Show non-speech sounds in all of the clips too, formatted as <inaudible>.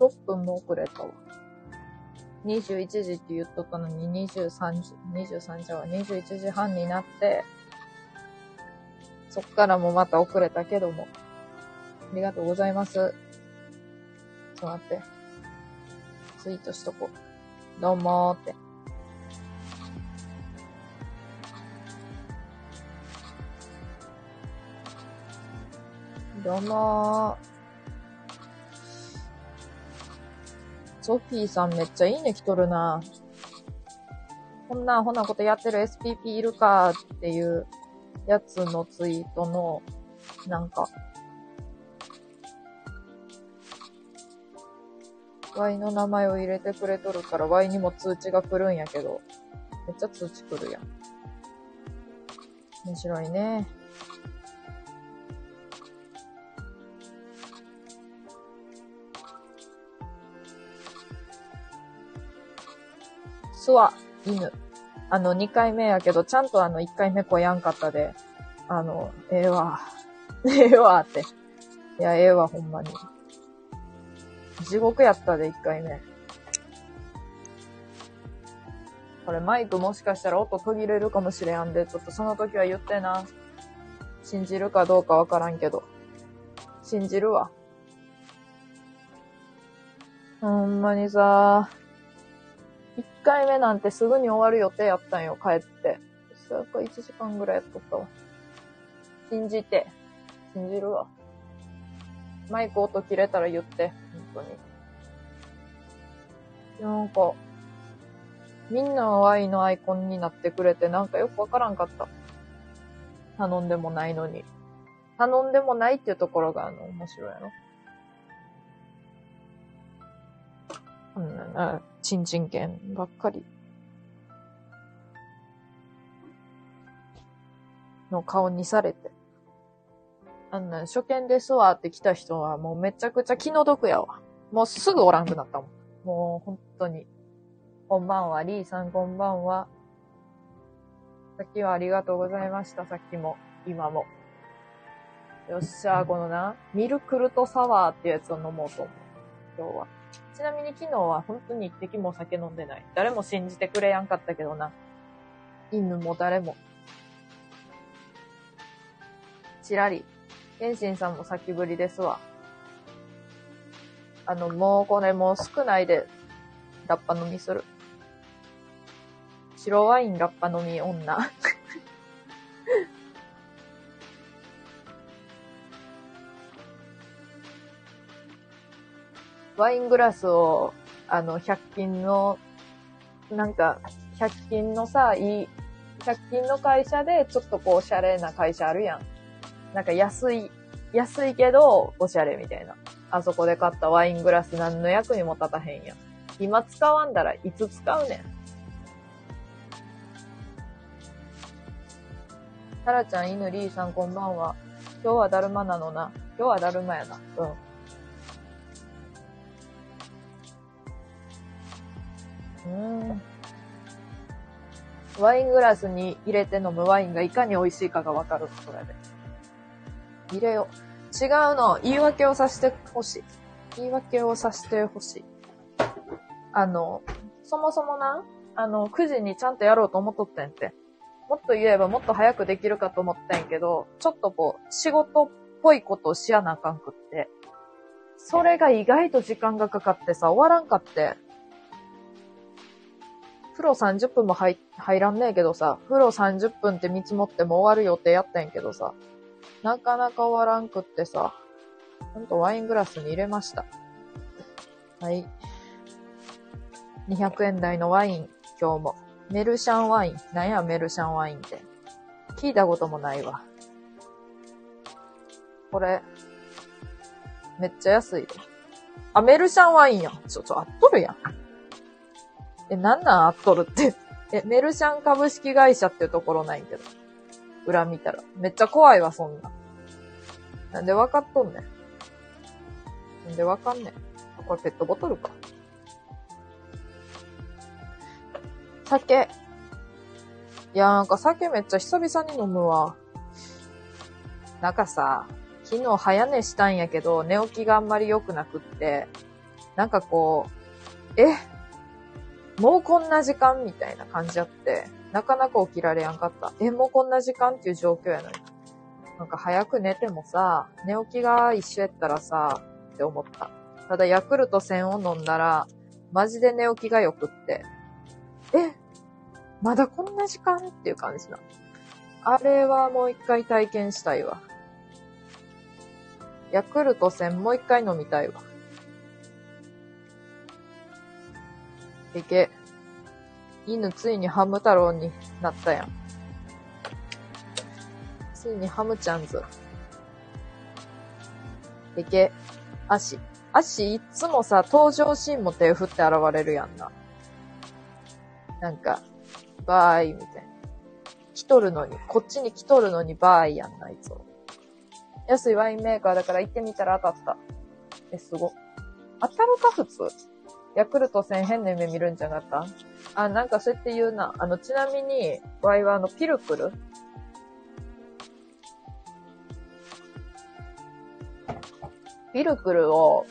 6分も遅れたわ。21時って言っとったのに23時、23時は21時半になって、そっからもまた遅れたけども。ありがとうございます。ちょっと待って。ツイートしとこう。どうもーって。どうもーソフィーさんめっちゃいいね来とるな。こんなアホなことやってる SPP いるかっていうやつのツイートの、なんか、Y の名前を入れてくれとるから Y にも通知が来るんやけど、めっちゃ通知来るやん。面白いね。巣は犬。あの、2回目やけど、ちゃんとあの、1回目来やんかったで、あの、ええー、わ。<laughs> ええわって。いや、ええわ、ほんまに。地獄やったで、1回目。これマイクもしかしたら音途切れるかもしれんで、ちょっとその時は言ってな。信じるかどうかわからんけど。信じるわ。ほんまにさ、回目なんてすぐに終わる予定やったんよ、帰って。そやか1時間ぐらいやっとったわ。信じて。信じるわ。マイク音切れたら言って、本当に。なんか、みんなは愛のアイコンになってくれてなんかよくわからんかった。頼んでもないのに。頼んでもないっていうところがあの、面白いやろ。こんなな、ちんちん犬ばっかり。の顔にされて。あんな、初見ですわって来た人はもうめちゃくちゃ気の毒やわ。もうすぐおらんくなったもん。もう本当に。こんばんは、リーさんこんばんは。さっきはありがとうございました、さっきも、今も。よっしゃ、このな、ミルクルトサワーってやつを飲もうと思う。今日は。ちなみに昨日は本当に一滴も酒飲んでない。誰も信じてくれやんかったけどな。犬も誰も。ちらり。天心さんも先ぶりですわ。あの、もうこれもう少ないで、ラッパ飲みする。白ワインラッパ飲み女。ワイングラスを、あの、100均の、なんか、100均のさ、いい、百均の会社で、ちょっとこう、おしゃれな会社あるやん。なんか安い、安いけど、おしゃれみたいな。あそこで買ったワイングラス何の役にも立たへんやん。今使わんだらいつ使うねん。タラちゃん、犬、リーさん、こんばんは。今日はだるまなのな。今日はだるまやな。うん。ワイングラスに入れて飲むワインがいかに美味しいかがわかるこれで。入れよう。違うの。言い訳をさせてほしい。言い訳をさせてほしい。あの、そもそもな、あの、9時にちゃんとやろうと思っとったんって。もっと言えばもっと早くできるかと思ったんやけど、ちょっとこう、仕事っぽいことをしやなあかんくって。それが意外と時間がかかってさ、終わらんかって。風呂30分も入、入らんねえけどさ、風呂30分って見積もっても終わる予定やったんやけどさ、なかなか終わらんくってさ、ほんとワイングラスに入れました。はい。200円台のワイン、今日も。メルシャンワイン。なんや、メルシャンワインって。聞いたこともないわ。これ、めっちゃ安いで。あ、メルシャンワインやん。ちょ、ちょ、あっとるやん。え、なんなんあっとるって？え、メルシャン株式会社っていうところないけど。裏見たら。めっちゃ怖いわ、そんな。なんでわかっとんねん。なんでわかんねん。これペットボトルか。酒。いや、なんか酒めっちゃ久々に飲むわ。なんかさ、昨日早寝したんやけど、寝起きがあんまり良くなくって、なんかこう、え？もうこんな時間みたいな感じやって、なかなか起きられやんかった。え、もうこんな時間っていう状況やのに。なんか早く寝てもさ、寝起きが一緒やったらさ、って思った。ただヤクルト1000を飲んだら、マジで寝起きが良くって。えまだこんな時間っていう感じな。あれはもう一回体験したいわ。ヤクルト1000もう一回飲みたいわ。いけ。犬ついにハム太郎になったやん。ついにハムちゃんズ。いけ。足。足いつもさ、登場シーンも手振って現れるやんな。なんか、バーイみたいな。来とるのに、こっちに来とるのにバーイやんな、いつも。安いワインメーカーだから行ってみたら当たった。え、すご。当たるか、普通。ヤクルト1000変な夢見るんじゃなかった？あ、なんかそうやって言うな。あの、ちなみに、ワイはあの、ピルクル？ピルクルを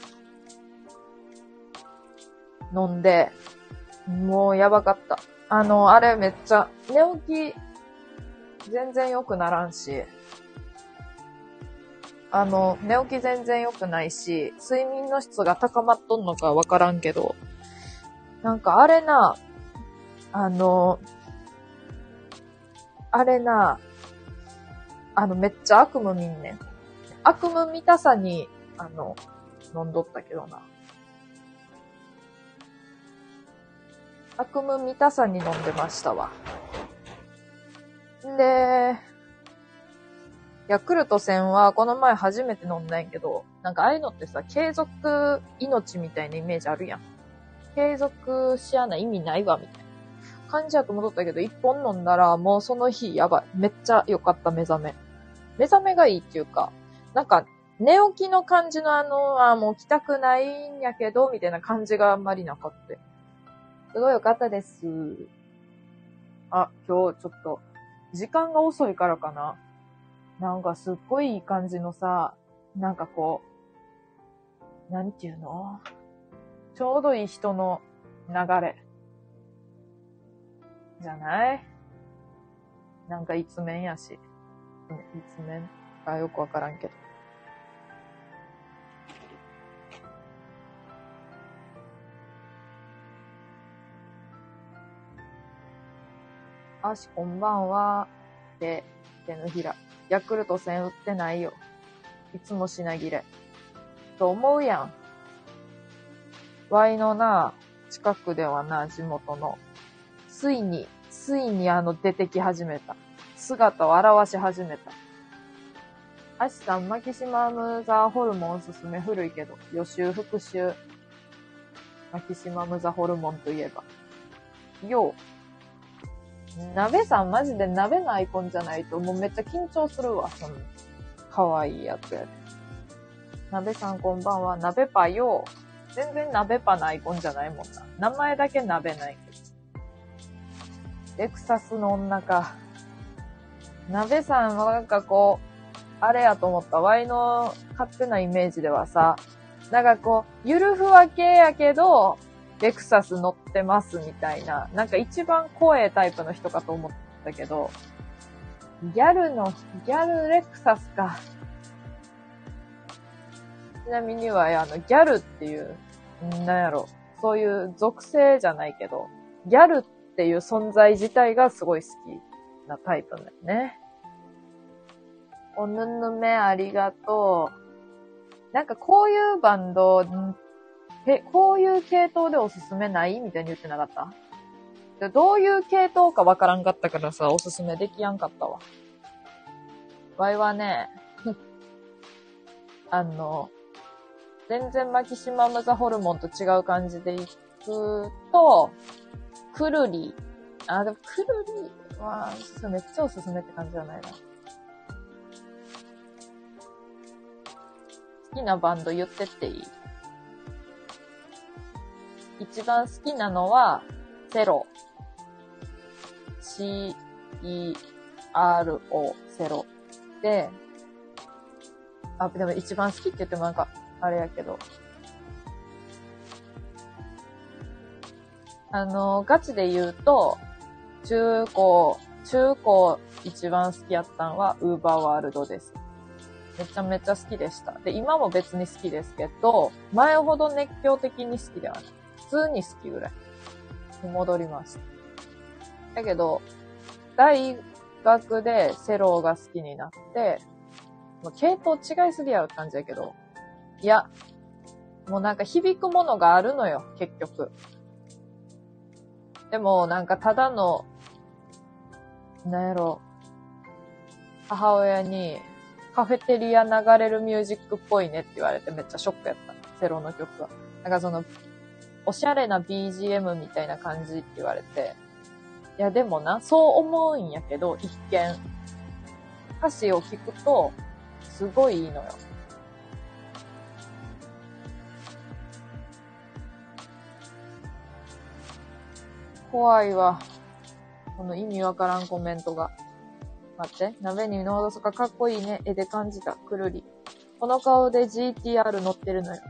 飲んで、もうやばかった。あの、あれめっちゃ、寝起き全然良くならんし、あの、寝起き全然良くないし、睡眠の質が高まっとんのかわからんけど、なんかあれな、あの、あれな、あの、めっちゃ悪夢見んねん。悪夢見たさに、あの、飲んどったけどな。悪夢見たさに飲んでましたわ。で、ヤクルト1000はこの前初めて飲んだんやけど、なんかああいうのってさ、継続命みたいなイメージあるやん。継続しやな意味ないわ、みたいな感じやと思ったけど、一本飲んだらもうその日やばい。めっちゃ良かった目覚め。目覚めがいいっていうか、なんか寝起きの感じのあの、あ、もう来たくないんやけど、みたいな感じがあんまりなかった。すごい良かったです。あ、今日ちょっと、時間が遅いからかな。なんかすっごいいい感じのさ、なんかこう、なんていうの？ちょうどいい人の流れ。じゃない？なんか一面やし。一面かよくわからんけど。あし、こんばんは。で、手のひら。ヤクルト1000売ってないよ。いつも品切れ。と思うやん。ワイのな、近くではな、地元の。ついに、ついにあの出てき始めた。姿を現し始めた。アシさん、マキシマムザホルモンおすすめ古いけど、予習復習。マキシマムザホルモンといえば。よう。鍋さんマジで鍋のアイコンじゃないともうめっちゃ緊張するわ、その、かわいいやつやで。鍋さんこんばんは、鍋パよ。全然鍋パのアイコンじゃないもんな。名前だけ鍋ないけど。レクサスの女か。鍋さんはなんかこう、あれやと思った。ワイの勝手なイメージではさ、なんかこう、ゆるふわ系やけど、レクサス乗ってますみたいな、なんか一番怖いタイプの人かと思ったけど、ギャルの、ギャルレクサスか。ちなみには、あの、ギャルっていう、なんやろ、そういう属性じゃないけど、ギャルっていう存在自体がすごい好きなタイプだよね。おぬぬめありがとう。なんかこういうバンド、え、こういう系統でおすすめないみたいに言ってなかった？どういう系統かわからんかったからさ、おすすめできやんかったわ。わいはね、<laughs> あの、全然マキシマムザホルモンと違う感じでいくと、クルリ。あ、でもクルリは、めっちゃおすすめって感じじゃないな。好きなバンド言ってっていい？一番好きなのは、セロ。C-E-R-O、セロ。で、あ、でも一番好きって言ってもなんか、あれやけど、あの、ガチで言うと、中高、中高一番好きやったんは、ウーバーワールドです。めちゃめちゃ好きでした。で、今も別に好きですけど、前ほど熱狂的に好きではない。普通に好きぐらいに戻りました。だけど、大学でセローが好きになって、もう系統違いすぎやろって感じだけど、いや、もうなんか響くものがあるのよ、結局。でも、なんかただの、なんやろ、母親に、カフェテリア流れるミュージックっぽいねって言われてめっちゃショックやった。セローの曲は。なんかその、おしゃれな BGM みたいな感じって言われて。いやでもな、そう思うんやけど、一見。歌詞を聞くと、すごいいいのよ。怖いわ。この意味わからんコメントが。待って。鍋にノードソカかっこいいね。絵で感じた。くるり。この顔で GTR 乗ってるのよ。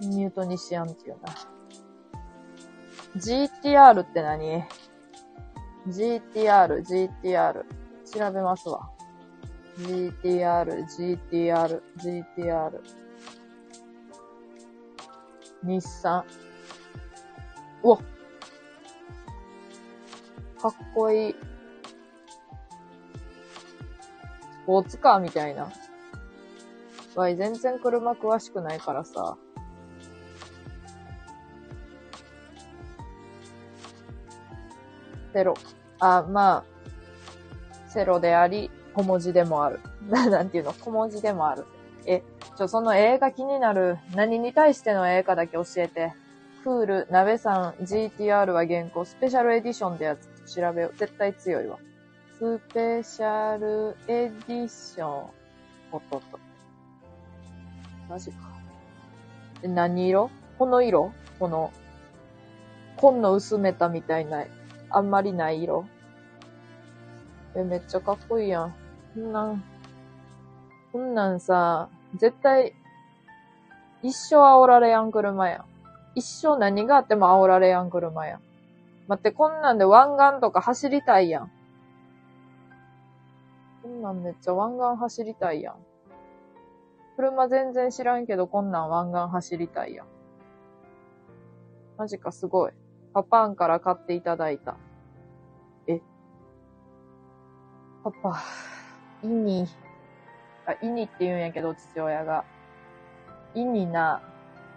ニュートニシアンっていうな。GTR って何 ?GTR、GTR。調べますわ。GTR、GTR、GTR。日産。うわかっこいい。スポーツカーみたいな。わい、全然車詳しくないからさ。セロ。あ、まあ、セロであり、小文字でもある。<laughs> なんていうの？小文字でもある。え、ちょ、その映画気になる。何に対しての映画だけ教えて。クール、鍋さん、GTR は原稿、スペシャルエディションってやつ調べよう。絶対強いわ。スペシャルエディション、おっとっと。マジか。え、何色？この色？この、紺の薄めたみたいな、あんまりない色え、めっちゃかっこいいやん。こんなん、こんなんさ、絶対、一生煽られやん車やん。一生何があっても煽られやん車やん。待って、こんなんで湾岸とか走りたいやん。こんなんめっちゃ湾岸走りたいやん。車全然知らんけど、こんなん湾岸走りたいやん。マジか、すごい。パパンから買っていただいた。え？パパ、イニ、あ、イニって言うんやけど、父親が。イニな、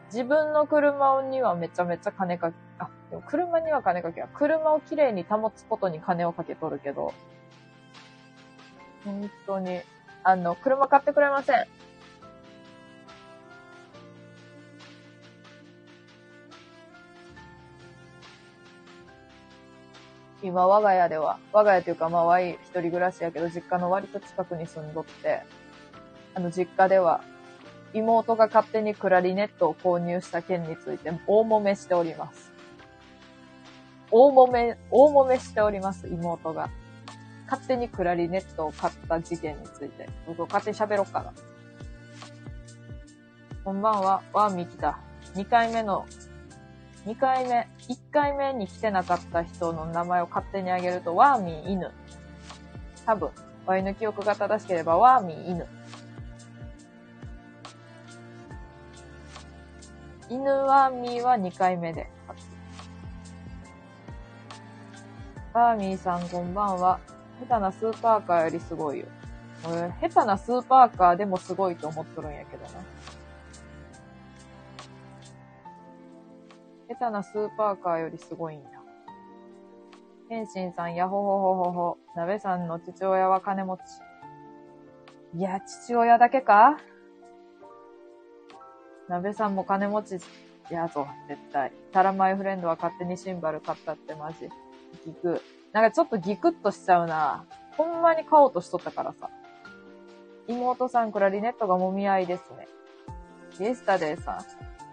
自分の車にはめちゃめちゃ金かけ、あ、でも車には金かけ、車をきれいに保つことに金をかけとるけど、本当に、あの、車買ってくれません。今我が家では、我が家というかまあワイ一人暮らしやけど実家の割と近くに住んどって、あの実家では妹が勝手にクラリネットを購入した件について大揉めしております。大揉め、大揉めしております、妹が。勝手にクラリネットを買った事件について。僕勝手に喋ろっかな。こんばんは、ワーミー来た。2回目の2回目、1回目に来てなかった人の名前を勝手にあげると、ワーミー犬。多分、ワイの記憶が正しければ、ワーミー犬。犬ワーミーは2回目で。ワーミーさんこんばんは。下手なスーパーカーよりすごいよ。俺、下手なスーパーカーでもすごいと思っとるんやけどな。下手なスーパーカーよりすごいんだ。天心さん、やほほほほほ。鍋さんの父親は金持ち。いや、父親だけか？鍋さんも金持ちやぞ、絶対。タラマイフレンドは勝手にシンバル買ったってマジ。ギク。なんかちょっとギクッとしちゃうな。ほんまに買おうとしとったからさ。妹さんクラリネットがもみ合いですね。イエスタデーさん。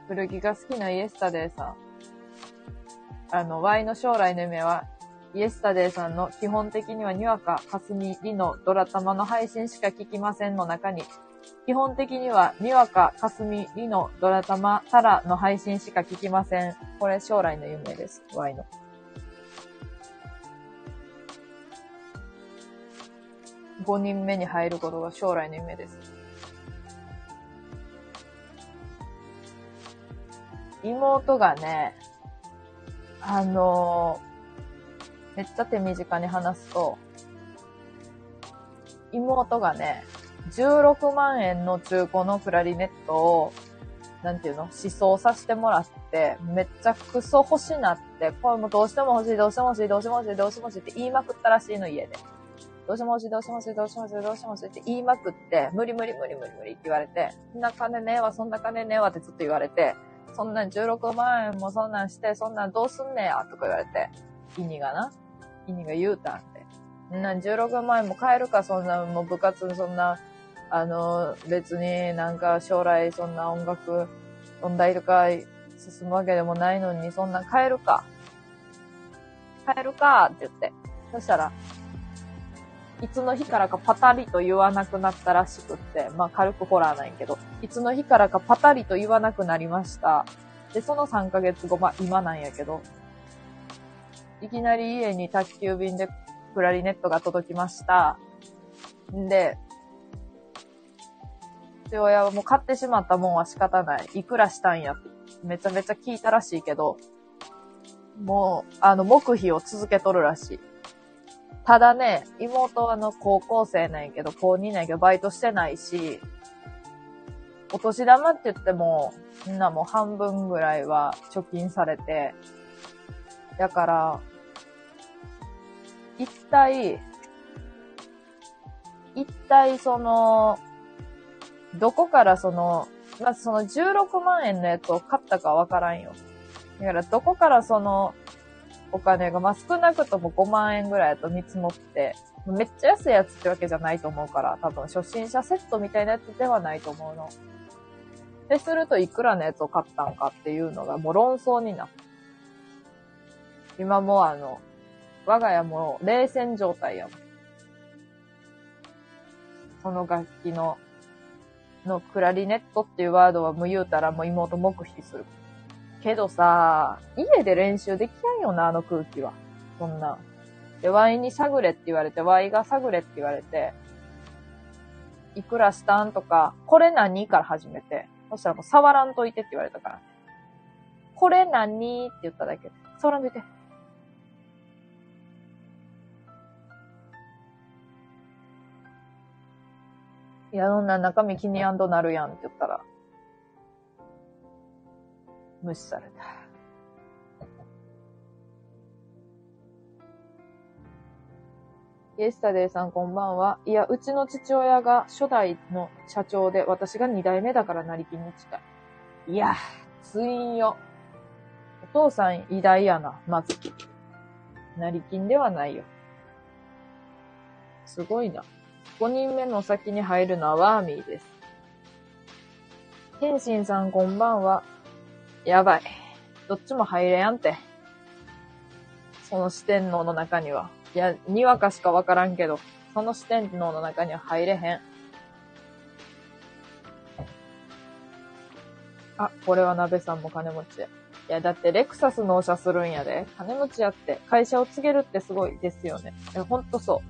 古着が好きなイエスタデーさん。あの、Y の将来の夢は、イエスタデーさんの基本的にはにわか、かすみりのドラタマの配信しか聞きませんの中に、基本的には、にわか、かすみ、りの、ドラタマ、タラの配信しか聞きません。これ将来の夢です。ワイの。5人目に入ることが将来の夢です。妹がね、あのー、めっちゃ手短に話すと、妹がね、16万円の中古のクラリネットを、なんていうの思想させてもらって、めっちゃクソ欲しなって、これもどうしても欲しい、どうしても欲しい、どうしても欲しい、どうしても欲しいって言いまくったらしいの、家で。どうしても欲しい、どうしても欲しい、どうしても欲しい、どうしても欲しいって言いまくって、無理無理無理無理無理って言われて、そんな金ねえわ、そんな金ねえわってずっと言われて、そんなん16万円もそんなんして、そんなんどうすんねや、とか言われて、イニがな、イニが言うたんで。んなん16万円も買えるか、そんな、もう部活、そんな、あの、別になんか将来そんな音楽、音大とか進むわけでもないのに、そんなん買えるか？買えるか？って言って。そしたら、いつの日からかパタリと言わなくなったらしくって、まあ軽くホラーないけど、いつの日からかパタリと言わなくなりました。で、その3ヶ月後、まあ今なんやけど、いきなり家に宅急便でクラリネットが届きました。んで、父親はもう買ってしまったもんは仕方ない。いくらしたんや、めちゃめちゃ聞いたらしいけど、もう、あの、黙秘を続けとるらしい。ただね、妹はあの、高校生なんやけど、高2なんやけど、バイトしてないし、お年玉って言っても、みんなもう半分ぐらいは貯金されて、だから、一体、一体その、どこからその、まずその16万円のやつを買ったかわからんよ。だからどこからそのお金が、まあ、少なくとも5万円ぐらいと見積もって、めっちゃ安いやつってわけじゃないと思うから、多分初心者セットみたいなやつではないと思うの。で、するといくらのやつを買ったんかっていうのがもう論争になった。今もあの、我が家も冷戦状態やもん。その楽器ののクラリネットっていうワードはもう言うたらもう妹黙秘する。けどさ、家で練習できないよな、あの空気は。そんな。で、ワイに探れって言われて、ワイが探れって言われて、いくらしたんとか、これ何から始めて、そしたらもう触らんといてって言われたから。これ何って言っただけ。触らんといて。いや、そんな中身気にやんとなるやんって言ったら、無視された。イエスタデイさんこんばんは。いや、うちの父親が初代の社長で、私が二代目だから成金に近い。いや、ツインよ。お父さん偉大やな、まず。成金ではないよ。すごいな。5人目の先に入るのはワーミーです。天心さんこんばんは。やばい。どっちも入れやんって。その四天王の中には。いや、にわかしかわからんけど、その四天王の中には入れへん。あ、これは鍋さんも金持ちや。いや、だってレクサス納車するんやで。金持ちやって。会社を継げるってすごいですよね。いや、ほんとそ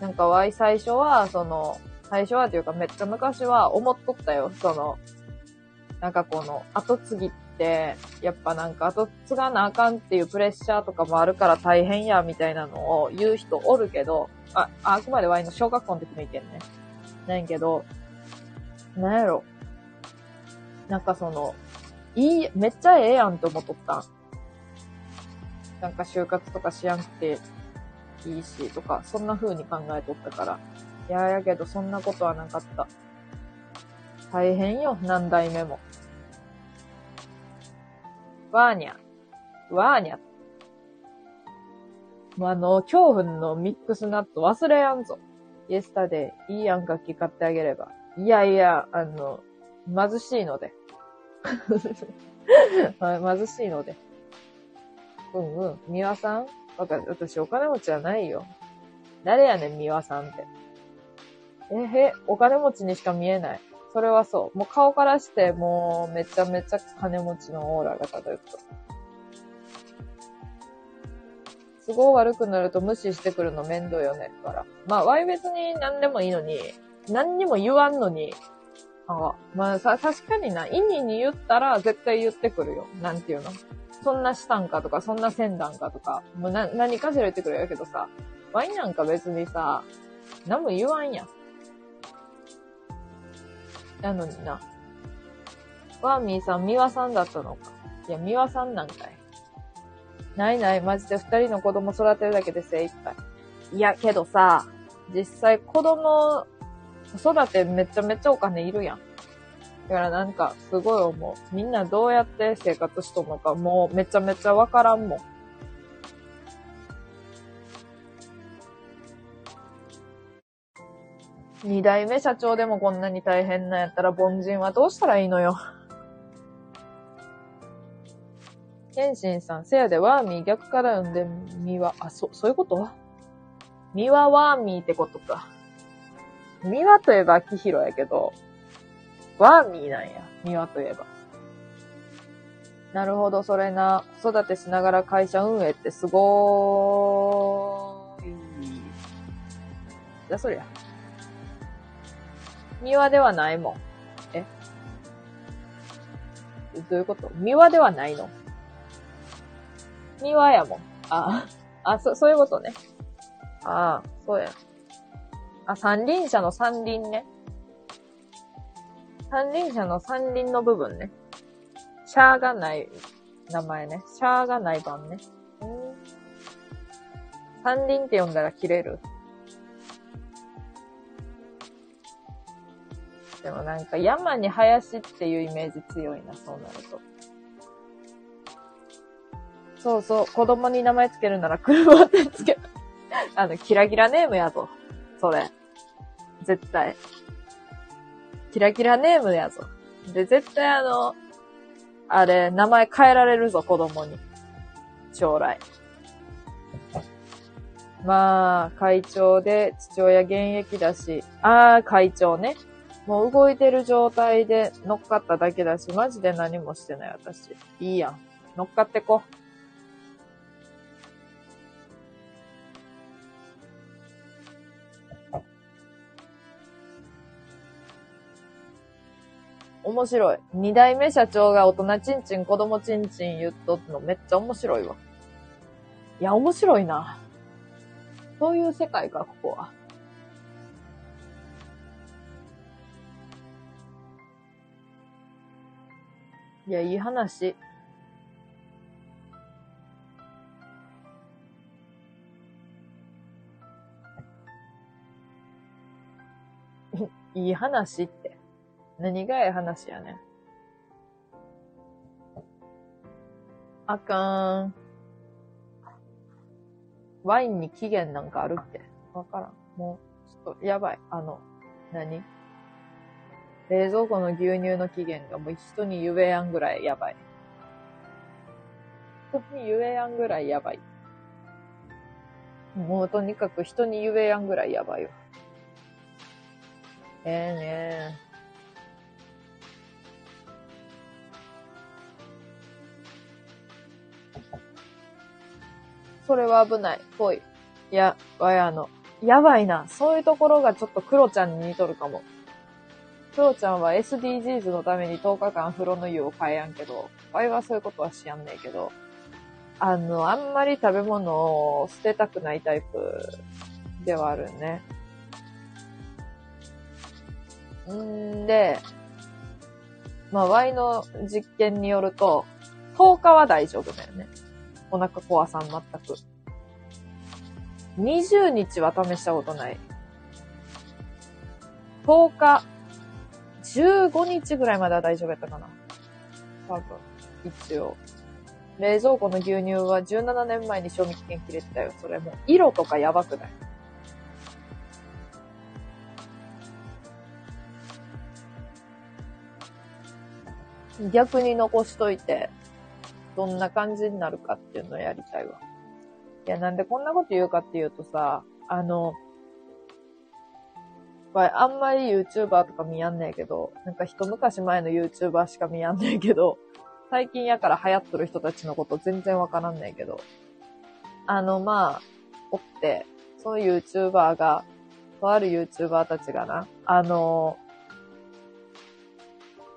う。なんかわい最初は、その、最初はというかめっちゃ昔は思っとったよ。その、なんかこの後継ぎって、やっぱなんか後継がなあかんっていうプレッシャーとかもあるから大変や、みたいなのを言う人おるけど、あ、あくまでワイの小学校の時の意見ね。なんけど、なんやろ。なんかその、いい、めっちゃええやんと思っとった。なんか就活とかしやんくていいし、とか、そんな風に考えとったから。いや、やけどそんなことはなかった。大変よ、何代目も。ワーニャ。ワーニャ。もうあの、恐怖のミックスナッツ忘れやんぞ。イエスタデイ、いいやん楽器買ってあげれば。いやいや、あの、貧しいので。<laughs> 貧しいので。うんうん。ミワさん？私お金持ちじゃないよ。誰やねん、ミワさんって。えへ、お金持ちにしか見えない。それはそう。もう顔からして、もうめちゃめちゃ金持ちのオーラが漂って都合悪くなると無視してくるの面倒よね、から。まあ、ワイ別に何でもいいのに、何にも言わんのに、あまあさ、確かにな、意味に言ったら絶対言ってくるよ。なんていうの？そんなしたんかとか、そんなせんだんかとか、もうな、何かしら言ってくるやけどさ、ワイなんか別にさ、何も言わんやん。なのにな。ワーミーさん、ミワさんだったのか。いや、ミワさんなんかい。ないない、マジで二人の子供育てるだけで精一杯。いや、けどさ、実際子供、子育てめちゃめちゃお金いるやん。だからなんか、すごい思う。みんなどうやって生活しとんのか、もうめちゃめちゃわからんもん。二代目社長でもこんなに大変なんやったら凡人はどうしたらいいのよ。天心さん、せやでワーミー逆から読んでみは、あ、そ、そういうことミワワーミーってことか。ミワといえば秋広やけど、ワーミーなんや。ミワといえば。なるほど、それな。子育てしながら会社運営ってすごーい。じゃ、そりゃ。ミワではないもん。え？どういうこと？ミワではないの？庭やもん。ああ、そ、そういうことね。ああ、そうや。あ、三輪車の三輪ね。三輪車の三輪の部分ね。シャーがない名前ね。シャーがない版ね。三輪って呼んだら切れる？でもなんか山に林っていうイメージ強いな、そうなると。そうそう、子供に名前つけるなら車ってつけ、<laughs> あの、キラキラネームやぞ。それ。絶対。キラキラネームやぞ。で、絶対あの、あれ、名前変えられるぞ、子供に。将来。まあ、会長で父親現役だし、ああ、会長ね。もう動いてる状態で乗っかっただけだし、マジで何もしてない私。いいやん。乗っかってこ。面白い。二代目社長が大人ちんちん子供ちんちん言っとくのめっちゃ面白いわ。いや、面白いな。そういう世界か、ここは。いや、いい話。いい話って。何がええ話やねん。あかん。ワインに期限なんかあるって。わからん。もう、ちょっと、やばい。あの、何？冷蔵庫の牛乳の期限がもう人に言えやんぐらいやばい。人に言えやんぐらいやばい。もうとにかく人に言えやんぐらいやばいよ。ええー、ねそれは危ない。ぽい。いや、わやの。やばいな。そういうところがちょっとクロちゃんに似とるかも。クロちゃんは SDGs のために10日間風呂の湯を変えやんけど、わいはそういうことはしやんねえけど、あの、あんまり食べ物を捨てたくないタイプではあるね。んで、まあ、Y の実験によると、10日は大丈夫だよね。お腹壊さん全く。20日は試したことない。10日、15日ぐらいまでは大丈夫やったかな。多分、一応。冷蔵庫の牛乳は17年前に賞味期限切れてたよ。それも。色とかやばくない逆に残しといて、どんな感じになるかっていうのをやりたいわ。いや、なんでこんなこと言うかっていうとさ、あの、ぱいあんまり YouTuber とか見やんねえけど、なんか一昔前の YouTuber しか見やんねえけど、<laughs> 最近やから流行っとる人たちのこと全然わからんねえけど、あの、まあ、おって、その YouTuber が、とある YouTuber たちがな、あの、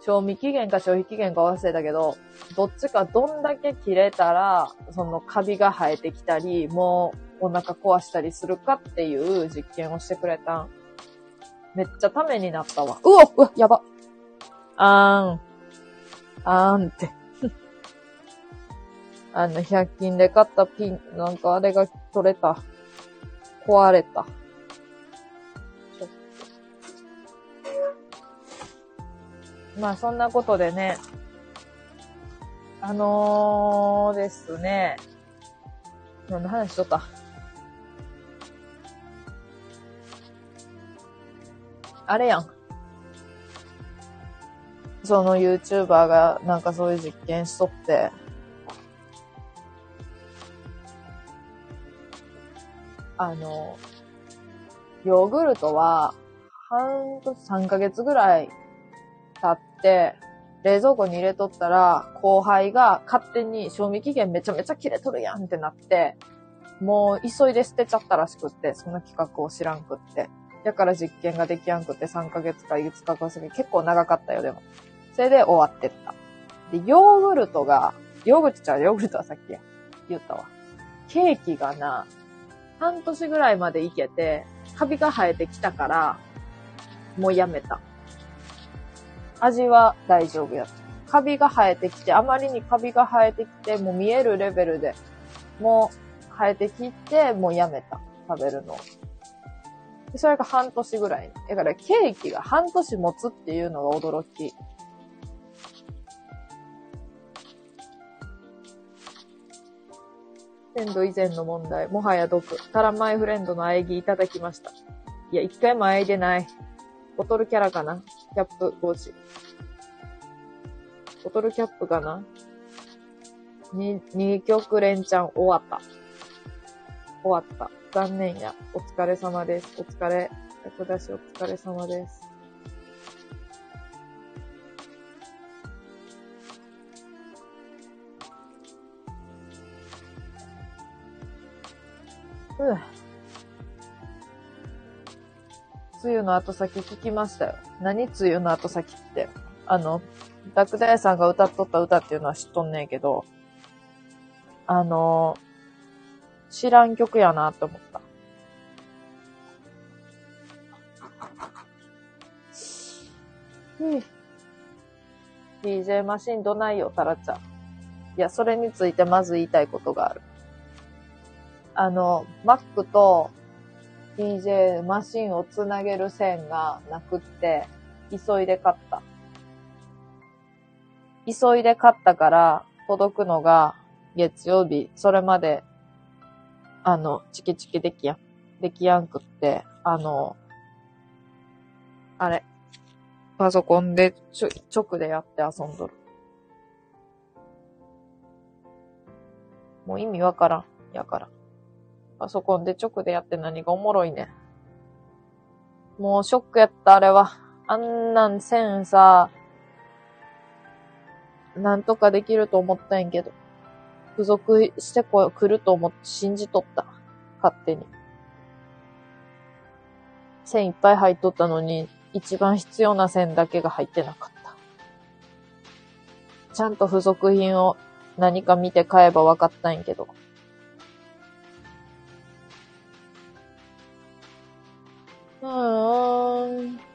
賞味期限か消費期限か忘れたけど、どっちかどんだけ切れたら、そのカビが生えてきたり、もうお腹壊したりするかっていう実験をしてくれたん。めっちゃためになったわ。うおうわ、やば。あーん。あーんって。<laughs> あの、100均で買ったピン、なんかあれが取れた。壊れた。まあそんなことでね、あのー、ですね、何の話しとった？あれやん。その YouTuber がなんかそういう実験しとって、あの、ヨーグルトは、半年、3ヶ月ぐらい経って、冷蔵庫に入れとったら、後輩が勝手に賞味期限めちゃめちゃ切れとるやんってなって、もう急いで捨てちゃったらしくって、その企画を知らんくって。だから実験ができやんくて3ヶ月か5日か過ぎ、結構長かったよ、でも。それで終わってった。で、ヨーグルトが、ヨーグルトちゃう、ヨーグルトはさっきや。言ったわ。ケーキがな、半年ぐらいまでいけて、カビが生えてきたから、もうやめた。味は大丈夫やった。カビが生えてきて、あまりにカビが生えてきて、もう見えるレベルで、もう生えてきて、もうやめた。食べるの。それが半年ぐらい。だからケーキが半年持つっていうのが驚き。鮮度以前の問題。もはや毒。タラマイフレンドの喘ぎいただきました。いや、一回も喘いでない。ボトルキャラかな？キャップ帽子。ボトルキャップかな？に、二曲連チャン終わった。終わった。残念や。お疲れ様です。お疲れ。役出しお疲れ様です。うん。梅雨の後先聞きましたよ。何梅雨の後先って。あの、ダクダイさんが歌っとった歌っていうのは知っとんねんけど、あの、知らん曲やなって思った。うん。DJ マシンどないよ、タラちゃん。いや、それについてまず言いたいことがある。あの、Mac と DJ マシンをつなげる線がなくって、急いで買った。急いで買ったから、届くのが月曜日、それまで、あの、チキチキできやん、できやんくって、あの、あれ、パソコンでちょ、直でやって遊んどる。もう意味わからん。やから。パソコンで直でやって何がおもろいねもうショックやった、あれは。あんなんせんさ、なんとかできると思ったんやけど、付属してこ来ると思って信じとった。勝手に。線いっぱい入っとったのに、一番必要な線だけが入ってなかった。ちゃんと付属品を何か見て買えばわかったんやけど。うーん。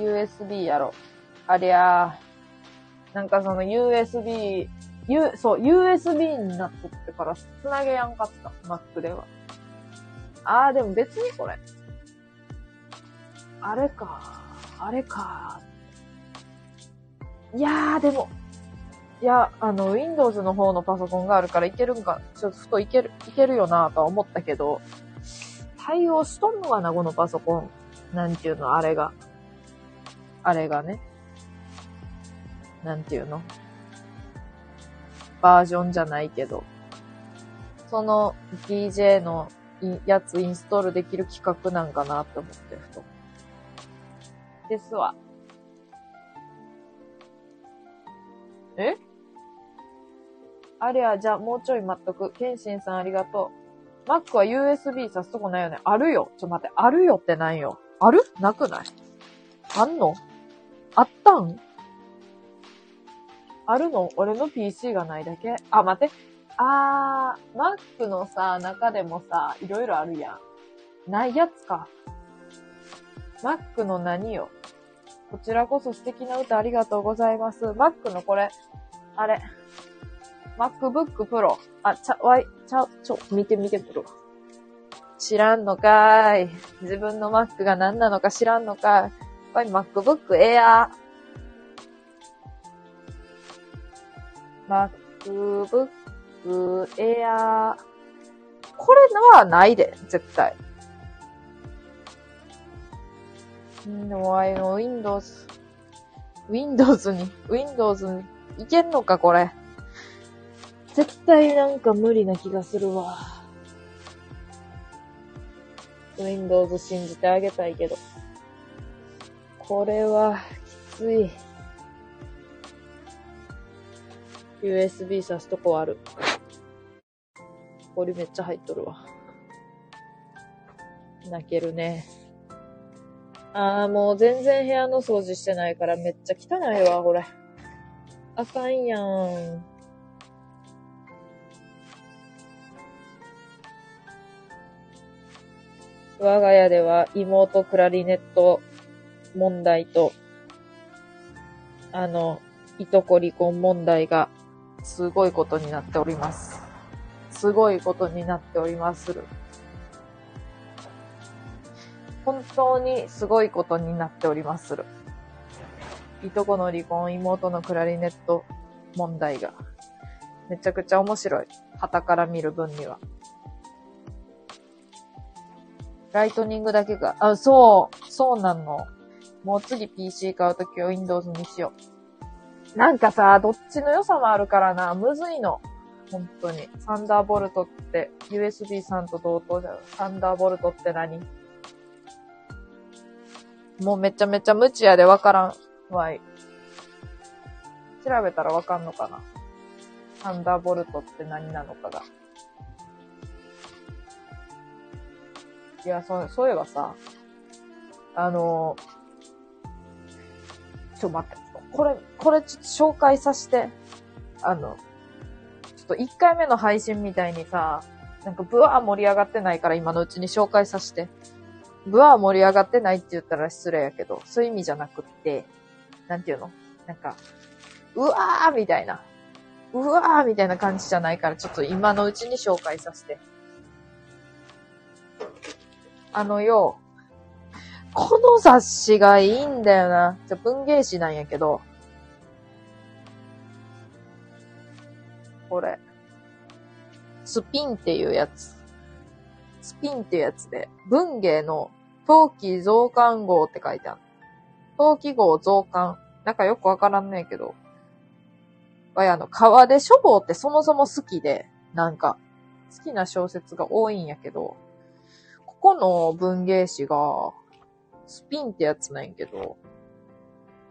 USB やろ。ありゃー。なんかその USB、U、そう、USB になっとってから繋げやんかった。Mac では。あー、でも別にこれ。あれか。あれか。いやー、でも、いや、あの、Windows の方のパソコンがあるからいけるんか、ちょっとふといける、いけるよなとは思ったけど、対応しとんのかな、このパソコン。なんていうの、あれが。あれがね。なんていうの？バージョンじゃないけど、その DJ のやつインストールできる企画なんかなって思ってると。ですわ。え？ありゃ、じゃあもうちょい待っとく。ケンシンさんありがとう。Mac は USB さすとこないよね。あるよ。ちょ、待って、あるよってないよ。ある？なくない？あんの？あったん？あるの？俺の PC がないだけ？あ、待って。あー、Mac のさ、中でもさ、いろいろあるやん。ないやつか。Mac の何よ？こちらこそ素敵な歌ありがとうございます。Mac のこれ、あれ。MacBook Pro。あ、ちゃ、わい、ちゃ、ちょ、見て見てみるわ。知らんのかーい。自分の Mac が何なのか知らんのかーい。これ MacBook Air。MacBook Air。これのはないで、絶対。んでも、あの、Windows、Windows に、Windows に、いけんのか、これ。絶対なんか無理な気がするわ。Windows 信じてあげたいけど。これは、きつい。USB 挿すとこある。これめっちゃ入っとるわ。泣けるね。ああ、もう全然部屋の掃除してないからめっちゃ汚いわ、これ。あかんやん。我が家では妹クラリネット問題と、あの、いとこ離婚問題がすごいことになっております。すごいことになっておりまする。本当にすごいことになっておりまする。いとこの離婚、妹のクラリネット問題が。めちゃくちゃ面白い。旗から見る分には。ライトニングだけが、あ、そう、そうなの。もう次 PC 買うときは Windows にしよう。なんかさ、どっちの良さもあるからな、むずいの。本当に。サンダーボルトって、USB さんと同等じゃん。サンダーボルトって何？もうめちゃめちゃ無知やでわからんわい。調べたらわかんのかな？サンダーボルトって何なのかが。いや、そう、そういえばさ、あのちょ、待って、これ、これちょっと紹介させて。あの、ちょっと1回目の配信みたいにさ、なんかブワー盛り上がってないから今のうちに紹介させて。ブワー盛り上がってないって言ったら失礼やけど、そういう意味じゃなくって、なんていうの？なんか、うわーみたいな。うわーみたいな感じじゃないから、ちょっと今のうちに紹介させて。あのよ、この雑誌がいいんだよな。じゃ、文芸誌なんやけど。これ。スピンっていうやつ。スピンっていうやつで、文芸の陶器増刊号って書いてある。陶器号増刊。なんかよくわからんねえけど。わや、あの、川出書房ってそもそも好きで、なんか、好きな小説が多いんやけど、ここの文芸誌が、スピンってやつなんやけど、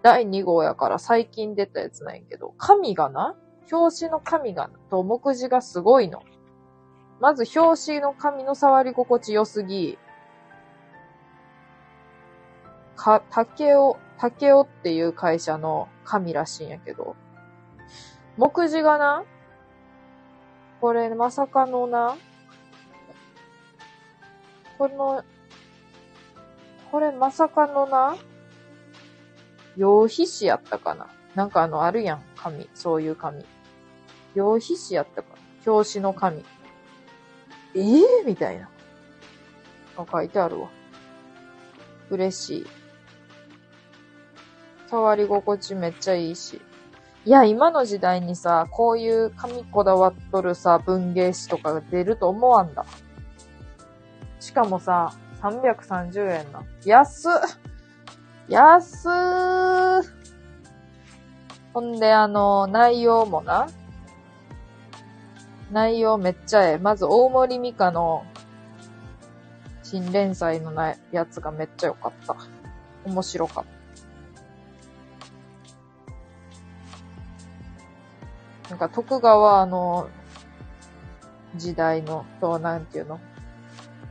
第2号やから最近出たやつなんやけど、紙がな、表紙の紙が、と目次がすごいの。まず表紙の紙の触り心地良すぎ、か、竹尾、竹尾っていう会社の紙らしいんやけど、目次がな、これまさかのな、この、これまさかのな、用皮紙やったかななんかあの、あるやん、紙。そういう紙。用皮紙やったかな表紙の紙。ええー、みたいな。あ、書いてあるわ。嬉しい。触り心地めっちゃいいし。いや、今の時代にさ、こういう紙こだわっとるさ、文芸誌とかが出ると思わんだ。しかもさ、330円な。安っ安ーほんで、あの、内容もな、内容めっちゃええ。まず、大森美香の新連載のなやつがめっちゃ良かった。面白かった。なんか徳川の時代の、と、なんていうの？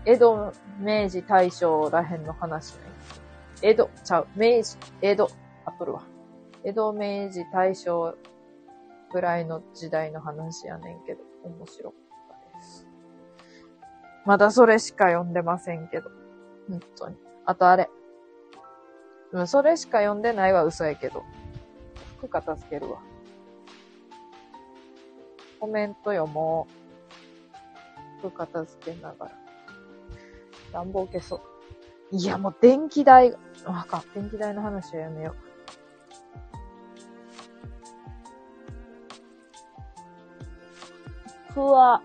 江戸、明治、大正らへんの話ね。江戸、ちゃう、明治、江戸、あっとるわ。江戸、明治、大正ぐらいの時代の話やねんけど、面白かったです。まだそれしか読んでませんけど。本当に。あとあれ。うん、それしか読んでないは嘘やけど。服片付けるわ。コメント読もう。服片付けながら。暖房消そう。いや、もう電気代が、あか。電気代の話はやめよう。ふわ、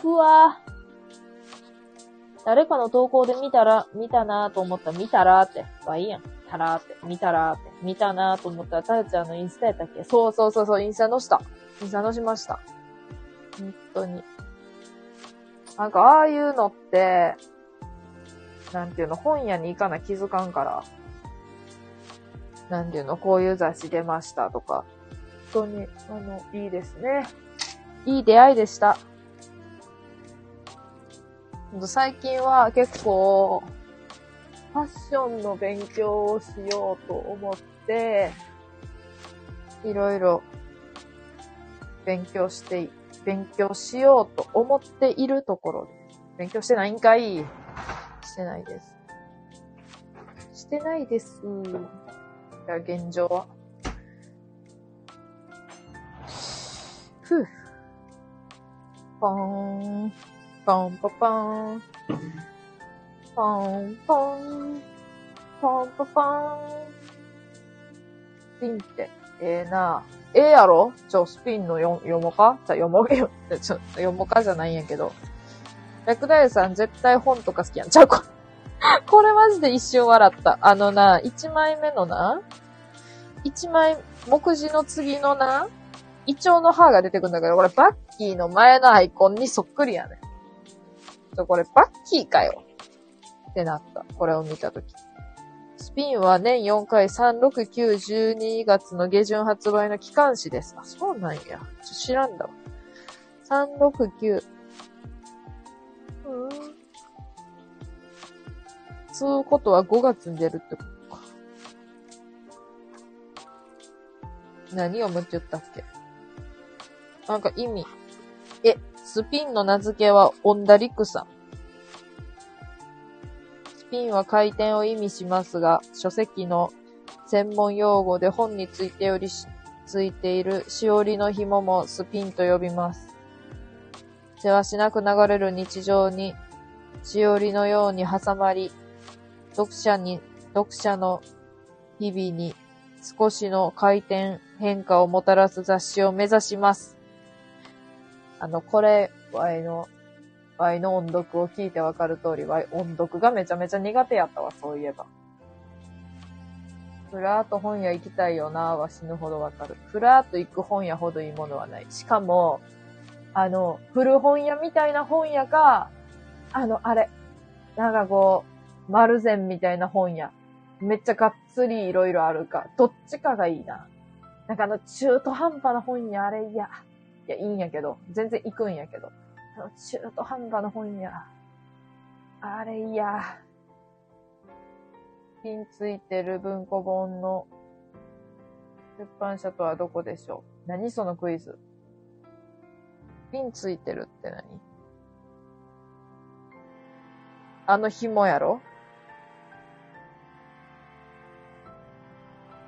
ふわ。誰かの投稿で見たら、見たなと思ったら、見たらって。わ、いいやん。たらって、見たらって。見たなと思ったら、たよちゃんのインスタやったっけ？そうそうそうそう、インスタのした。インスタのしました。本当に。なんか、ああいうのって、なんていうの、本屋に行かな気づかんから、なんていうの、こういう雑誌出ましたとか、本当に、あの、いいですね。いい出会いでした。最近は結構、ファッションの勉強をしようと思って、いろいろ勉強してい、勉強しようと思っているところです。勉強してないんかいしてないです。してないです。じゃ現状は。ふぅ。ポーン。ポンポポーン。ポンポン。ポンポポーン。スピンって、ええなええやろ？ちょ、スピンのよ読もか？じゃ、読もうよ。ちょ、読もかじゃないんやけど。薬大さん絶対本とか好きやん。ちゃうこ。<laughs> これマジで一瞬笑った。あのな、一枚目のな、一枚、目次の次のな、イチョウの歯が出てくんだけど、これバッキーの前のアイコンにそっくりやねん。これバッキーかよ。ってなった。これを見たとき。スピンは年4回3、6、9、12月の下旬発売の機関誌です。あ、そうなんや。ちょ知らんだわ。369、6、9。うーん。つうことは5月に出るってことか。何をむって言ったっけ？なんか意味。え、スピンの名付けはオンダリクさん。スピンは回転を意味しますが、書籍の専門用語で本についてよりしついているしおりの紐もスピンと呼びます。せわしなく流れる日常にしおりのように挟まり、読者に、読者の日々に少しの回転変化をもたらす雑誌を目指します。あの、これ、ワイの、ワイの音読を聞いてわかる通り、ワイ音読がめちゃめちゃ苦手やったわ、そういえば。ふらーっと本屋行きたいよなは死ぬほどわかる。ふらーっと行く本屋ほどいいものはない。しかも、あの、古本屋みたいな本屋か、あの、あれ、なんかこう、丸善みたいな本屋。めっちゃがっつりいろいろあるか。どっちかがいいな。なんかあの、中途半端な本屋、あれ嫌。いや、いいんやけど。全然行くんやけど。あの、中途半端な本屋。あれ嫌。ピンついてる文庫本の出版社とはどこでしょう何そのクイズ。ピンついてるって何？あの紐やろ？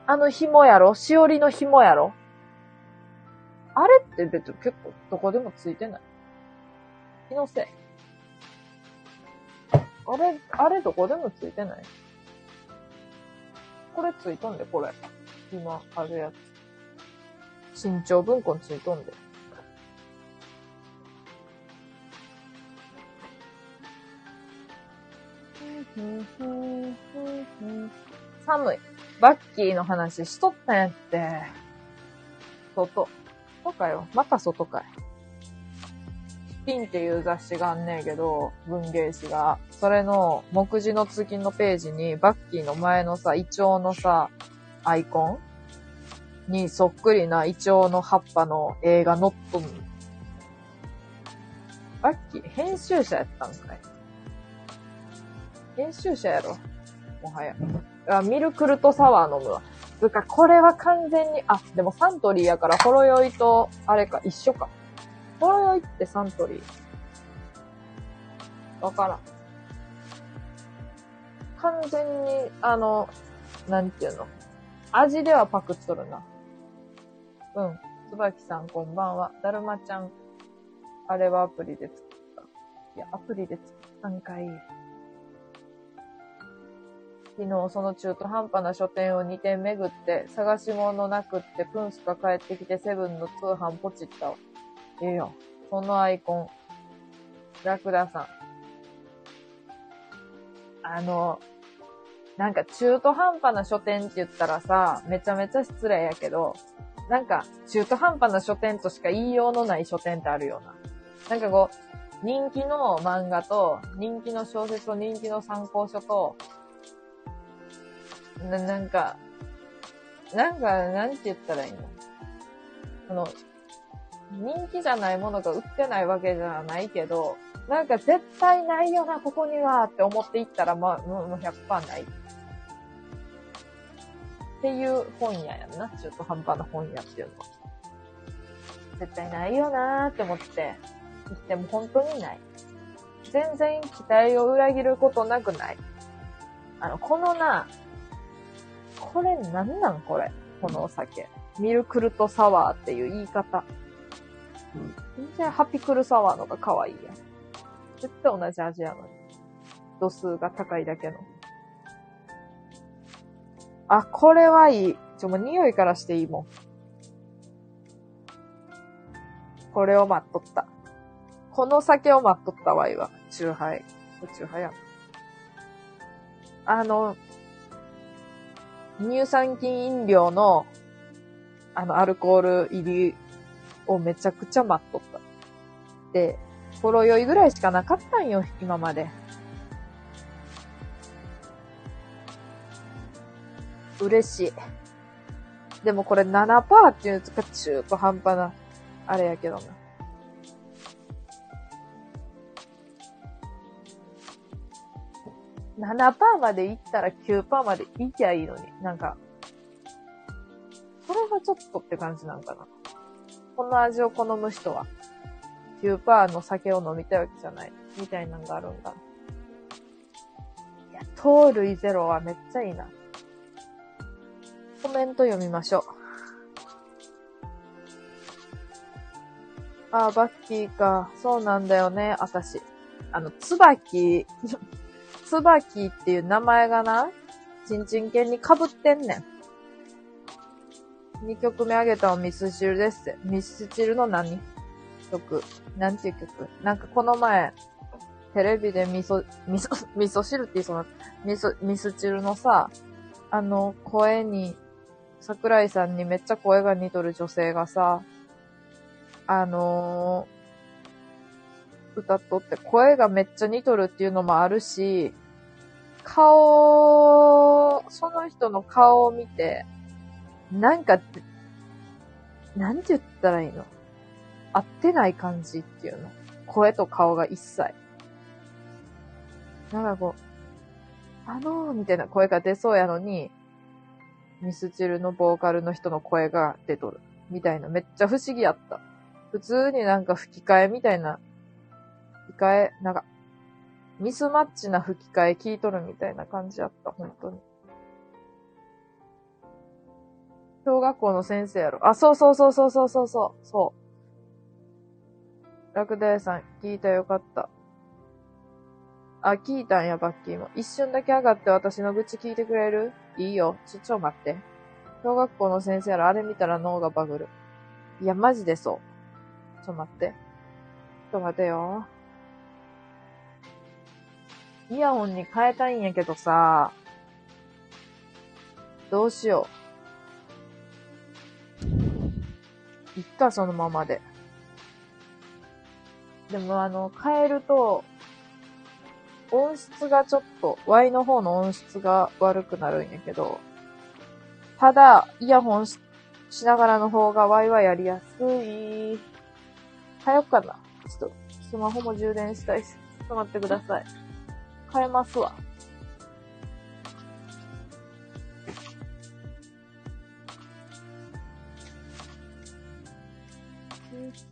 あの紐やろ？しおりの紐やろ？あれって別に結構どこでもついてない。気のせい。あれ、あれどこでもついてないこれついとんで、これ。今あるやつ。身長文庫についとんで。寒い。バッキーの話しとったんやって。外。外かよ。また外かい。ピンっていう雑誌があんねんけど、文芸誌が。それの目次の次のページに、バッキーの前のさ、イチョウのさ、アイコン？にそっくりなイチョウの葉っぱの映画乗っとんバッキー、編集者やったんかい編集者やろ。もはや。あ、ミルクルトサワー飲むわ。つか、これは完全に、あ、でもサントリーやから、ほろ酔いと、あれか、一緒か。ほろ酔いってサントリー。わからん。完全に、あの、なんていうの。味ではパクっとるな。うん。つばきさんこんばんは。だるまちゃん。あれはアプリで作った。いや、アプリで作ったんかい。昨日その中途半端な書店を2店巡って、探し物なくってプンスカ帰ってきてセブンの通販ポチったわ。ええよ。そのアイコン。ラクダさん。あの、なんか中途半端な書店って言ったらさ、めちゃめちゃ失礼やけど、なんか中途半端な書店としか言いようのない書店ってあるよな。なんかこう、人気の漫画と、人気の小説と人気の参考書と、な、なんか、なんか、なんて言ったらいいの？あの、人気じゃないものが売ってないわけじゃないけど、なんか絶対ないよな、ここにはって思っていったら、まあ、もう100%ない。っていう本屋やんな。中途半端な本屋っていうの。絶対ないよなーって思って、生きても本当にない。全然期待を裏切ることなくない。あの、このな、これなんなんこれ？このお酒。ミルクルトサワーっていう言い方。うん全然ハピクルサワーのが可愛いやん。絶対同じ味やのに。度数が高いだけの。あ、これはいい。ちょ、もう匂いからしていいもん。これを待っとった。この酒を待っとったわいわ。チューハイ。チューハイやん。あの、乳酸菌飲料の、あの、アルコール入りをめちゃくちゃ待っとった。で、ほろ酔いぐらいしかなかったんよ、今まで。嬉しい。でもこれ7%っていうのが中途半端な、あれやけどな。7%までいったら9%までいきゃいいのに。なんか、それがちょっとって感じなんかな。この味を好む人は、9%の酒を飲みたいわけじゃない。みたいなのがあるんだ。いや、糖類ゼロはめっちゃいいな。コメント読みましょう。ああ、バッキーか。そうなんだよね、あたし。あの、つばき、つばきっていう名前がな、ちんちん犬に被ってんねん。2曲目あげたのミスチルですって。ミスチルの何？曲なんていう曲？なんかこの前、テレビで味噌、味噌、味噌汁って言いそうな、味噌、ミスチルのさ、あの、声に、桜井さんにめっちゃ声が似とる女性がさ、あのー歌っとって、声がめっちゃ似とるっていうのもあるし、顔、その人の顔を見て、なんか、なんて言ったらいいの？合ってない感じっていうの？声と顔が一切。なんかこう、あのー、みたいな声が出そうやのに、ミスチルのボーカルの人の声が出とる。みたいな。めっちゃ不思議やった。普通になんか吹き替えみたいな吹き替え、なんか、ミスマッチな吹き替え聞いとるみたいな感じやった、本当に。小学校の先生やろ。あ、そうそうそうそうそうそうそう。そう。ラクダ屋さん、聞いたよかった。あ、聞いたんや、バッキーも。一瞬だけ上がって私の愚痴聞いてくれる？いいよ。ちょ、ちょ、待って。小学校の先生やろ。あれ見たら脳がバグる。いや、マジでそう。ちょ、待って。ちょっと待てよ。イヤホンに変えたいんやけどさ、どうしよう。いっか、そのままで。でもあの、変えると、音質がちょっと、Y の方の音質が悪くなるんやけど、ただ、イヤホンしながらの方が Y はやりやすい。変えよっかな。ちょっと、スマホも充電したいし。ちょっと待ってください。変えますわ。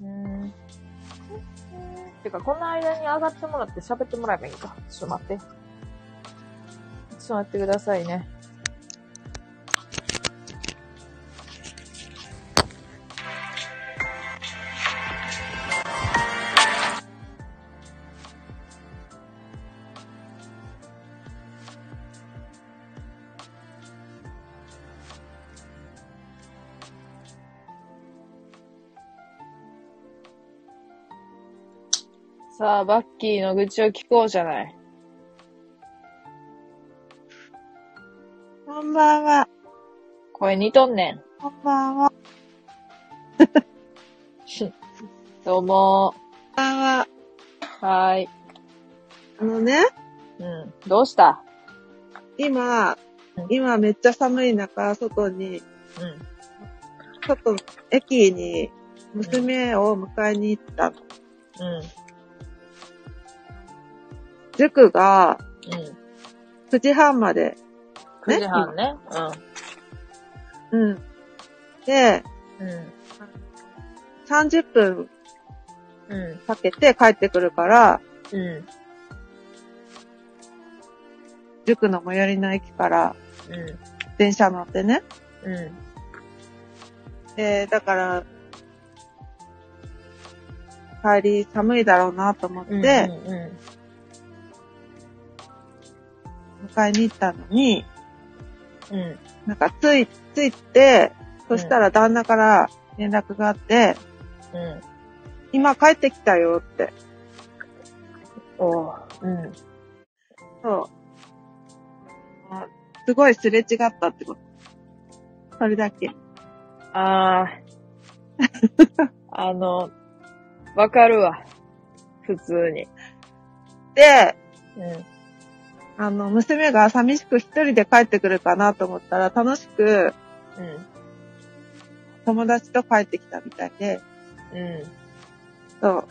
うん。てか、この間に上がってもらって喋ってもらえばいいか。ちょっと待って。ちょっと待ってくださいね。さあ、バッキーの愚痴を聞こうじゃない。こんばんは。声似とんねん。こんばんは。<laughs> どうもこんばんは。ー。はーい。あのね、うん。どうした？今うん、今めっちゃ寒い中、外に、うん。外、駅に娘を迎えに行ったの。うん。塾がうん。9時半まで。9時半ね。うん。で、うん。うん。30分うん。かけて帰ってくるから、うん。塾の最寄りの駅からうん。電車乗ってね。うん。で、だから、帰り寒いだろうなと思って、うん。う迎えに行ったのに、ん。うん。なんかつい、ついて、そしたら旦那から連絡があって、うん。今帰ってきたよって。おう。うん。そう。あすごいすれ違ったってこと。それだけ。あー。<laughs> あの、わかるわ。普通に。で、うん。あの、娘が寂しく一人で帰ってくるかなと思ったら楽しくうん。友達と帰ってきたみたいで、うん。そう。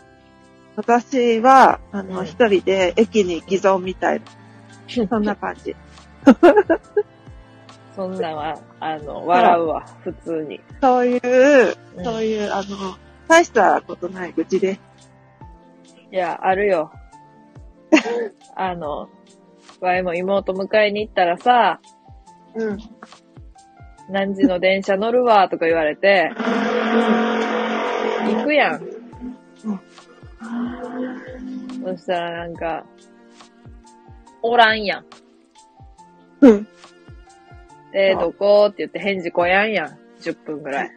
私は、あの、うん一人で駅に偽造みたいな、<laughs> そんな感じ。<laughs> そんなんは、あの、笑うわ。普通に。そういう、うんそういう、あの、大したことない愚痴で。いや、あるよ。<laughs> あの、わいも妹迎えに行ったらさ、うん。何時の電車乗るわ、とか言われて、行くやん。そしたらなんか、おらんやん。うん。で、あどこって言って返事来やんやん。10分ぐらい。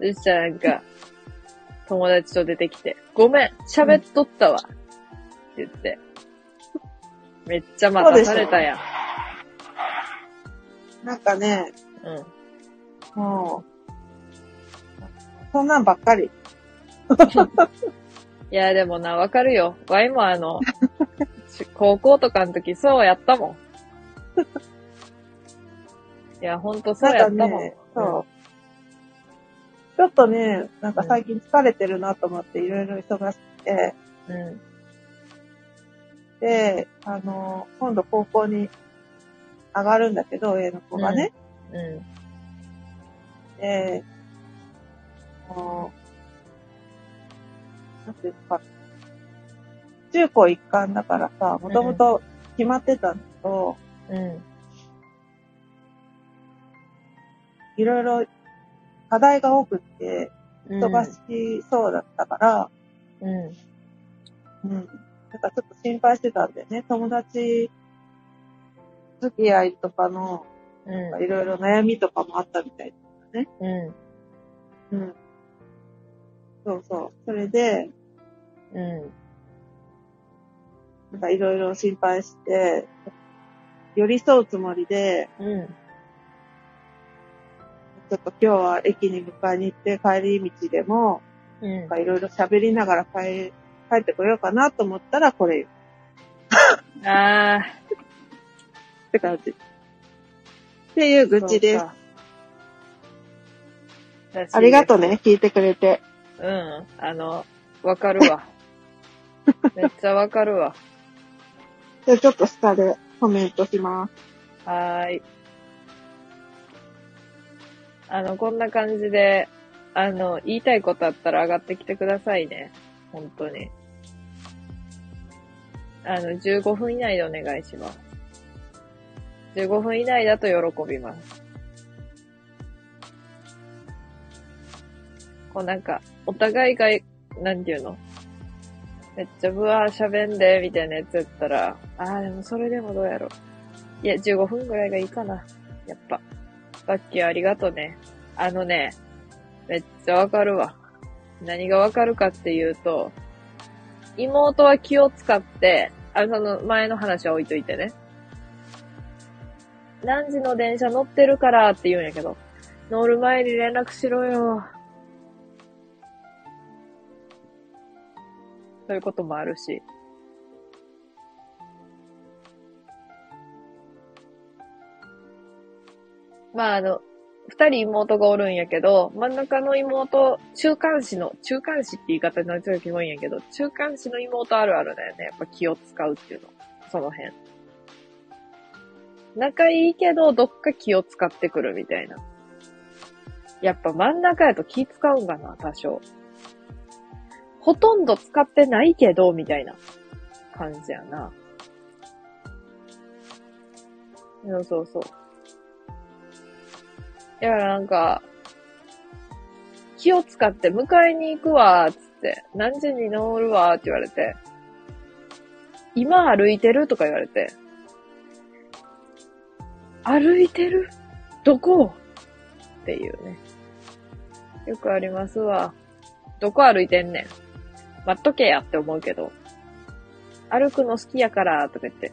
そしたらなんか、友達と出てきて、ごめん、喋っとったわ。って言って。めっちゃ待たされたやん。なんかね、うん。もう、そんなんばっかり。<laughs> いや、でもな、わかるよ。ワイもあの、し <laughs> 高校とかの時そうやったもん。いや、ほんとそうやったもん。ね、そう。ちょっとね、なんか最近疲れてるなと思っていろいろ忙しくて、うん。うん。で、あの、今度高校に上がるんだけど、上の子がね。うん。で、もう、なんていうのか、中高一貫だからさ、もともと決まってたんだけど、うん。いろいろ課題が多くって、うん。忙しそうだったから、うん。うん。なんかちょっと心配してたんだよね。友達付き合いとかの、うん。いろいろ悩みとかもあったみたい。うん。うん。そうそう。それで、うん。なんかいろいろ心配して、寄り添うつもりで、うん。ちょっと今日は駅に迎えに行って帰り道でも、うんなんかいろいろ喋りながら帰帰ってこようかなと思ったらこれあって感じ。っていうー。愚痴です。すありがとう。ね、聞いてくれて。うん。あの、わかるわ。<laughs> めっちゃわかるわ。じゃあちょっと下でコメントします。はーい。あの、こんな感じで、あの、言いたいことあったら上がってきてくださいね。本当に。あの、15分以内でお願いします。15分以内だと喜びます。こうなんか、お互いが、なんていうの？めっちゃブワー喋んで、みたいなやつやったら、あーでもそれでもどうやろ。いや、15分ぐらいがいいかな。やっぱ。バッキーありがとね。あのね、めっちゃわかるわ。何がわかるかっていうと、妹は気を使って、あその前の話は置いといてね。何時の電車乗ってるからって言うんやけど、乗る前に連絡しろよ。そういうこともあるし。まああの、二人妹がおるんやけど、真ん中の妹、中間子の、中間子って言い方になっちゃうキモいんやけど、中間子の妹あるあるだよね。やっぱ気を使うっていうの。その辺。仲いいけど、どっか気を使ってくるみたいな。やっぱ真ん中やと気使うんかな、多少。ほとんど使ってないけど、みたいな感じやな。そうそうそう。だからなんか、気を使って迎えに行くわ、つって、何時に乗るわ、って言われて、今歩いてるとか言われて、歩いてる？どこ？っていうね。よくありますわ。どこ歩いてんねん。待っとけやって思うけど、歩くの好きやから、とか言って、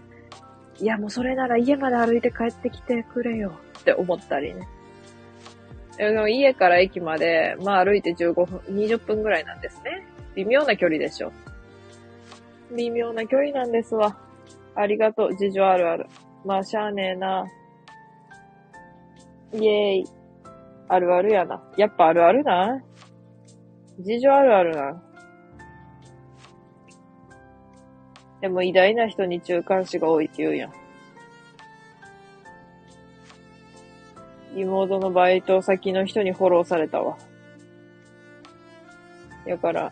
いやもうそれなら家まで歩いて帰ってきてくれよって思ったりね。でも家から駅まで、まあ歩いて15分、20分ぐらいなんですね。微妙な距離でしょ。微妙な距離なんですわ。ありがとう、事情あるある。まあ、しゃあねえな。イェーイ。あるあるやな。やっぱあるあるな。事情あるあるな。でも偉大な人に中間子が多いって言うやん。妹のバイト先の人にフォローされたわ。やから、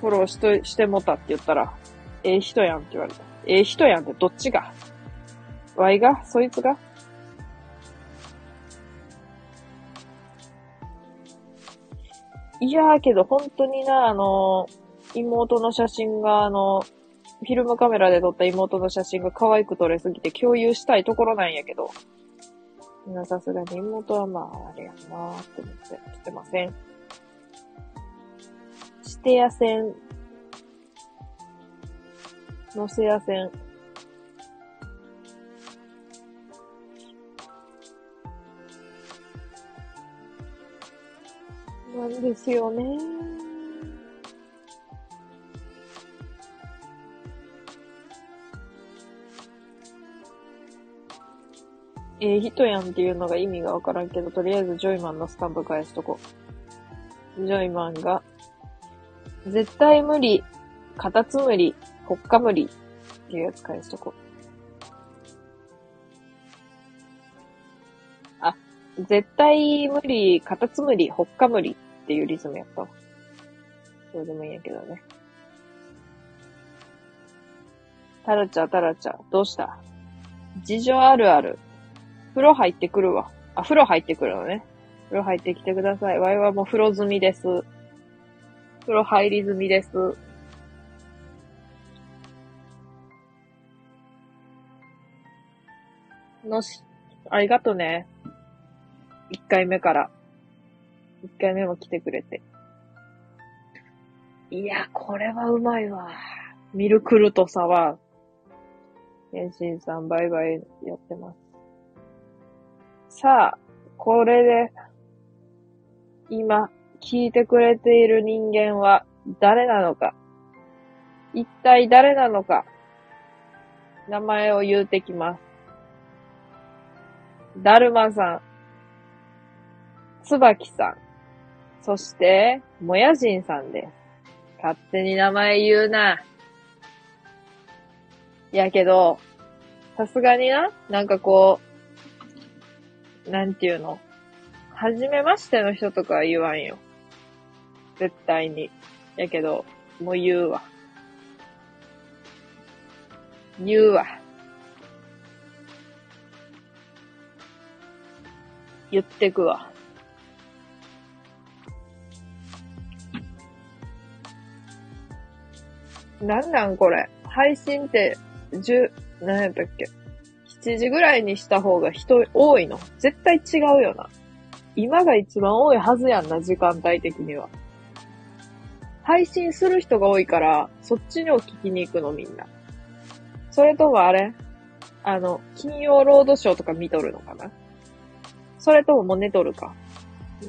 フォローしと、してもたって言ったら、ええ人やんって言われた。ええ人やんってどっちが？ワイが？そいつが？いやーけど本当にな、あの、妹の写真が、あの、フィルムカメラで撮った妹の写真が可愛く撮れすぎて共有したいところなんやけど、なさすがに妹はまあ、あれやなーって思ってしてません。してやせん。のせやせん。なんですよね。ええ人やんっていうのが意味がわからんけど、とりあえずジョイマンのスタンプ返しとこ。ジョイマンが、絶対無理、カタツムリ、ほっかむりっていうやつ返しとこ。あ、絶対無理、カタツムリ、ほっかむりっていうリズムやったわ。どうでもいいんやけどね。タラちゃん、タラちゃん、どうした？事情あるある。風呂入ってくるわ。あ、風呂入ってくるのね。風呂入ってきてください。ワイはもう風呂済みです。風呂入り済みです。のし、ありがとね。一回目から。一回目も来てくれて。いや、これはうまいわ。ミルクルトサワー。天心さん、バイバイやってます。さあ、これで、今、聞いてくれている人間は誰なのか？一体誰なのか？名前を言うてきます。だるまさん。つばきさん。そして、もやしんさんです。勝手に名前言うな。やけど、さすがにな、なんかこう、なんていうの？はじめましての人とかは言わんよ。絶対に。やけど、もう言うわ。言うわ。言ってくわ。なんなんこれ？配信って、10、何やったっけ？?7 時ぐらいにした方が人多いの絶対違うよな。今が一番多いはずやんな、時間帯的には。配信する人が多いから、そっちを聞きに行くのみんな。それともあれ？あの、金曜ロードショーとか見とるのかな？それとももう寝とるか？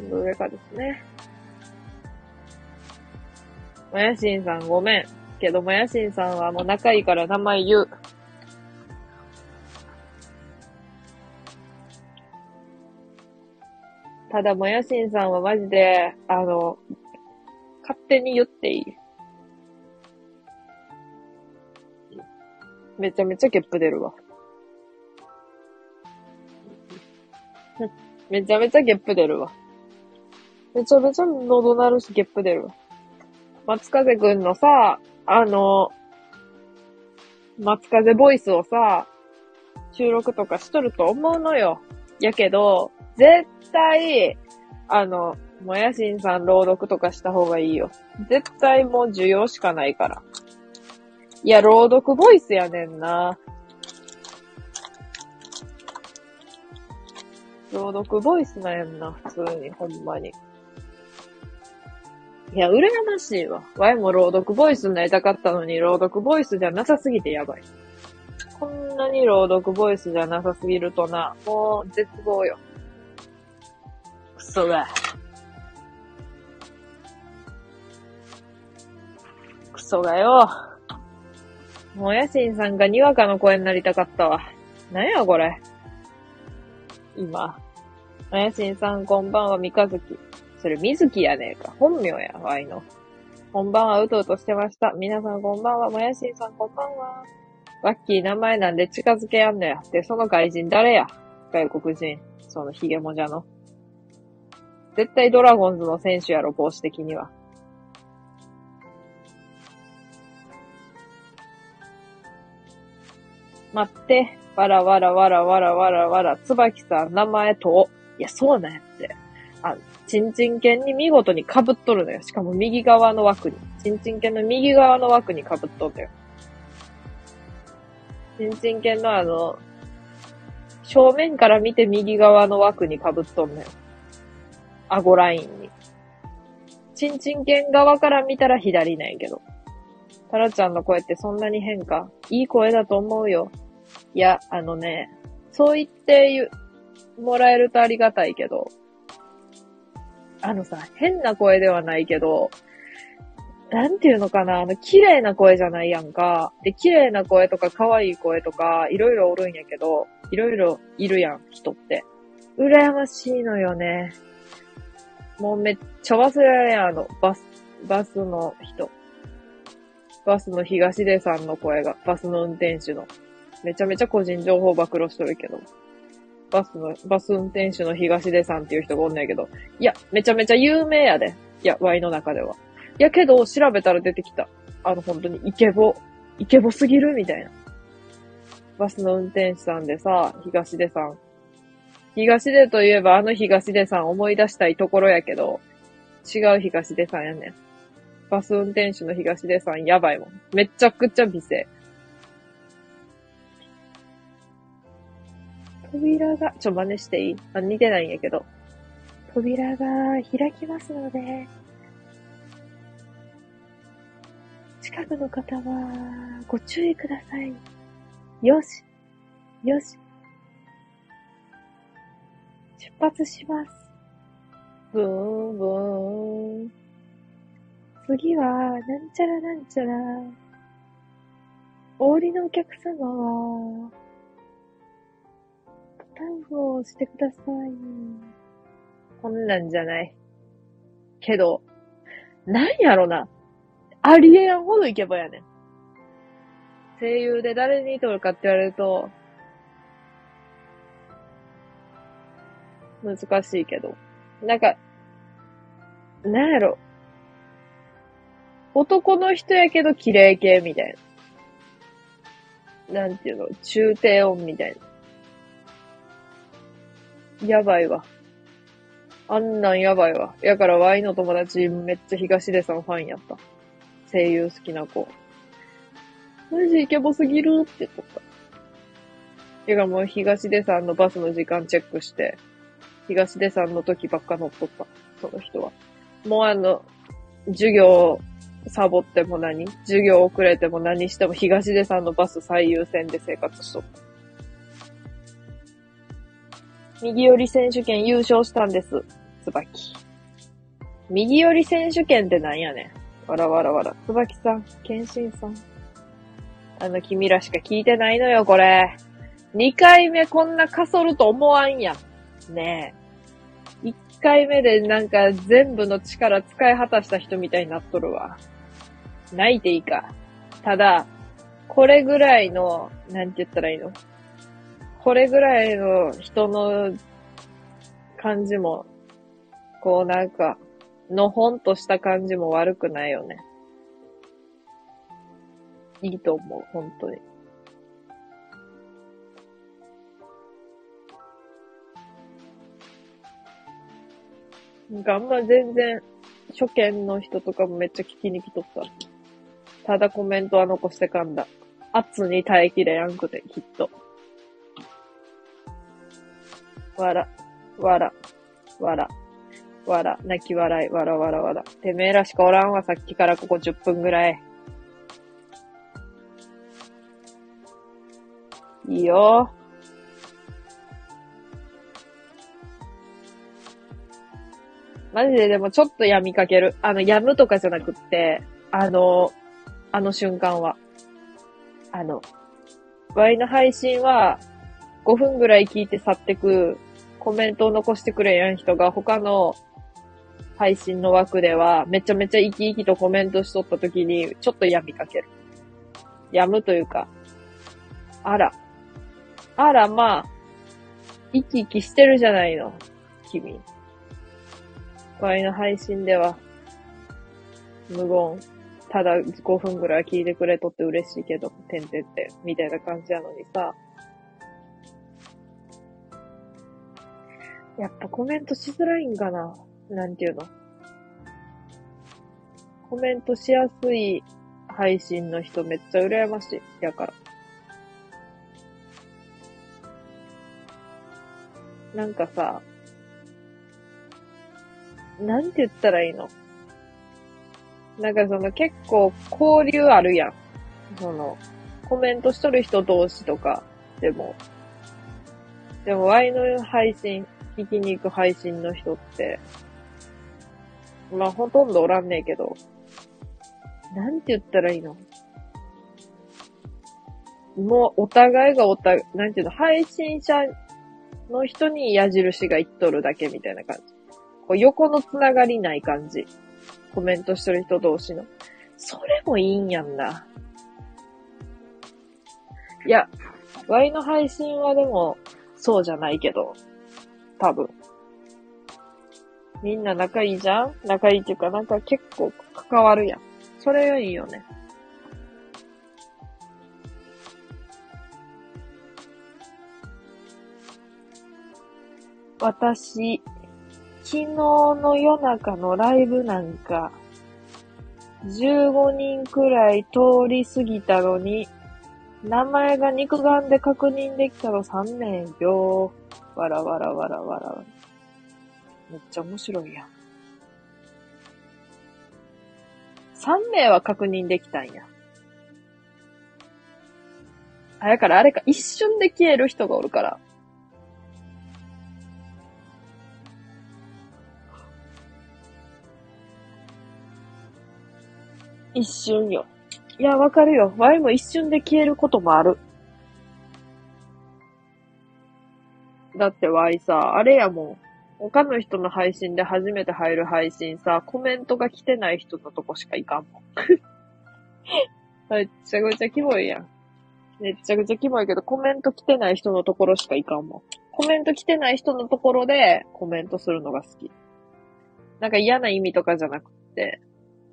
どれかですね。もやしんさんごめん。けどもやしんさんはもう仲いいから名前言う。ただもやしんさんはマジで、あの、勝手に言っていい。めちゃめちゃゲップ出るわ。めちゃめちゃゲップ出るわ。めちゃめちゃ喉鳴るしゲップ出るわ。松風くんのさ、あの、松風ボイスをさ、収録とかしとると思うのよ。やけど、絶対、あの、もやしんさん朗読とかした方がいいよ。絶対もう需要しかないから。いや、朗読ボイスやねんな。朗読ボイスなんやんな、普通に、ほんまに。いや、羨ましいわ。ワイも朗読ボイスになりたかったのに、朗読ボイスじゃなさすぎてやばい。こんなに朗読ボイスじゃなさすぎるとな、もう絶望よ。クソが。クソがよ。もやしんさんがにわかの声になりたかったわ。なんやこれ。今。もやしんさんこんばんは、三日月。それ、みずきやねえか。本名や、ワイの。こんばんは、うとうとしてました。皆さんこんばんは、もやしんさんこんばんは。ワッキー名前なんで近づけやんのや。で、その外人誰や？外国人。そのヒゲもじゃの。絶対ドラゴンズの選手やろ、帽子的には。待って。わらわらわらわらわらわら、つばきさん、名前と、いや、そうなんやって。あ、ちんちん犬に見事に被っとるのよ。しかも右側の枠に。ちんちん犬の右側の枠に被っとんだよ。ちんちん犬のあの、正面から見て右側の枠に被っとんのよ。顎ラインに。ちんちん犬側から見たら左なんやけど。タラちゃんの声ってそんなに変かいい声だと思うよ。いや、あのね、そう言って、もらえるとありがたいけど、あのさ、変な声ではないけど、なんていうのかな、あの、綺麗な声じゃないやんか。で、綺麗な声とか可愛い声とか、いろいろおるんやけど、いろいろいるやん、人って。羨ましいのよね。もうめっちゃ忘れられん、あの、バス、バスの人。バスの東出さんの声が、バスの運転手の。めちゃめちゃ個人情報暴露しとるけど。バスの、バス運転手の東出さんっていう人がおんねんけど。いや、めちゃめちゃ有名やで。いや、ワイの中では。やけど、調べたら出てきた。あの、本当に、イケボ、イケボすぎるみたいな。バスの運転手さんでさ、東出さん。東出といえば、あの東出さん思い出したいところやけど、違う東出さんやねん。バス運転手の東出さんやばいもん。めちゃくちゃ美声。扉が、ちょ、真似していい？あ、似てないんやけど。扉が開きますので、近くの方はご注意ください。よし。よし。出発します。ブーン、ブーン。次は、なんちゃらなんちゃら。お降りのお客様は、ボタンを押してください。こんなんじゃない。けど、なんやろな。ありえんほどいけばやねん。声優で誰に撮るかって言われると、難しいけど。なんか、なんやろ。男の人やけど綺麗系みたいな。なんていうの、中低音みたいな。やばいわ。あんなんやばいわ。やから、ワイの友達めっちゃ東出さんファンやった。声優好きな子。マジイケボすぎるって言っとった。てかもう東出さんのバスの時間チェックして、東出さんの時ばっか乗っとった。その人は。もうあの、授業サボっても何？授業遅れても何しても東出さんのバス最優先で生活しとった。右寄り選手権優勝したんです。椿。右寄り選手権ってなんやねん。わらわらわら。椿さん、謙信さん。あの、君らしか聞いてないのよ、これ。二回目こんなかそると思わんやん。ねえ。一回目でなんか全部の力使い果たした人みたいになっとるわ。泣いていいか。ただ、これぐらいの、なんて言ったらいいの？これぐらいの人の感じも、こうなんか、のほんとした感じも悪くないよね。いいと思う、本当に。なんかあんま全然、初見の人とかもめっちゃ聞きに来とった。ただコメントは残してかんだ。圧に耐えきれやんくて、きっと。わら、わら、わら、わら、泣き笑い、わらわらわら。てめえらしかおらんわ、さっきからここ10分ぐらい。いいよ。マジででもちょっと闇みかける。あの、やむとかじゃなくって、あの、あの瞬間は。あの、ワイの配信は、5分ぐらい聞いて去ってく、コメントを残してくれやん人が他の配信の枠では、めちゃめちゃ生き生きとコメントしとった時に、ちょっと闇みかける。やむというか、あら。あら、まあ、生き生きしてるじゃないの、君。ワイの配信では、無言。ただ5分ぐらい聞いてくれとって嬉しいけど、てんてんてん、みたいな感じなのにさ。やっぱコメントしづらいんかな？なんていうの？コメントしやすい配信の人めっちゃ羨ましい。やから。なんかさ、なんて言ったらいいの？なんかその結構交流あるやん。その、コメントしとる人同士とかでも。でも、ワイの配信、聞きに行く配信の人って、まあほとんどおらんねえけど、なんて言ったらいいの？もうお互いがおた、なんていうの、配信者の人に矢印がいっとるだけみたいな感じ。こう横のつながりない感じ。コメントしてる人同士の。それもいいんやんな。いや、ワイの配信はでも、そうじゃないけど、多分。みんな仲いいじゃん？仲いいっていうか、なんか結構関わるやん。それがいいよね。私、昨日の夜中のライブなんか、15人くらい通り過ぎたのに、名前が肉眼で確認できたの3名よ。わらわらわらわらわら。めっちゃ面白いやん。3名は確認できたんや。あ、やからあれか、一瞬で消える人がおるから。一瞬よ。いや、わかるよ。ワイも一瞬で消えることもある。だってワイさ、あれやもん。他の人の配信で初めて入る配信さ、コメントが来てない人のとこしか行かんもん。<laughs> めっちゃくちゃキモいやん。めっちゃくちゃキモいけど、コメント来てない人のところしか行かんもん。コメント来てない人のところでコメントするのが好き。なんか嫌な意味とかじゃなくて、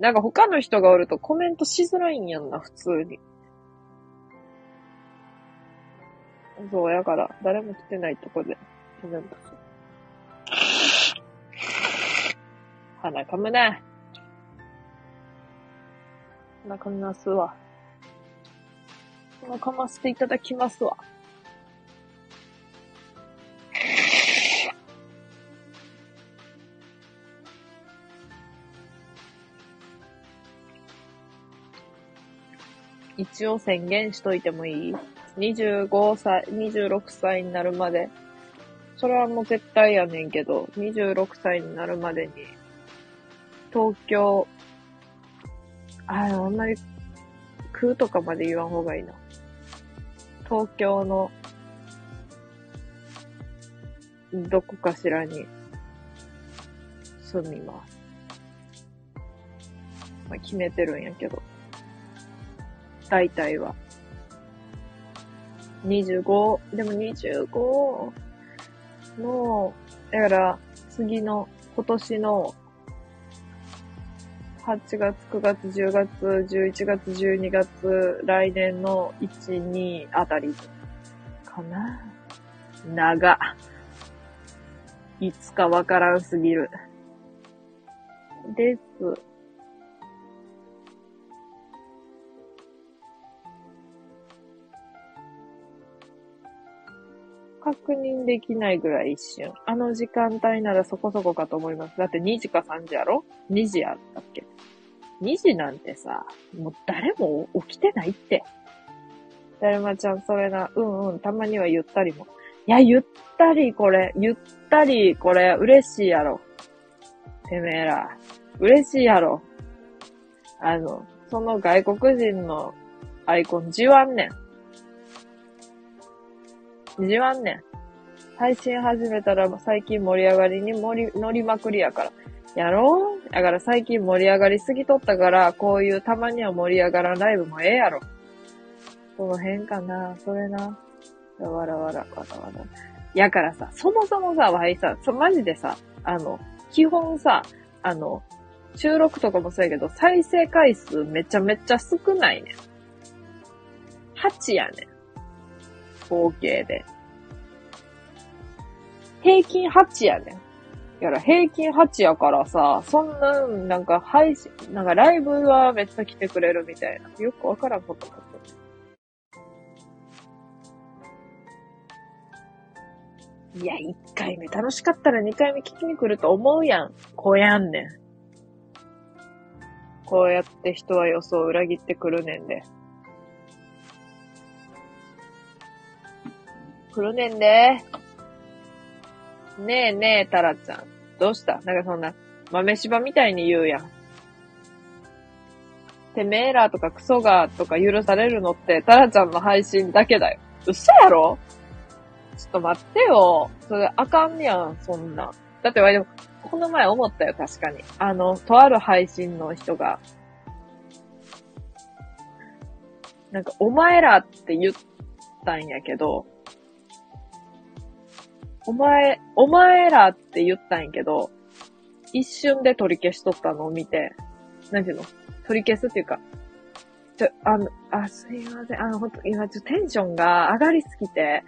なんか他の人がおるとコメントしづらいんやんな、普通に。そう、やから、誰も来てないとこでコメントする。鼻かむな。鼻かみますわ。鼻かませていただきますわ。一応宣言しといてもいい ?25 歳、26歳になるまで。それはもう絶対やねんけど、26歳になるまでに、東京、ああ、んまり、空とかまで言わん方がいいな。東京の、どこかしらに、住みます。まあ、決めてるんやけど。大体は。25、でも25の、だから、次の、今年の、8月、9月、10月、11月、12月、来年の1、2あたりかな。長。いつかわからんすぎる。です。確認できないぐらい一瞬。あの時間帯ならそこそこかと思います。だって2時か3時やろ ?2 時やったっけ ?2 時なんてさ、もう誰も起きてないって。だるまちゃん、それな、うんうん、たまにはゆったりも。いや、ゆったりこれ、ゆったりこれ、嬉しいやろ。てめえら。嬉しいやろ。あの、その外国人のアイコン、じわんねん。じわんねん。配信始めたら最近盛り上がりに盛り、乗りまくりやから。やろう？だから最近盛り上がりすぎとったから、こういうたまには盛り上がらんライブもええやろ。その辺かなそれな。わらわらわらわら。やからさ、そもそもさ、わいさ、そ、マジでさ、あの、基本さ、あの、収録とかもそうやけど、再生回数めちゃめちゃ少ないねん。8やねん。合計で。平均8やねん。やら、平均8やからさ、そんな、なんか配信、なんかライブはめっちゃ来てくれるみたいな。よくわからんことになってる。いや、1回目楽しかったら2回目聞きに来ると思うやん。こうやんねん。こうやって人は予想を裏切ってくるねんで。来るねんで。ねえねえ、タラちゃん。どうした？なんかそんな、豆柴みたいに言うやん。てめえらとかクソがとか許されるのって、タラちゃんの配信だけだよ。嘘やろ？ちょっと待ってよ。それあかんやん、そんな。だってわでも、この前思ったよ、確かに。あの、とある配信の人が、なんか、お前らって言ったんやけど、お前、お前らって言ったんやけど、一瞬で取り消しとったのを見て、なんていうの？取り消すっていうか、ちょ、あの、あ、すいません。あの、ほんと、今ちょっとテンションが上がりすぎて、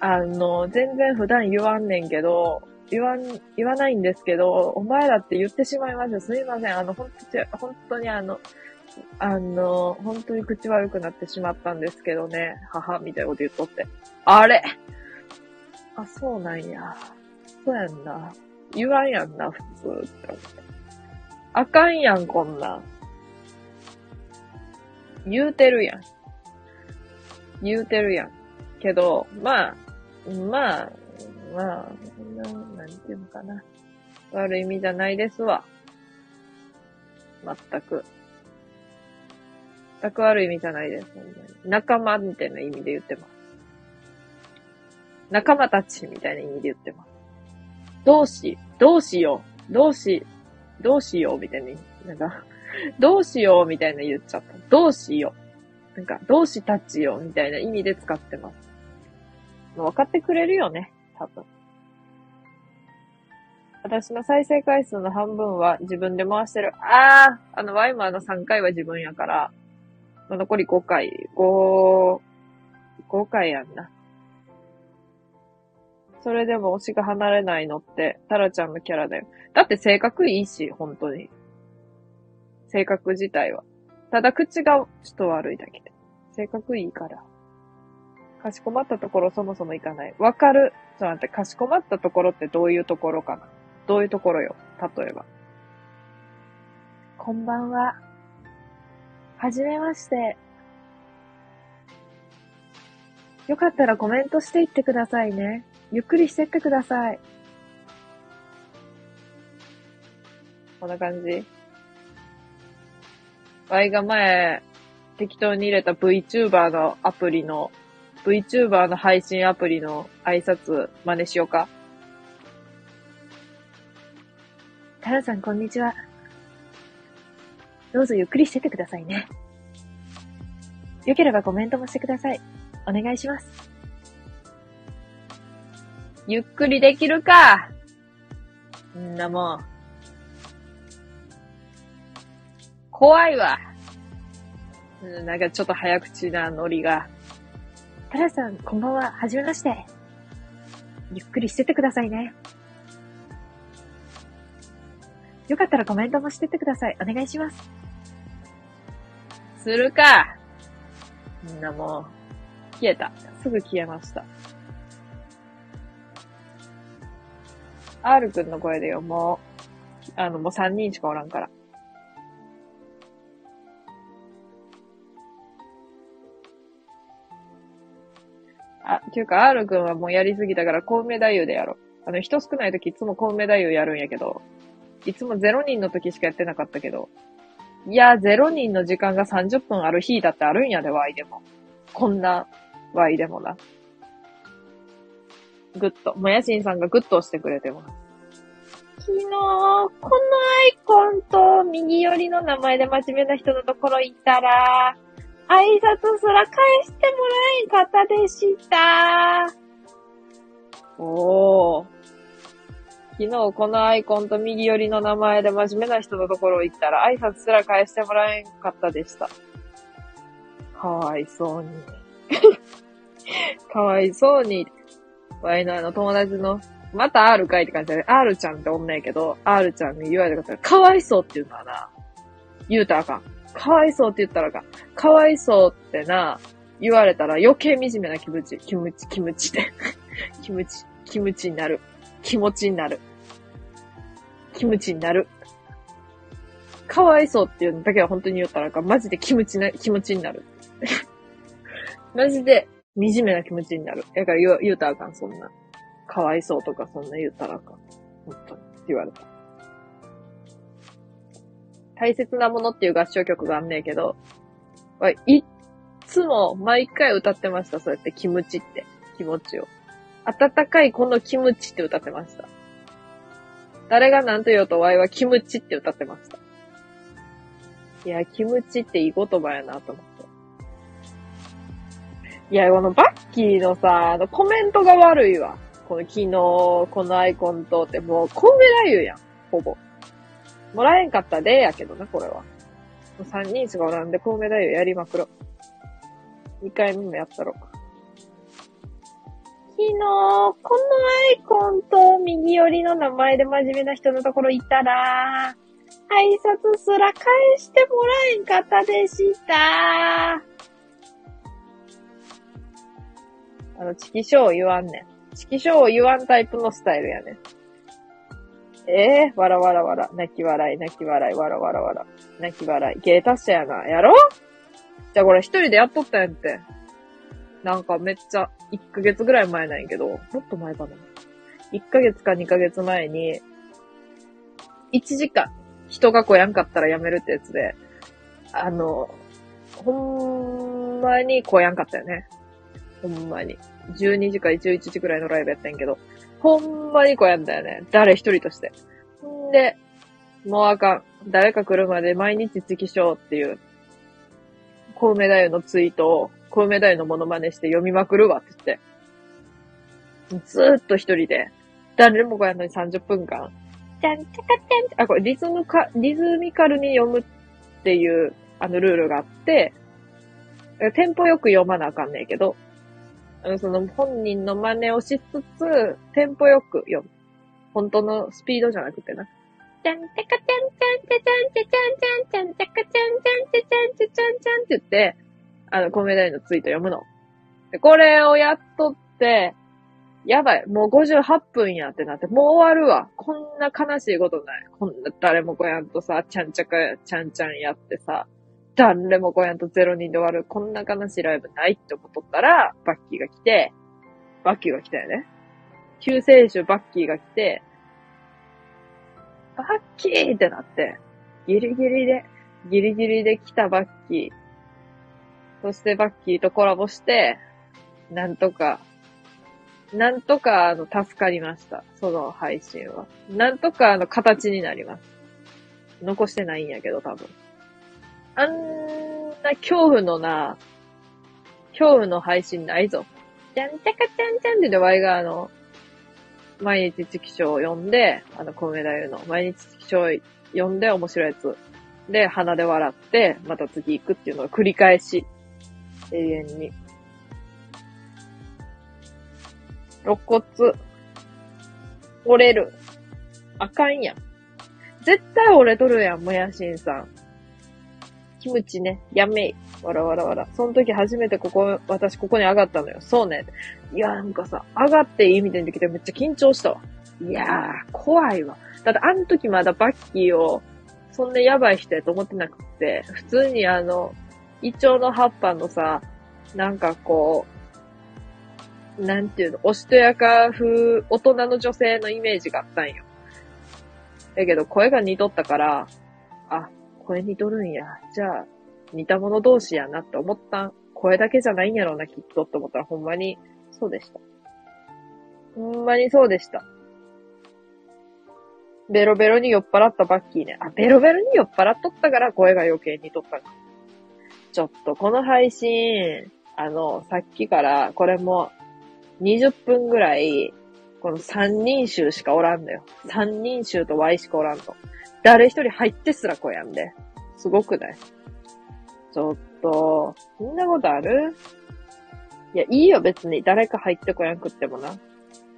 あの、全然普段言わんねんけど、言わん、言わないんですけど、お前らって言ってしまいました。すいません。あの、ほんと、本当にあの、あの、本当に口悪くなってしまったんですけどね、母みたいなこと言っとって。あれあ、そうなんや。そうやんな。言わんやんな、普通って思って。あかんやん、こんな。言うてるやん。言うてるやん。けど、まあ、まあ、まあ、ななんていうのかな。悪い意味じゃないですわ。まったく。全く悪い意味じゃないです。ほんまに仲間みたいな意味で言ってます。仲間たちみたいな意味で言ってます。どうし、どうしよう、どうし、どうしようみたいな意味。なんか、<laughs> どうしようみたいな言っちゃった。どうしよう。なんか、どうしたちよみたいな意味で使ってます。もう分かってくれるよね、多分。私の再生回数の半分は自分で回してる。あー、あの、ワイマーの3回は自分やから、残り5回、5、5回やんな。それでも推しが離れないのって、タラちゃんのキャラだよ。だって性格いいし、本当に。性格自体は。ただ口がちょっと悪いだけで。性格いいから。かしこまったところそもそもいかない。わかる？ちょっと待って、かしこまったところってどういうところかな？どういうところよ？例えば。こんばんは。はじめまして。よかったらコメントしていってくださいね。ゆっくりしてってください。こんな感じ。ワイが前、適当に入れた VTuber のアプリの、VTuber の配信アプリの挨拶真似しようか。タラさん、こんにちは。どうぞゆっくりしててくださいね。よければコメントもしてください。お願いします。ゆっくりできるか。んなもん。怖いわ。うんなんかちょっと早口なノリが。タラさん、こんばんは。はじめまして。ゆっくりしてってくださいね。よかったらコメントもしてってください。お願いします。するか。みんなもう、消えた。すぐ消えました。R くんの声でよ、もう。あの、もう3人しかおらんから。あ、っていうか R くんはもうやりすぎたから、コウメ太夫でやろう。あの、人少ない時いつもコウメ太夫やるんやけど、いつも0人の時しかやってなかったけど、いや、0人の時間が30分ある日だってあるんやで、ワイでも。こんな、ワイでもな。グッと。もやしんさんがグッと押してくれてます。昨日、このアイコンと右寄りの名前で真面目な人のところ行ったら、挨拶すら返してもらえんかったでした。おー。昨日このアイコンと右寄りの名前で真面目な人のところ行ったら挨拶すら返してもらえんかったでした。かわいそうに。<laughs> かわいそうに。ワイのあの友達の、また R かいって感じで、R ちゃんって女やけど、R ちゃんに言われたから、かわいそうって言うのはな、言うたらあかん。かわいそうって言ったらあかん。かわいそうってな、言われたら余計惨めな気持ち、気持ち、気持ちって。<laughs> 気持ち、気持ちになる。気持ちになる。気持ちになる。かわいそうっていうのだけは本当に言ったらあかん。マジで気持ちな、気持ちになる。<laughs> マジで惨めな気持ちになる。だから言う、言うたらあかん、そんな。かわいそうとかそんな言ったらあかん。本当に。って言われた。大切なものっていう合唱曲があんねんけど、いいっつも毎回歌ってました。そうやって気持ちって。気持ちを。温かいこのキムチって歌ってました。誰が何と言おうとワイはキムチって歌ってました。いや、キムチっていい言葉やなと思って。いや、このバッキーのさ、あのコメントが悪いわ。この昨日、このアイコンとって、もう、コウメ太夫やん。ほぼ。もらえんかったで、やけどな、これは。もう3人しかおらんで、コウメ太夫やりまくろ。2回目もやったろ。昨日、このアイコンと右寄りの名前で真面目な人のところ行ったら、挨拶すら返してもらえんかったでした。あの、チキショーを言わんねん。チキショーを言わんタイプのスタイルやねん。ええー、わらわらわら、泣き笑い、泣き笑い、わらわらわら、泣き笑い。芸達者やな。やろ？じゃあこれ一人でやっとったんやって。なんかめっちゃ、1ヶ月ぐらい前なんやけど、もっと前かな。1ヶ月か2ヶ月前に、1時間、人が来やんかったらやめるってやつで、あの、ほんまに来やんかったよね。ほんまに。12時か11時くらいのライブやったんやけど、ほんまに来やんだよね。誰一人として。んで、もうあかん。誰か来るまで毎日月賞っていう、コウメ太夫のツイートを、コウメ太夫のモノマネして読みまくるわって言って、ずーっと一人で、誰も来やんのに30分間、ちゃんちゃかちゃんあ、これリズムか、リズミカルに読むっていう、あのルールがあって、テンポよく読まなあかんねんけど、その本人の真似をしつつ、テンポよく読む。本当のスピードじゃなくてな。ちゃんちゃかちゃんちゃんちゃちゃんちゃちゃんちゃんちゃんちゃかちゃんちゃんちゃちゃんちゃちゃんちゃんって言って、あの、米大のツイート読むの。で、これをやっとって、やばい。もう58分やってなって、もう終わるわ。こんな悲しいことない。こんな誰もこやんとさ、ちゃんちゃかちゃんちゃんやってさ、誰もこやんと0人で終わる。こんな悲しいライブないって思っとったら、バッキーが来て、バッキーが来たよね。救世主バッキーが来て、バッキーってなって、ギリギリで、ギリギリで来たバッキー。そしてバッキーとコラボして、なんとか、なんとか、あの、助かりました。その配信は。なんとか、あの、形になります。残してないんやけど、多分。あんな恐怖のな、恐怖の配信ないぞ。じゃんちゃかちゃんちゃんってで、ワイがあの、毎日知識書を読んで、あの、コメダユの毎日知識書を読んで面白いやつ。で、鼻で笑って、また次行くっていうのを繰り返し、永遠に。肋骨、折れる。あかんやん。絶対折れとるやん、もやしんさん。キムチね、やめい。わらわらわら。その時初めてここ、私ここに上がったのよ。そうね。いや、なんかさ、上がっていいみたいにできてめっちゃ緊張したわ。いやー、怖いわ。だってあの時まだバッキーを、そんなやばい人やと思ってなくて、普通にあの、イチョウの葉っぱのさ、なんかこう、なんていうの、おしとやか風、大人の女性のイメージがあったんよ。だけど声が似とったから、あ、声似とるんや。じゃあ、似た者同士やなって思ったん。声だけじゃないんやろうな、きっとって思ったら、ほんまに、そうでした。ほんまにそうでした。ベロベロに酔っ払ったバッキーね。あ、ベロベロに酔っ払っとったから声が余計にとったか。ちょっと、この配信、あの、さっきから、これも、20分ぐらい、この3人衆しかおらんのよ。3人衆と Y しかおらんの。誰一人入ってすらこやんで。すごくない？ちょっと、そんなことある？いや、いいよ別に誰か入ってこやんくってもな。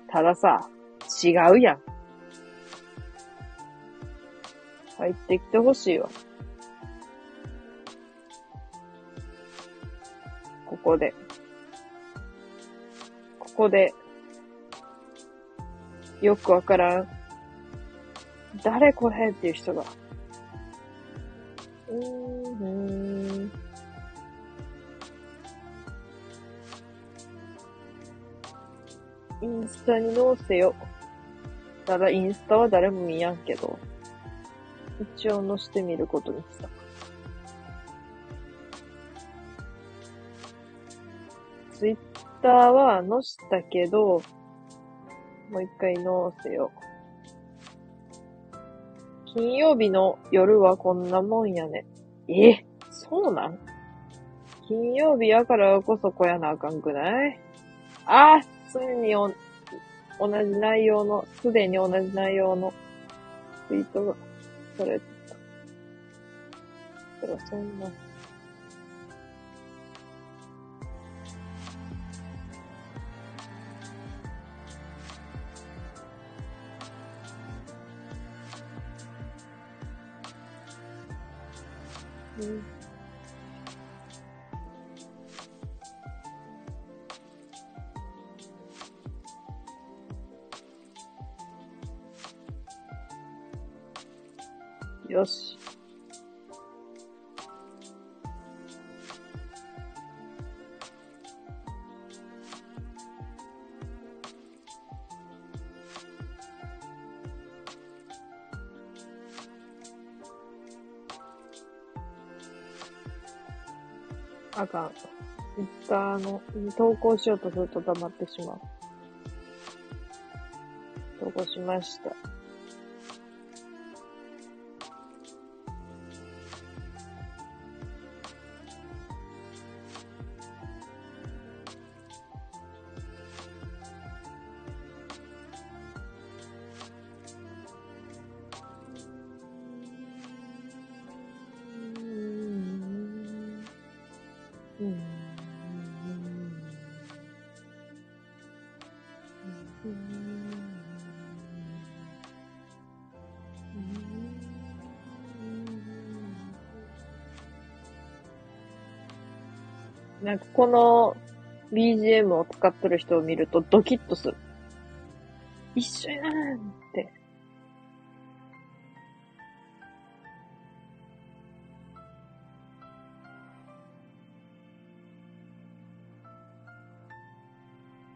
たださ、違うやん。入ってきてほしいわ。ここで。ここで、よくわからん誰これっていう人が。うーん。インスタに載せよ。ただインスタは誰も見やんけど、一応載してみることにした。ツイッターは載したけど、もう一回載せよう。金曜日の夜はこんなもんやね。えそうなん？金曜日やからこそこやなあかんくない？ああ常にお、同じ内容の、すでに同じ内容のツイートがされた。そらそんな。よの、投稿しようとすると黙ってしまう。投稿しました。BGM を使ってる人を見るとドキッとする。一緒やんって。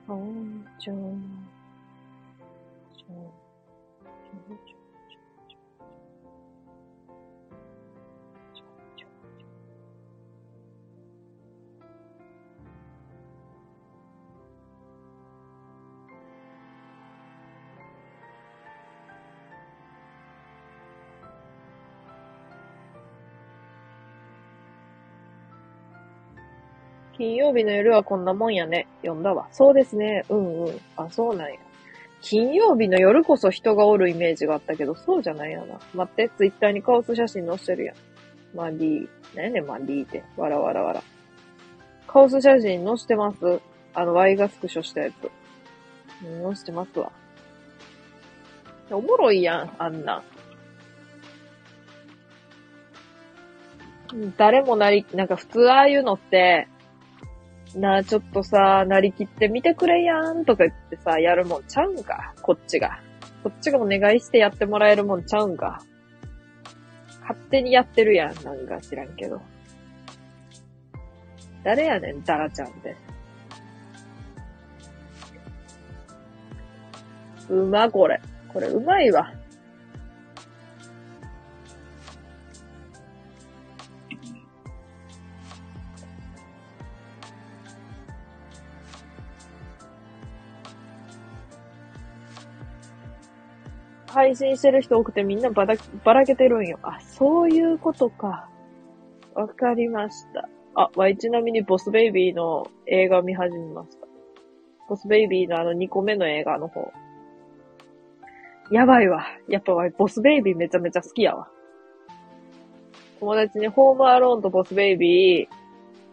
本庁の、ち金曜日の夜はこんなもんやね。読んだわ。そうですね。うんうん。あ、そうなんや。金曜日の夜こそ人がおるイメージがあったけど、そうじゃないよな。待って、ツイッターにカオス写真載してるやん。マンディー。何やねん、マンディーって。わらわらわら。カオス写真載してますあの、Y がスクショしたやつ。載してますわ。おもろいやん、あんな。誰もなり、なんか普通ああいうのって、なあ、ちょっとさ、なりきってみてくれやんとか言ってさ、やるもんちゃうんか？こっちが。こっちがお願いしてやってもらえるもんちゃうんか？勝手にやってるやん。なんか知らんけど。誰やねん、ダラちゃんって。うま、これ。これうまいわ。配信してる人多くてみんなばらばらけてるんよ。あ、そういうことか。わかりました。あ、わいちなみにボスベイビーの映画見始めました。ボスベイビーのあの2個目の映画の方。やばいわ。やっぱわいボスベイビーめちゃめちゃ好きやわ。友達にホームアローンとボスベイビー、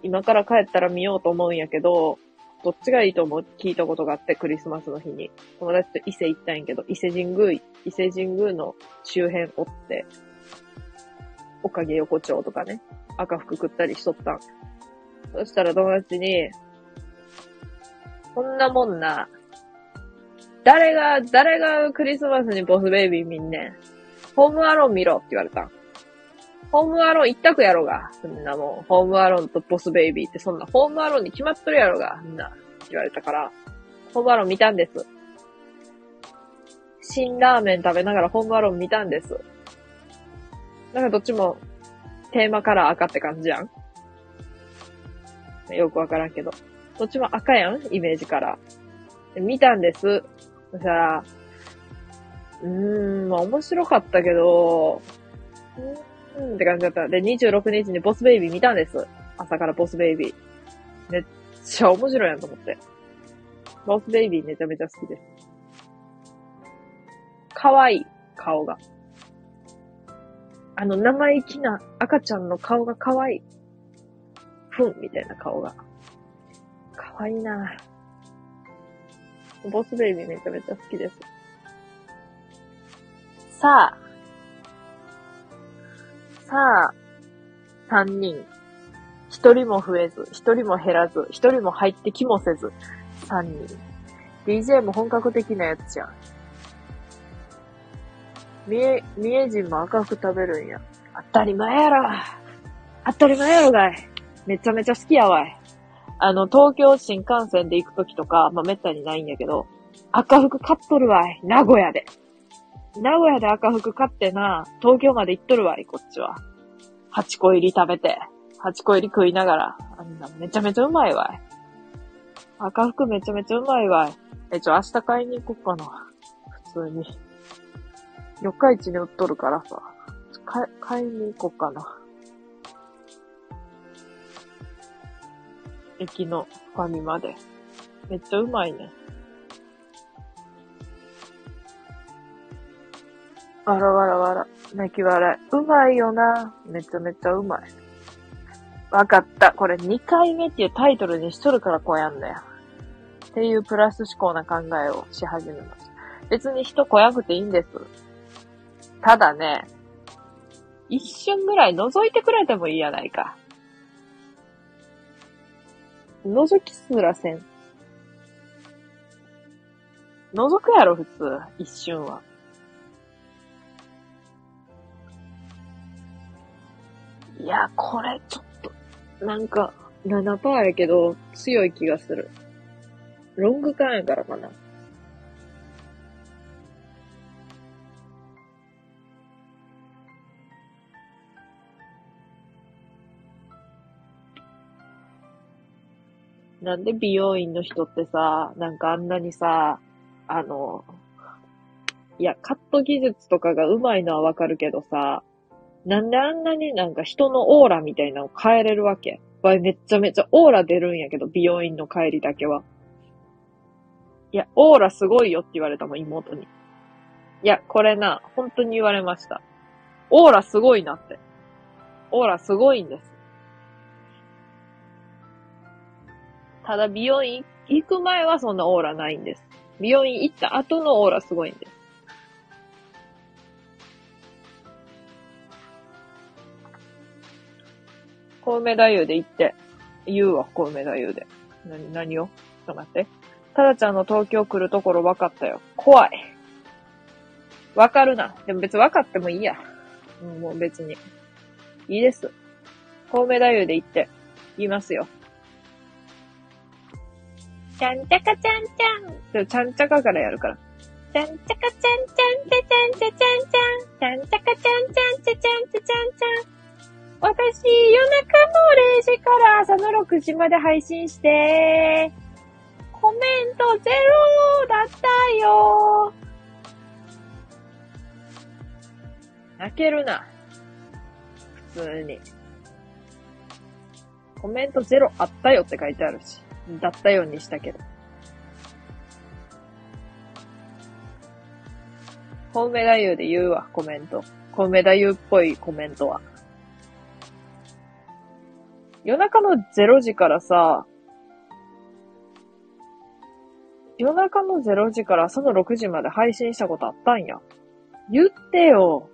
今から帰ったら見ようと思うんやけど、どっちがいいと思う？聞いたことがあって、クリスマスの日に。友達と伊勢行ったんやけど、伊勢神宮、伊勢神宮の周辺おって、おかげ横丁とかね、赤服食ったりしとったん。そしたら友達に、こんなもんな、誰が、誰がクリスマスにボスベイビー見んねん。ホームアローン見ろって言われたん。ホームアローン一択やろが。そんなもん。ホームアローンとボスベイビーってそんな、ホームアローンに決まっとるやろが。そんな、言われたから。ホームアローン見たんです。新ラーメン食べながらホームアローン見たんです。なんかどっちも、テーマカラー赤って感じやん。よくわからんけど。どっちも赤やんイメージカラー。見たんです。そしたら、うーん、まあ面白かったけど、うんって感じだった。で、26日にボスベイビー見たんです。朝からボスベイビー。めっちゃ面白いやんと思って。ボスベイビーめちゃめちゃ好きです。可愛い、顔が。あの、生意気な赤ちゃんの顔が可愛い。ふん、みたいな顔が。可愛いなボスベイビーめちゃめちゃ好きです。さあ。さあ、三人。一人も増えず、一人も減らず、一人も入ってきもせず、三人。DJ も本格的なやつじゃん。三重、三重人も赤服食べるんや。当たり前やろ当たり前やろがいめちゃめちゃ好きやわい。あの、東京新幹線で行くときとか、まあ、めったにないんやけど、赤服買っとるわい。名古屋で。名古屋で赤服買ってな、東京まで行っとるわい、こっちは。8個入り食べて。8個入り食いながら、あんなめちゃめちゃうまいわい。赤服めちゃめちゃうまいわい。え、ちょ、明日買いに行こっかな。普通に。四日市に売っとるからさ。買い、買いに行こっかな。駅のファミマで。めっちゃうまいね。わらわらわら。泣き笑い。うまいよな。めちゃめちゃうまい。わかった。これ2回目っていうタイトルにしとるからこうやんだよ。っていうプラス思考な考えをし始めました。別に人来やくていいんです。ただね、一瞬ぐらい覗いてくれてもいいやないか。覗きすらせん。覗くやろ、普通。一瞬は。や、これちょっと、なんか、7%やけど、強い気がする。ロング缶やからかな。なんで美容院の人ってさ、なんかあんなにさ、あの、いや、カット技術とかが上手いのはわかるけどさ、なんであんなになんか人のオーラみたいなのを変えれるわけ？わいめっちゃめちゃオーラ出るんやけど、美容院の帰りだけは。いや、オーラすごいよって言われたもん、妹に。いや、これな、本当に言われました。オーラすごいなって。オーラすごいんです。ただ美容院行く前はそんなオーラないんです。美容院行った後のオーラすごいんです。小梅太夫で行って、言うわ、小梅太夫で。な、何を？ちょっと待って。タラちゃんの東京来るところ分かったよ。怖い。分かるな。でも別に分かってもいいや。うん、もう別に。いいです。小梅太夫で行って、言いますよ。ちゃんちゃかちゃんちゃん。でもちゃんちゃかからやるから。ちゃんちゃかちゃんちゃんちゃちゃんちゃちゃんちゃん。ちゃんちゃかちゃんちゃんちゃちゃんちゃちゃんちゃん。私、夜中の0時から朝の6時まで配信して、コメントゼロだったよ。泣けるな。普通に。コメントゼロあったよって書いてあるし。だったようにしたけど。コウメ太夫で言うわ、コメント。コウメ太夫っぽいコメントは。夜中の0時からさ、夜中の0時から朝の6時まで配信したことあったんや。言ってよ。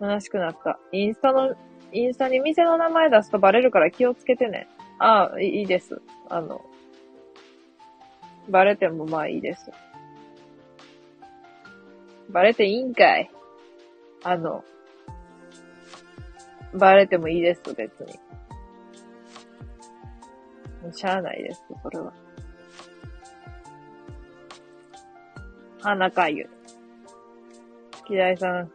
悲しくなった。インスタの、インスタに店の名前出すとバレるから気をつけてね。ああ、いいです。あの、バレてもまあいいです。バレていいんかいあの、バレてもいいです、別に。しゃあないです、それは。鼻かゆ。木大さん、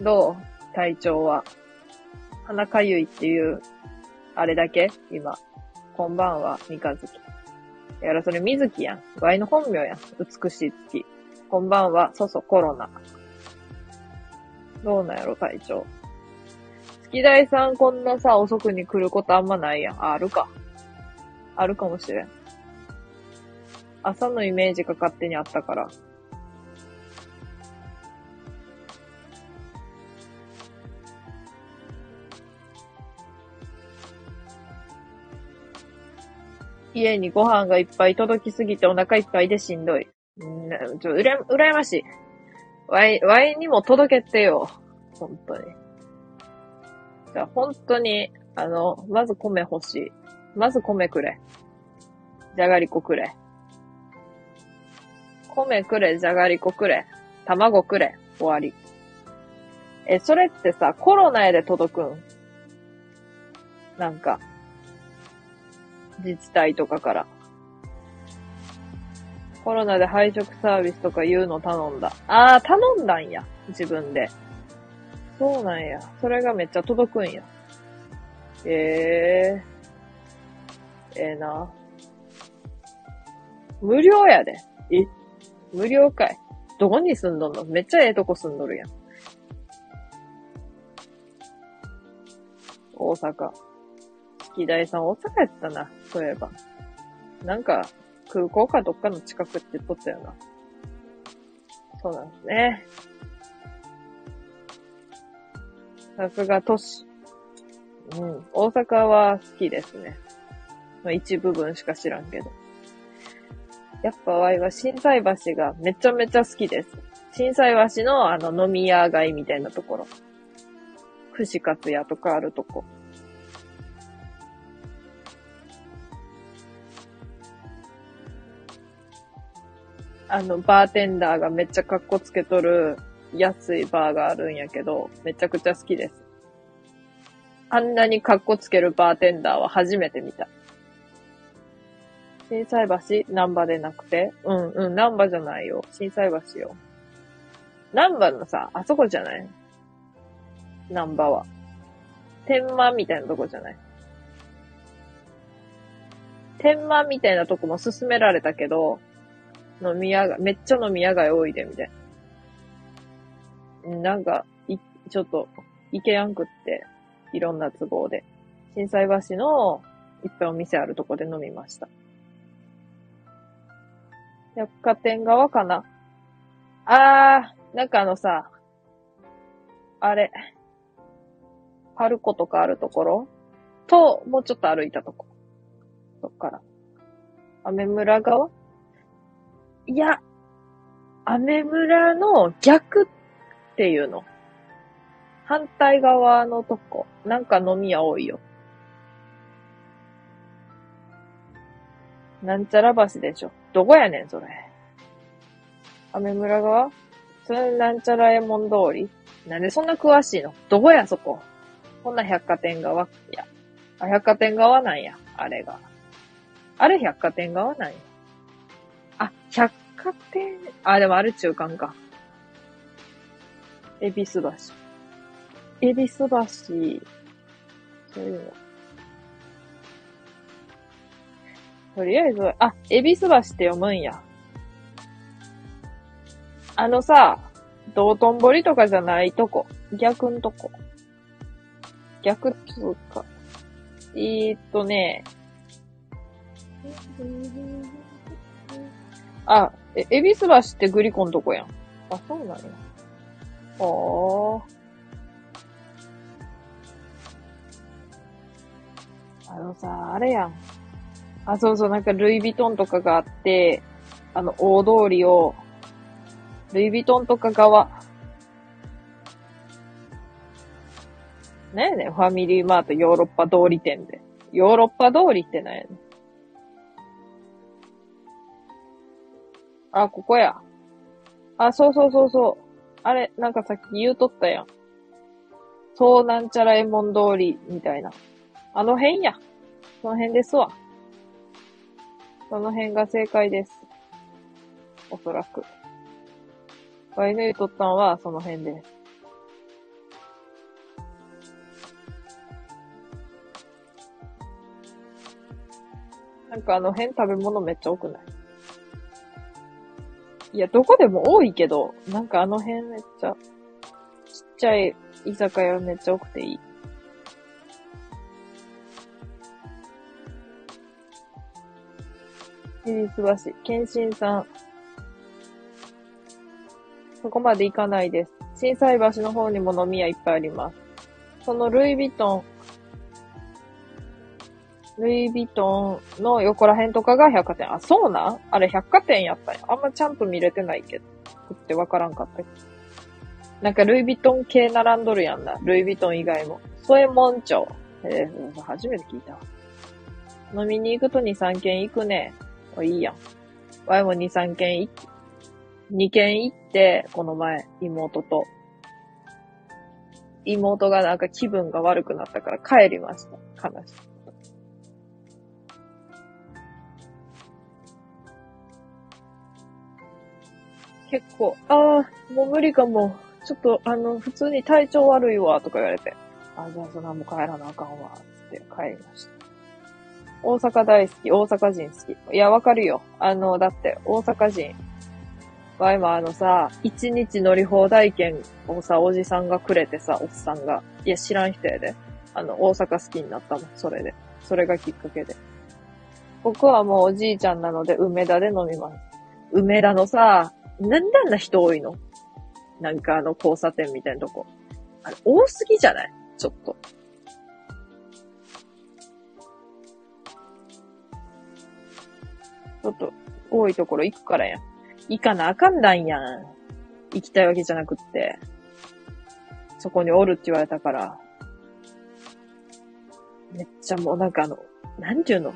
どう？体調は。鼻かゆいっていう、あれだけ？今。こんばんは、三日月。やら、それ水木やん。ワイの本名やん。美しい月。こんばんは、そそコロナ。どうなんやろ、体調。月大さんこんなさ、遅くに来ることあんまないやん。あるか。あるかもしれん。朝のイメージが勝手にあったから。家にご飯がいっぱい届きすぎてお腹いっぱいでしんどい。んなちょ、うら、うらやましい。ワイ、ワイにも届けてよ。本当に。じゃ、本当に、あの、まず米欲しい。まず米くれ。じゃがりこくれ。米くれ、じゃがりこくれ。卵くれ。終わり。え、それってさ、コロナやで届くん？なんか、自治体とかから。コロナで配食サービスとかいうの頼んだ。あー、頼んだんや。自分で。そうなんや。それがめっちゃ届くんや。ええええな。無料やで。え？無料かい。どこに住んどんの？めっちゃええとこ住んどるやん。大阪。月大さん大阪やったな、そういえば。なんか、空港かどっかの近くって言っとったよな。そうなんですね。さすが都市。うん。大阪は好きですね。まあ、一部分しか知らんけど。やっぱワイは震災橋がめちゃめちゃ好きです。震災橋のあの飲み屋街みたいなところ。串カツ屋とかあるとこ。あの、バーテンダーがめっちゃカッコつけとる安いバーがあるんやけど、めちゃくちゃ好きです。あんなにカッコつけるバーテンダーは初めて見た。震災橋南波でなくて？うんうん、南波じゃないよ。震災橋よ。南波のさ、あそこじゃない？南波は。天満みたいなとこじゃない？天満みたいなとこも勧められたけど、飲み屋が、めっちゃ飲み屋街多いで、みたいな。なんか、い、ちょっと、行けやんくって、いろんな都合で。震災橋の、いっぱいお店あるとこで飲みました。百貨店側かな？あー、なんかあのさ、あれ、パルコとかあるところ？と、もうちょっと歩いたとこ。そっから。アメ村側？いや、アメ村の逆っていうの。反対側のとこ。なんか飲み屋多いよ。なんちゃら橋でしょ。どこやねん、それ。アメ村側？それなんちゃらえもん通り？なんでそんな詳しいの？どこや、そこ？こんな百貨店側？いや。あ、百貨店側なんや。あれが。あれ百貨店側なんや。あ、百貨店、あ、でもあれ中間か。恵比寿橋。恵比寿橋、そういうの。とりあえず、あ、恵比寿橋って読むんや。あのさ、道頓堀とかじゃないとこ。逆んとこ。逆つうか。えー、っとね。あ、え、恵比寿橋ってグリコンとこやん。あ、そうなんや。ほー。あのさ、あれやん。あ、そうそう、なんかルイ・ヴィトンとかがあって、あの、大通りを、ルイ・ヴィトンとか側。なんやねん、ファミリーマートヨーロッパ通り店で。ヨーロッパ通りってなんやねん。あ、ここや。あ、そうそうそうそう。あれ、なんかさっき言うとったやん。そうなんちゃらえもん通りみたいな。あの辺や。その辺ですわ。その辺が正解です。おそらく。ワイヌイとったんはその辺です。なんかあの辺食べ物めっちゃ多くない？いや、どこでも多いけど、なんかあの辺めっちゃ、ちっちゃい居酒屋めっちゃ多くていい。恵比寿橋、謙信さん。そこまで行かないです。震災橋の方にも飲み屋いっぱいあります。そのルイ・ヴィトン、ルイ・ヴィトンの横ら辺とかが百貨店。あ、そうなん？あれ百貨店やったんや。あんまちゃんと見れてないけど。ってわからんかったっけ。なんかルイ・ヴィトン系並んどるやんな。ルイ・ヴィトン以外も。ソエモン町。えー、初めて聞いた。飲みに行くと2、3軒行くね。あいいやん。わいも2、3軒行2軒行って、この前、妹と。妹がなんか気分が悪くなったから帰りました。悲しい。結構、ああ、もう無理かも。ちょっと、あの、普通に体調悪いわ、とか言われて。あ、じゃあそれはもう帰らなあかんわ。って帰りました。大阪大好き、大阪人好き。いや、わかるよ。あの、だって、大阪人。わ、今あのさ、一日乗り放題券をさ、おじさんがくれてさ、おっさんが。いや、知らん人やで。あの、大阪好きになったもん、それで。それがきっかけで。僕はもうおじいちゃんなので、梅田で飲みます。梅田のさ、なんであんな人多いの？なんかあの交差点みたいなとこ。あれ、多すぎじゃない？ちょっと。ちょっと、多いところ行くからやん。行かなあかんだんやん。行きたいわけじゃなくって。そこにおるって言われたから。めっちゃもうなんかあの、なんていうの？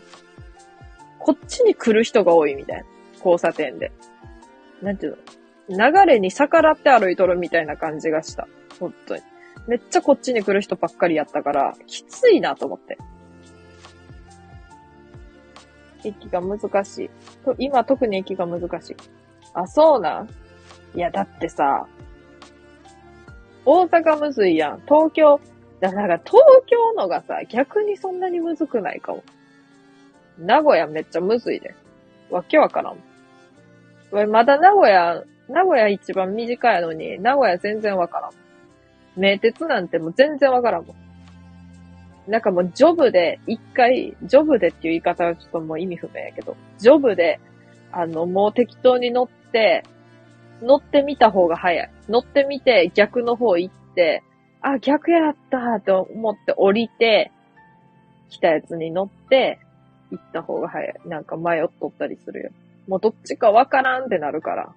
こっちに来る人が多いみたいな。交差点で。なんていうの？流れに逆らって歩いとるみたいな感じがした。本当に。めっちゃこっちに来る人ばっかりやったから、きついなと思って。息が難しい。と今特に息が難しい。あ、そうなん？いや、だってさ、大阪むずいやん。東京、だから東京のがさ、逆にそんなにむずくないかも。名古屋めっちゃむずいで。わけわからん。俺まだ名古屋、名古屋一番短いのに、名古屋全然わからん。名鉄なんてもう全然わからんもん。なんかもうジョブで一回、ジョブでっていう言い方はちょっともう意味不明やけど、ジョブで、あの、もう適当に乗って、乗ってみた方が早い。乗ってみて逆の方行って、あ、逆やったと思って降りて、来たやつに乗って、行った方が早い。なんか迷っとったりするよ。もうどっちかわからんってなるから。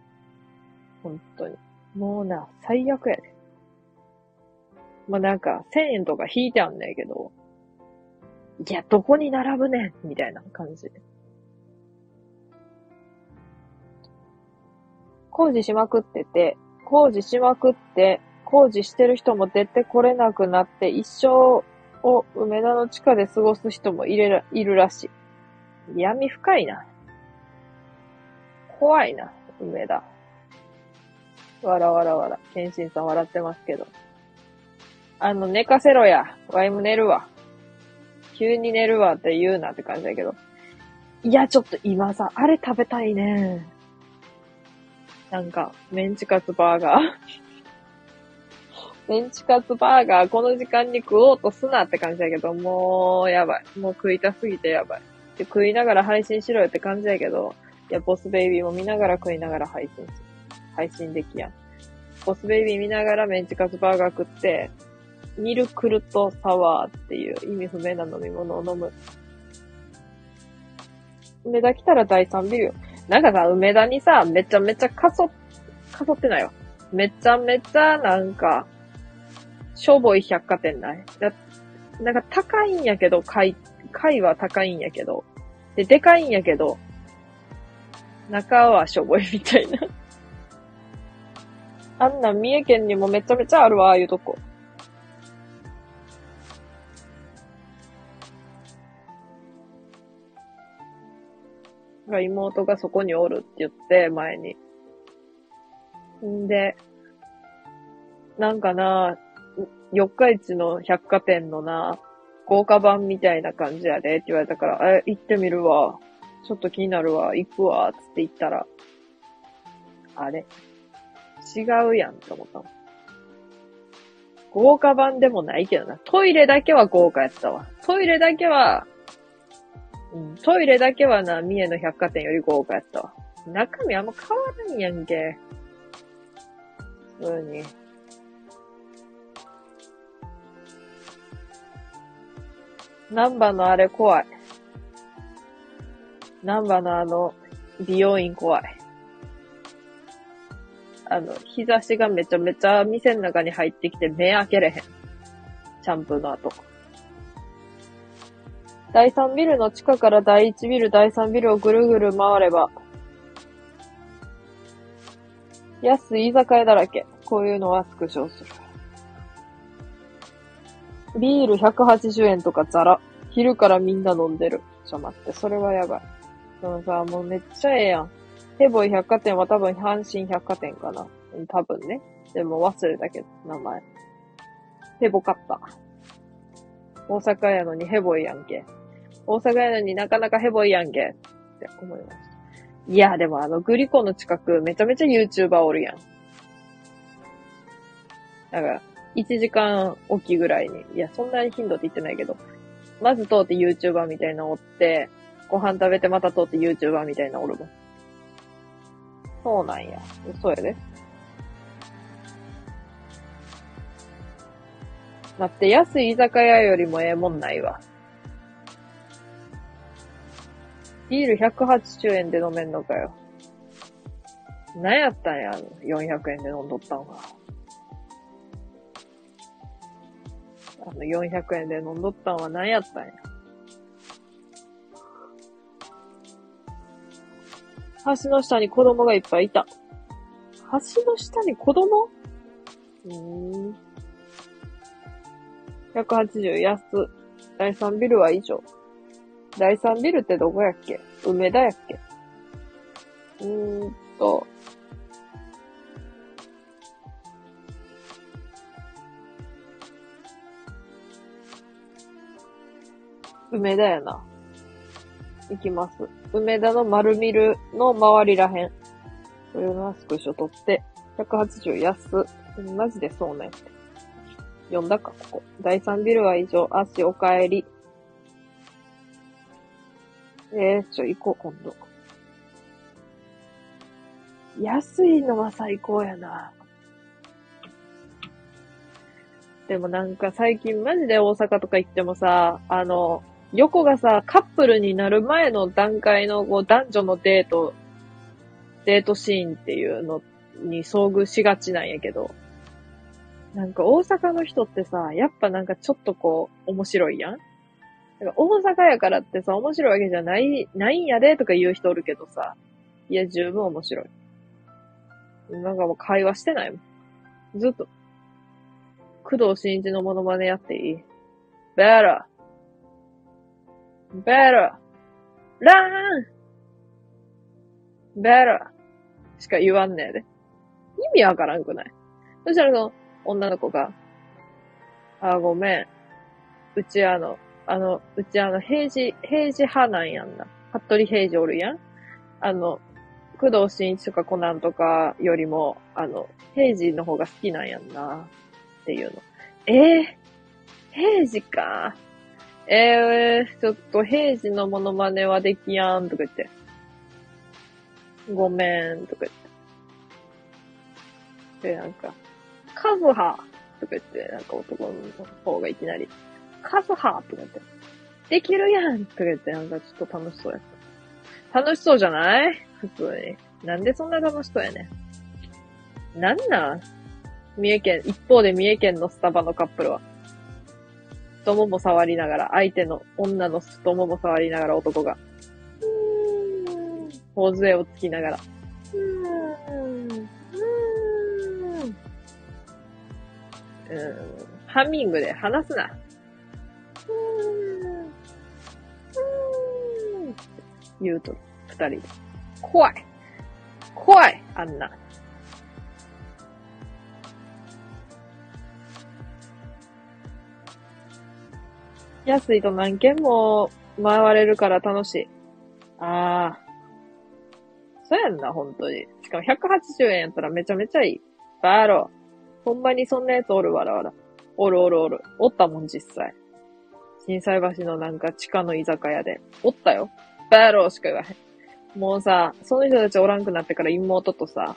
本当に。もうな、最悪やで。まあ、なんか、1000円とか引いてあんねんけど、いや、どこに並ぶねんみたいな感じ。工事しまくってて、工事しまくって、工事してる人も出てこれなくなって、一生を梅田の地下で過ごす人もいるいるらしい。闇深いな。怖いな、梅田。わらわらわら。謙信さん笑ってますけど。あの、寝かせろや。ワイも寝るわ。急に寝るわって言うなって感じだけど。いや、ちょっと今さ、あれ食べたいね。なんか、メンチカツバーガー。<laughs> メンチカツバーガー、この時間に食おうとすなって感じだけど、もう、やばい。もう食いたすぎてやばい。で、食いながら配信しろよって感じだけど、いや、ボスベイビーも見ながら食いながら配信する。配信できやん。ボスベイビー見ながらメンチカツバーガー食って、ミルクルトサワーっていう意味不明な飲み物を飲む。梅田来たら第3ビル。なんかさ、梅田にさ、めちゃめちゃかそ、かそってないよ。めちゃめちゃなんか、しょぼい百貨店ないだなんか高いんやけど、貝、貝は高いんやけど。で、でかいんやけど、中はしょぼいみたいな。あんな三重県にもめちゃめちゃあるわ、ああいうとこ。妹がそこにおるって言って、前に。んで、なんかな、四日市の百貨店のな、豪華版みたいな感じやでって言われたから、え、行ってみるわ。ちょっと気になるわ。行くわ。つって言ったら、あれ違うやんと思ったの。豪華版でもないけどな。トイレだけは豪華やったわ。トイレだけはトイレだけはな、三重の百貨店より豪華やったわ。中身あんま変わらんやんけ。普通に。ナンバのあれ怖い。ナンバのあの、美容院怖い。あの、日差しがめちゃめちゃ店の中に入ってきて目開けれへん。シャンプーの後。第3ビルの地下から第1ビル、第3ビルをぐるぐる回れば、安い居酒屋だらけ。こういうのはスクショする。ビール180円とかザラ。昼からみんな飲んでる。ちょ、待って、それはやばい。そのさ、もうめっちゃええやん。ヘボイ百貨店は多分阪神百貨店かな。多分ね。でも忘れたけど、名前。ヘボ買った。大阪やのにヘボいやんけ。大阪やのになかなかヘボいやんけ。って思いました。いや、でもあの、グリコの近くめちゃめちゃ YouTuber おるやん。だから、1時間おきぐらいに、いや、そんなに頻度って言ってないけど、まず通って YouTuber みたいなのおって、ご飯食べてまた通って YouTuber みたいなおるもん。そうなんや。そうやで。待って、安い居酒屋よりもええもんないわ。ビール180円で飲めんのかよ。何やったんや、あの400円で飲んどったんは。あの、400円で飲んどったんは何やったんや。橋の下に子供がいっぱいいた。橋の下に子供？うーん。180安。第3ビルは以上。第3ビルってどこやっけ？梅田やっけ？うーんと。梅田やな。行きます。梅田の丸ミルの周りらへん。これのスクショ取って、180安。マジでそうね。読んだか、ここ。第3ビルは以上。足お帰り。えー、ちょ、行こう、今度。安いのは最高やな。でもなんか最近マジで大阪とか行ってもさ、あの、横がさ、カップルになる前の段階のこう男女のデート、デートシーンっていうのに遭遇しがちなんやけど、なんか大阪の人ってさ、やっぱなんかちょっとこう、面白いやんなんか大阪やからってさ、面白いわけじゃない、ないんやでとか言う人おるけどさ、いや、十分面白い。なんかもう会話してないもん。ずっと。工藤新一のモノマネやっていい ?better, better, run, better しか言わんねえで。意味わからんくない？そしたらその女の子が、あ、ごめん。うちあの、あの、うちあの、平時、平時派なんやんな。服部平時おるやんあの、工藤新一とかコナンとかよりも、あの、平時の方が好きなんやんな。っていうの。えー、平時か。えー、ちょっと平時のモノマネはできやんとか言って。ごめんとか言って。で、なんか、カズハとか言って、なんか男の方がいきなり、カズハとか言って、できるやんとか言って、なんかちょっと楽しそうやった。楽しそうじゃない？普通に。なんでそんな楽しそうやねん。なんなん？三重県、一方で三重県のスタバのカップルは。太もも触りながら、相手の女の太もも触りながら男が、うーん、頬杖をつきながら、うーん、うーん、うーん、ハミングで話すな。言うと、二人で。怖い。怖い、あんな。安いと何軒も回れるから楽しい。ああ。そうやんな、本当に。しかも180円やったらめちゃめちゃいい。バーロー。ほんまにそんなやつおるわらわら。おるおるおる。おったもん、実際。震災橋のなんか地下の居酒屋で。おったよ。バローしか言わへん。もうさ、その人たちおらんくなってから妹とさ、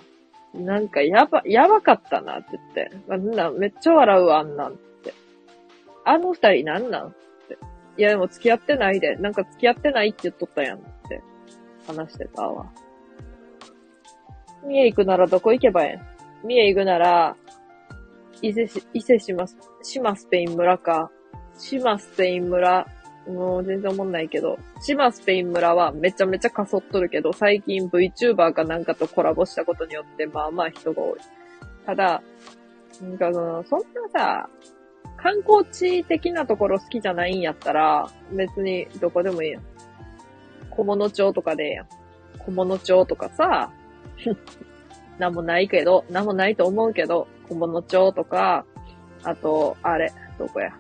なんかやば、やばかったなって言って。まあんな、めっちゃ笑うわ、あんなんって。あの二人なんなんいやでも付き合ってないで、なんか付き合ってないって言っとったやんって話してたわ。三重行くならどこ行けばええん？三重行くなら、伊勢し、伊勢します、島スペイン村か。島スペイン村、もう全然思んないけど、島スペイン村はめちゃめちゃかそっとるけど、最近 VTuber かなんかとコラボしたことによって、まあまあ人が多い。ただ、なんかその、そんなさ、観光地的なところ好きじゃないんやったら、別にどこでもいいやん。小物町とかでええやん。小物町とかさ、<laughs> なんもないけど、なんもないと思うけど、小物町とか、あと、あれ、どこや？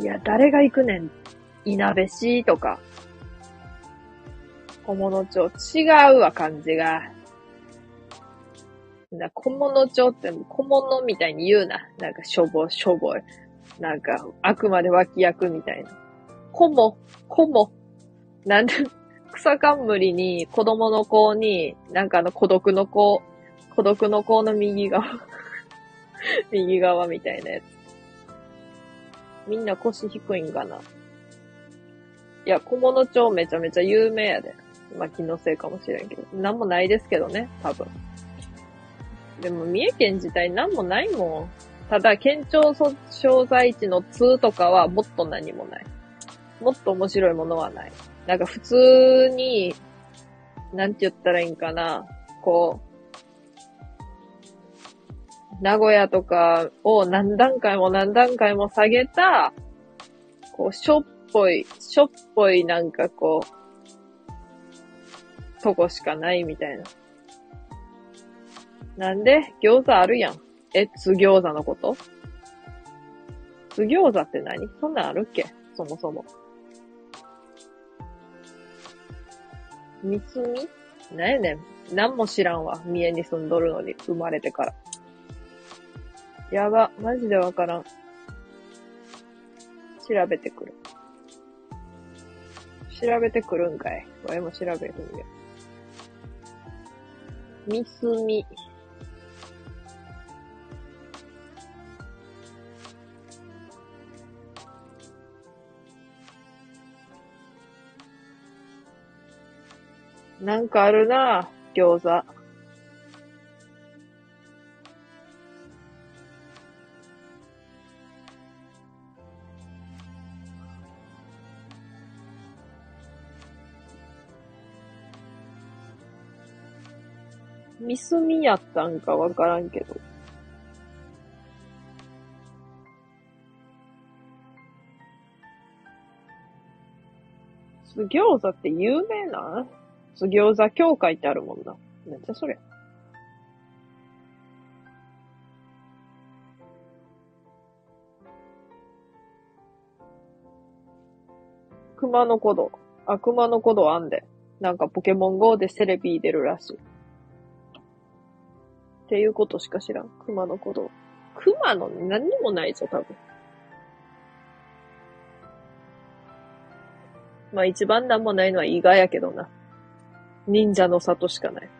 いや、誰が行くねん。稲部市とか。小物町。違うわ、感じが。な小物町って小物みたいに言うな。なんかしょぼ、しょぼい。なんか、あくまで脇役みたいな。こも、こも。なんで、草冠に子供の子に、なんかあの孤独の子、孤独の子の右側。<laughs> 右側みたいなやつ。みんな腰低いんかないや、小物町めちゃめちゃ有名やで。まあ気のせいかもしれんけど。なんもないですけどね、多分。でも三重県自体なんもないもん。ただ、県庁所在地の通とかはもっと何もない。もっと面白いものはない。なんか普通に、なんて言ったらいいんかな。こう、名古屋とかを何段階も何段階も下げた、こう、しょっぽい、しょっぽいなんかこう、とこしかないみたいな。なんで餃子あるやん。え、津餃子のこと？津餃子って何？そんなんあるっけ？そもそも。三つみなんやねん。なんも知らんわ。三重に住んどるのに、生まれてから。やば。マジでわからん。調べてくる。調べてくるんかい。わいも調べるんで。みすみ。なんかあるな餃子。ミスミやったんかわからんけど。酢餃子って有名な酢餃子協会ってあるもんな。なんじゃそれ。熊野古道。あ、熊野古道あんで。なんかポケモン GO でテレビ出るらしい。っていうことしか知らん。熊野古道。熊野何にもないぞ、多分。まあ一番なんもないのは伊賀やけどな。忍者の里しかない。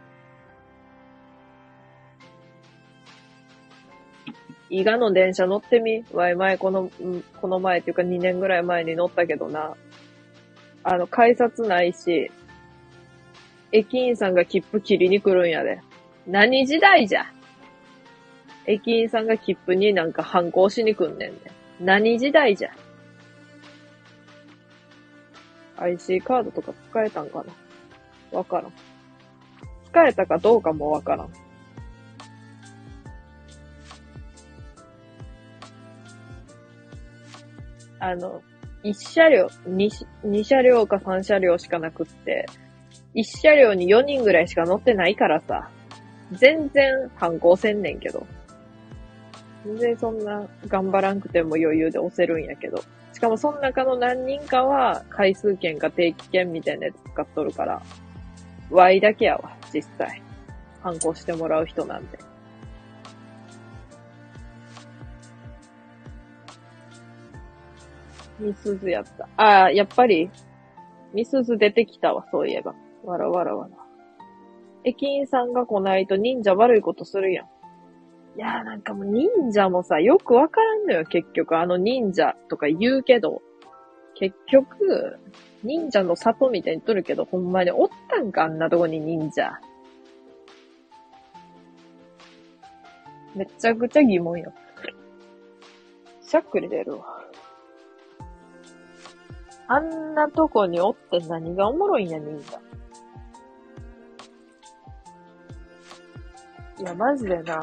伊賀の電車乗ってみわい前この、この前っていうか2年ぐらい前に乗ったけどな。あの、改札ないし、駅員さんが切符切りに来るんやで。何時代じゃ？駅員さんが切符になんか反抗しに来んねんね。何時代じゃ ?IC カードとか使えたんかな？わからん。使えたかどうかもわからん。あの、一車両、二、二車両か三車両しかなくって、一車両に4人ぐらいしか乗ってないからさ、全然反抗せんねんけど。全然そんな頑張らんくても余裕で押せるんやけど。しかもその中の何人かは回数券か定期券みたいなやつ使っとるから、Y だけやわ、実際。反抗してもらう人なんで。みすずやった。ああ、やっぱり、みすず出てきたわ、そういえば。わらわらわら。駅員さんが来ないと忍者悪いことするやん。いやーなんかもう忍者もさ、よくわからんのよ、結局。あの忍者とか言うけど。結局、忍者の里みたいにとるけど、ほんまにおったんか、あんなとこに忍者。めちゃくちゃ疑問よ。しゃっくり出るわ。あんなとこにおって何がおもろいんや、忍者。いや、マジでな。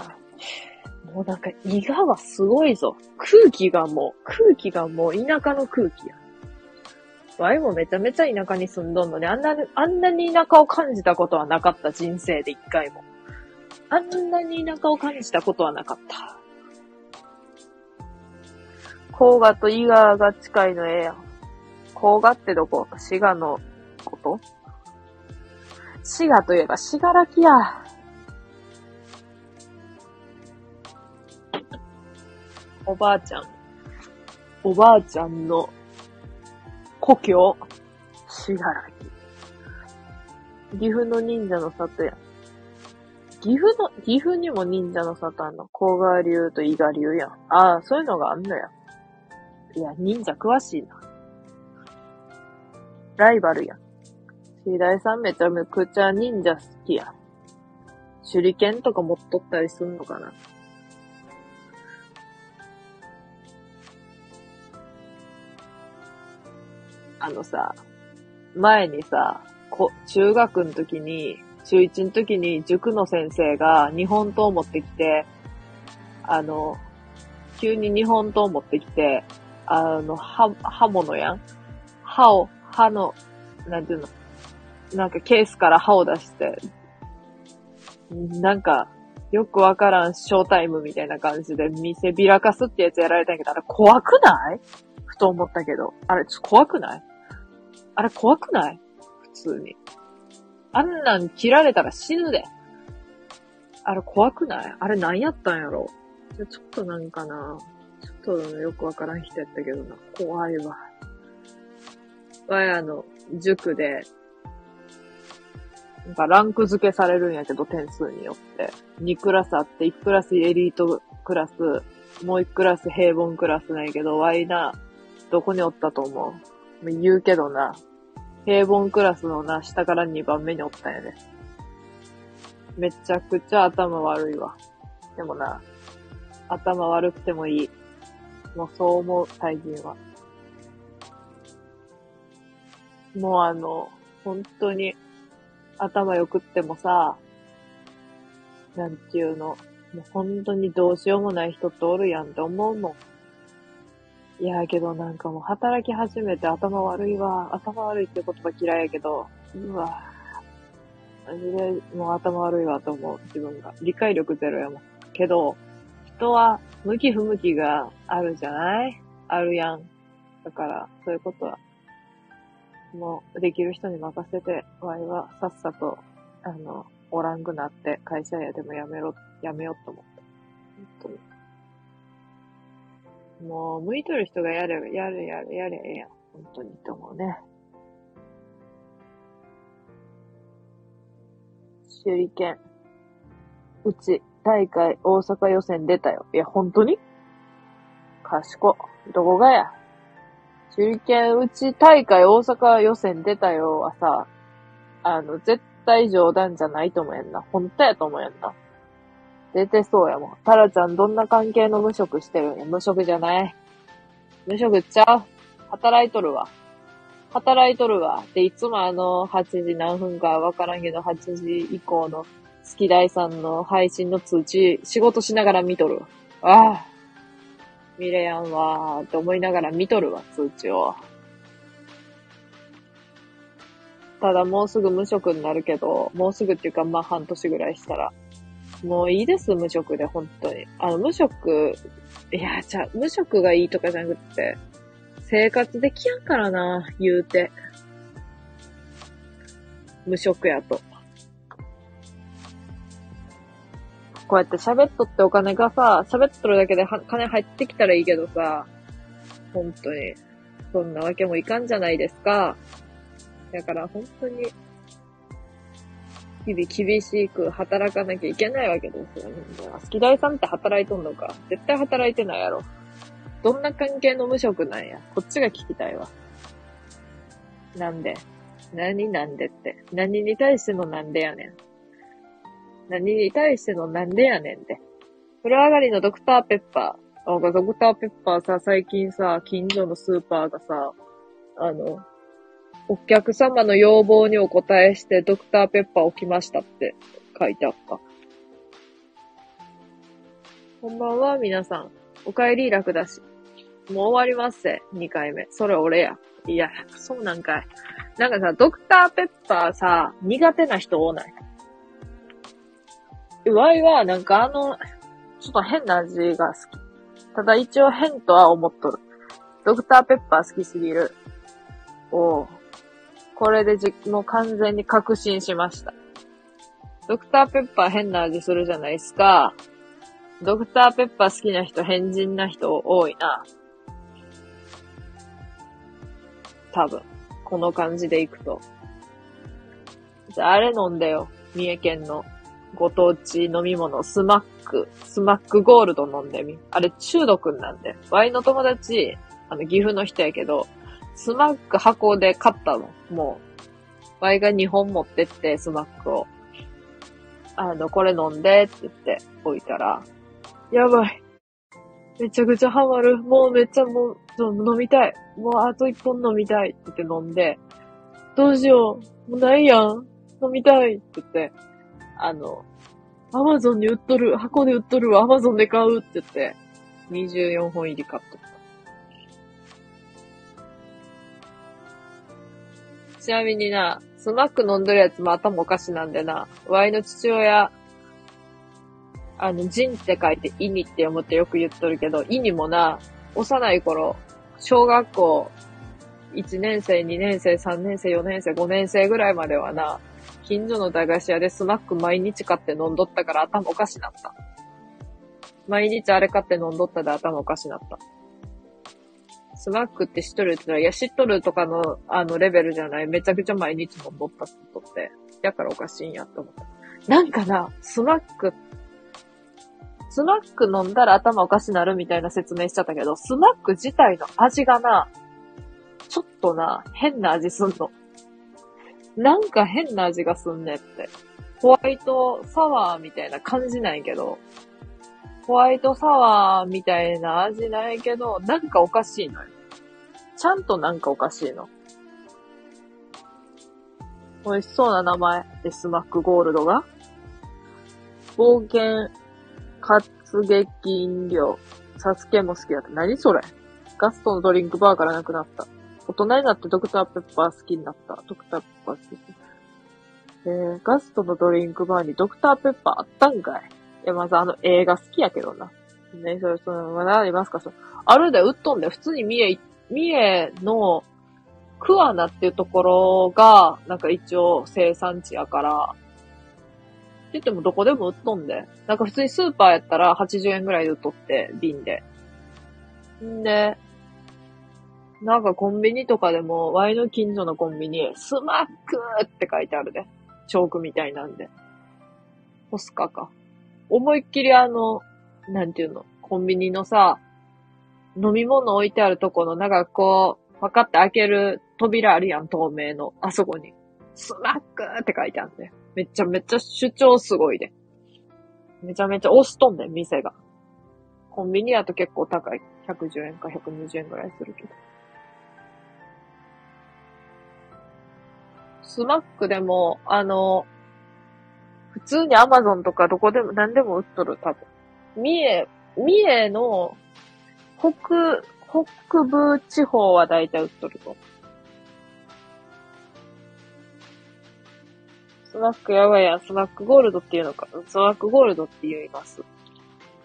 もうなんか、伊賀はすごいぞ。空気がもう、空気がもう田舎の空気や。ワイもめちゃめちゃ田舎に住んどんのに、あんな、あんなに田舎を感じたことはなかった、人生で一回も。あんなに田舎を感じたことはなかった。甲賀と伊賀が近いのええやん。甲賀ってどこ？滋賀のこと？滋賀といえば滋賀らきや。おばあちゃん。おばあちゃんの故郷、滋賀らき。岐阜の忍者の里や。岐阜の、岐阜にも忍者の里あんの？甲賀流と伊賀流やん。ああ、そういうのがあんのや。いや、忍者詳しいな。ライバルやん。シダイさんめちゃくちゃ忍者好きや。手裏剣とか持っとったりすんのかなあのさ、前にさ、こ中学の時に、中1の時に塾の先生が日本刀持ってきて、あの、急に日本刀持ってきて、あの、刃、刃物やん？刃を、刃の、なんていうの、なんかケースから刃を出して、なんか、よくわからんショータイムみたいな感じで見せびらかすってやつやられたんやけど、あれ怖くない？ふと思ったけど。あれ、ちょ怖くない？あれ怖くない？普通に。あんなん切られたら死ぬで。あれ怖くない？あれ何やったんやろ？ちょっとなんかな。ちょっとよくわからん人やったけどな。怖いわ。わやの、塾で、なんかランク付けされるんやけど、点数によって。2クラスあって、1クラスエリートクラス、もう1クラス平凡クラスなんやけど、ワイな、どこにおったと思う？言うけどな、平凡クラスのな、下から2番目におったんやね。めちゃくちゃ頭悪いわ。でもな、頭悪くてもいい。もうそう思う、最近は。もうあの、本当に、頭良くってもさ、なんていうの、もう本当にどうしようもない人っておるやんって思うもん。いやけどなんかもう働き始めて頭悪いわ。頭悪いって言葉嫌いやけど、うわマジでもう頭悪いわと思う、自分が。理解力ゼロやもん。けど、人は向き不向きがあるじゃない？あるやん。だから、そういうことはもうできる人に任せて、ワイはさっさと、あの、おらんくなって会社やでもやめろ、やめようと思った。本当に。もう、向いとる人がやれ、やれ、やれ、やれ、ええやん。本当にと思うね。手裏剣。うち、大会大阪予選出たよ。いや、本当に？賢。どこがや？手裏剣うち大会大阪予選出たよはさ、あの、絶対冗談じゃないと思えんな。本当やと思えんな。出てそうやもん。タラちゃんどんな関係の無職してるんや。無職じゃない。無職ちゃう？働いとるわ。働いとるわ。で、いつもあの、8時何分かわからんけど、8時以降の好き大さんの配信の通知、仕事しながら見とる。ああ。見れやんわーって思いながら見とるわ、通知を。ただもうすぐ無職になるけど、もうすぐっていうかまあ半年ぐらいしたら。もういいです、無職で、本当に。あの、無職、いや、じゃ、無職がいいとかじゃなくて、生活できやんからな、言うて。無職やと。こうやって喋っとってお金がさ、喋っとるだけで金入ってきたらいいけどさ、本当に、そんなわけもいかんじゃないですか。だから本当に、日々厳しく働かなきゃいけないわけですよね。好き大さんって働いとんのか絶対働いてないやろ。どんな関係の無職なんや。こっちが聞きたいわ。なんで？何なんでって。何に対してのなんでやねん。何に対してのなんでやねんって。風呂上がりのドクターペッパー。なんかドクターペッパーさ、最近さ、近所のスーパーがさ、あの、お客様の要望にお答えしてドクターペッパー置きましたって書いてあった。こんばんは、皆さん。お帰り楽だし。もう終わりますせ、2回目。それ俺や。いや、そうなんかい。なんかさ、ドクターペッパーさ、苦手な人多ない？ワイは、なんかあの、ちょっと変な味が好き。ただ一応変とは思っとる。ドクターペッパー好きすぎる。おうこれでじ、もう完全に確信しました。ドクターペッパー変な味するじゃないですか。ドクターペッパー好きな人、変人な人多いな。多分。この感じでいくと。じゃあ、あれ飲んでよ。三重県のご当地飲み物、スマック。スマックゴールド飲んでみ。あれ中毒なんで。ワイの友達、あの、岐阜の人やけど、スマック箱で買ったの。もう。ワイが2本持ってって、スマックを。あの、これ飲んでって言って置いたら、やばい。めちゃくちゃハマる。もうめっちゃもう、飲みたい。もうあと一本飲みたいって言って飲んで、どうしよう。もうないやん。飲みたいって言って、あの、アマゾンに売っとる、箱で売っとるわ、アマゾンで買うって言って、24本入り買っとっちなみにな、スマック飲んどるやつも頭おかしなんでな、ワイの父親、あの、ジンって書いてイニって読むってよく言っとるけど、イニもな、幼い頃、小学校1年生、2年生、3年生、4年生、5年生ぐらいまではな、近所の駄菓子屋でスナック毎日買って飲んどったから頭おかしなった。毎日あれ買って飲んどったで頭おかしなった。スナックって知っとるって言ったら、いや知っとるとかの、あのレベルじゃない。めちゃくちゃ毎日飲んどったって言っとって。だからおかしいんやって思った。なんかな、スナック、スナック飲んだら頭おかしなるみたいな説明しちゃったけど、スナック自体の味がな、ちょっとな、変な味すんの。なんか変な味がすんねって。ホワイトサワーみたいな感じないけど、ホワイトサワーみたいな味ないけど、なんかおかしいのよ。ちゃんとなんかおかしいの。美味しそうな名前でスマックゴールドが。冒険、活劇飲料。サスケも好きだった。何それガストのドリンクバーからなくなった。大人になってドクターペッパー好きになった。ドクターペッパー好き。えー、ガストのドリンクバーにドクターペッパーあったんかいいや、まずあの映画好きやけどな。ね、それ、その、まだありますか？そあるで、売っとんで、普通に三重、三重の、桑名っていうところが、なんか一応生産地やから、って言ってもどこでも売っとんで。なんか普通にスーパーやったら80円ぐらいで売っとって、瓶で。んで、なんかコンビニとかでも、ワイの近所のコンビニ、スマックって書いてあるで。チョークみたいなんで。ポスカか。思いっきりあの、なんていうの、コンビニのさ、飲み物置いてあるとこの、なんかこう、パカって開ける扉あるやん、透明の。あそこに。スマックって書いてあるんで。めちゃめちゃ主張すごいで。めちゃめちゃ押しとんで、店が。コンビニやと結構高い。110円か120円ぐらいするけど。スマックでも、あの、普通にアマゾンとかどこでも何でも売っとる、多分。三重、三重の北、北部地方は大体売っとると。スナックやばいや。スナックゴールドっていうのか。スナックゴールドって言います。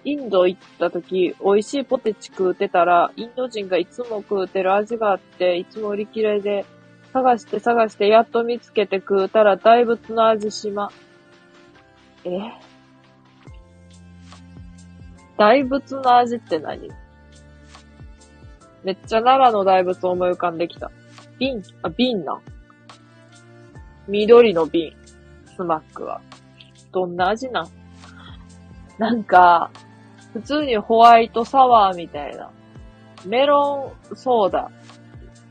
インド行った時、美味しいポテチ食うてたら、インド人がいつも食うてる味があって、いつも売り切れで、探して探してやっと見つけて食うたら大仏の味しま。え？大仏の味って何？めっちゃ奈良の大仏を思い浮かんできた。瓶、あ、瓶な。緑の瓶。スマックは。どんな味なん？なんか、普通にホワイトサワーみたいな。メロンソーダ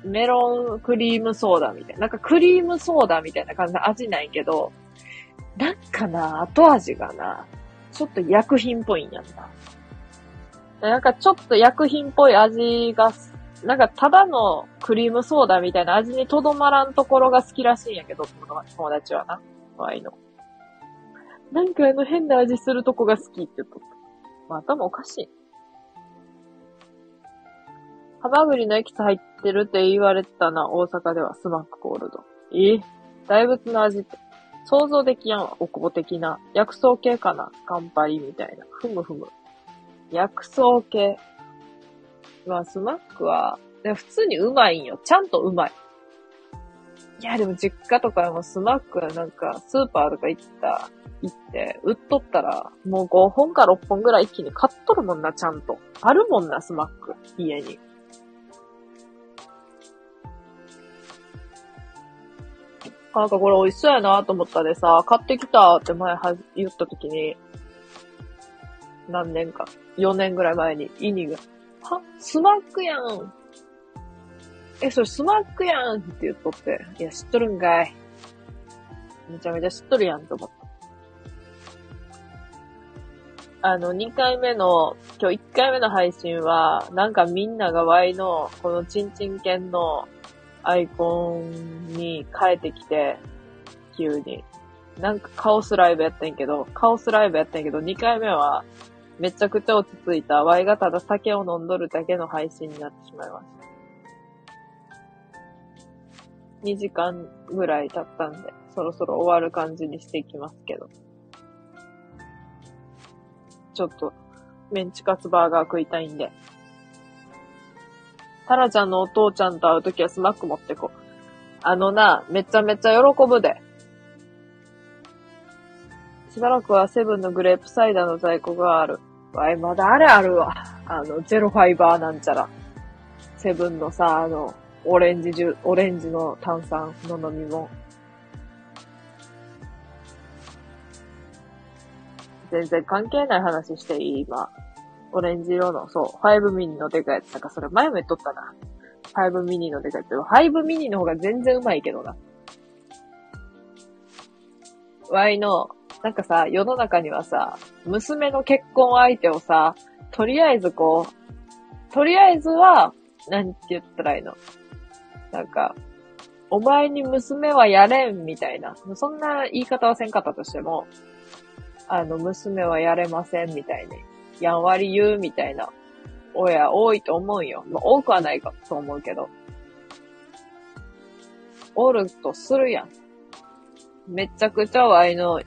メロンクリームソーダみたいな。なんかクリームソーダみたいな感じの味ないけど、なんかな、後味がな、ちょっと薬品っぽいんやんな。なんかちょっと薬品っぽい味が、なんかただのクリームソーダみたいな味にとどまらんところが好きらしいんやけど、友達はな。ワイの。なんかあの変な味するとこが好きって言っとった。まあ頭おかしい。ハマグリのエキス入ってるって言われたな、大阪では、スマックゴールド。え？大仏の味って。想像できやんわ、おこぼ的な。薬草系かなカンパリみたいな。ふむふむ。薬草系。まあ、スマックは、普通にうまいんよ。ちゃんとうまい。いや、でも実家とかもスナックなんか、スーパーとか行った、行って、売っとったら、もう5本か6本ぐらい一気に買っとるもんな、ちゃんと。あるもんな、スマック。家に。なんかこれ美味しそうやなと思ったでさ、買ってきたって前は言った時に、何年か、4年ぐらい前に、イニが、は？スマックやん。え、それスマックやん。って言っとって、いや、知っとるんかい。めちゃめちゃ知っとるやんと思った。あの、2回目の、今日1回目の配信は、なんかみんなが Y の、このチンチン犬のアイコンに変えてきて、急に。なんかカオスライブやったんけど、カオスライブやったんけど、2回目は、めちゃくちゃ落ち着いた Y がただ酒を飲んどるだけの配信になってしまいました。2時間ぐらい経ったんで、そろそろ終わる感じにしていきますけど。ちょっと、メンチカツバーガー食いたいんで。タラちゃんのお父ちゃんと会うときはスマック持ってこう。あのな、めちゃめちゃ喜ぶで。しばらくはセブンのグレープサイダーの在庫がある。わい、まだあれあるわ。あの、ゼロファイバーなんちゃら。セブンのさ、あの、オレンジジュ、オレンジの炭酸の飲み物。全然関係ない話していい？今。オレンジ色の、そう、5ミニのデカやつ。なんかそれ前も言っとったな。5ミニのデカやつ。5ミニの方が全然うまいけどな。ワイの、なんかさ、世の中にはさ、娘の結婚相手をさ、とりあえずこう、とりあえずは、なんて言ったらいいの？なんか、お前に娘はやれんみたいな。そんな言い方はせんかったとしても、あの、娘はやれませんみたいに、やんわり言うみたいな親多いと思うよ。まあ、多くはないかと思うけど。おるとするやん。めちゃくちゃワイの、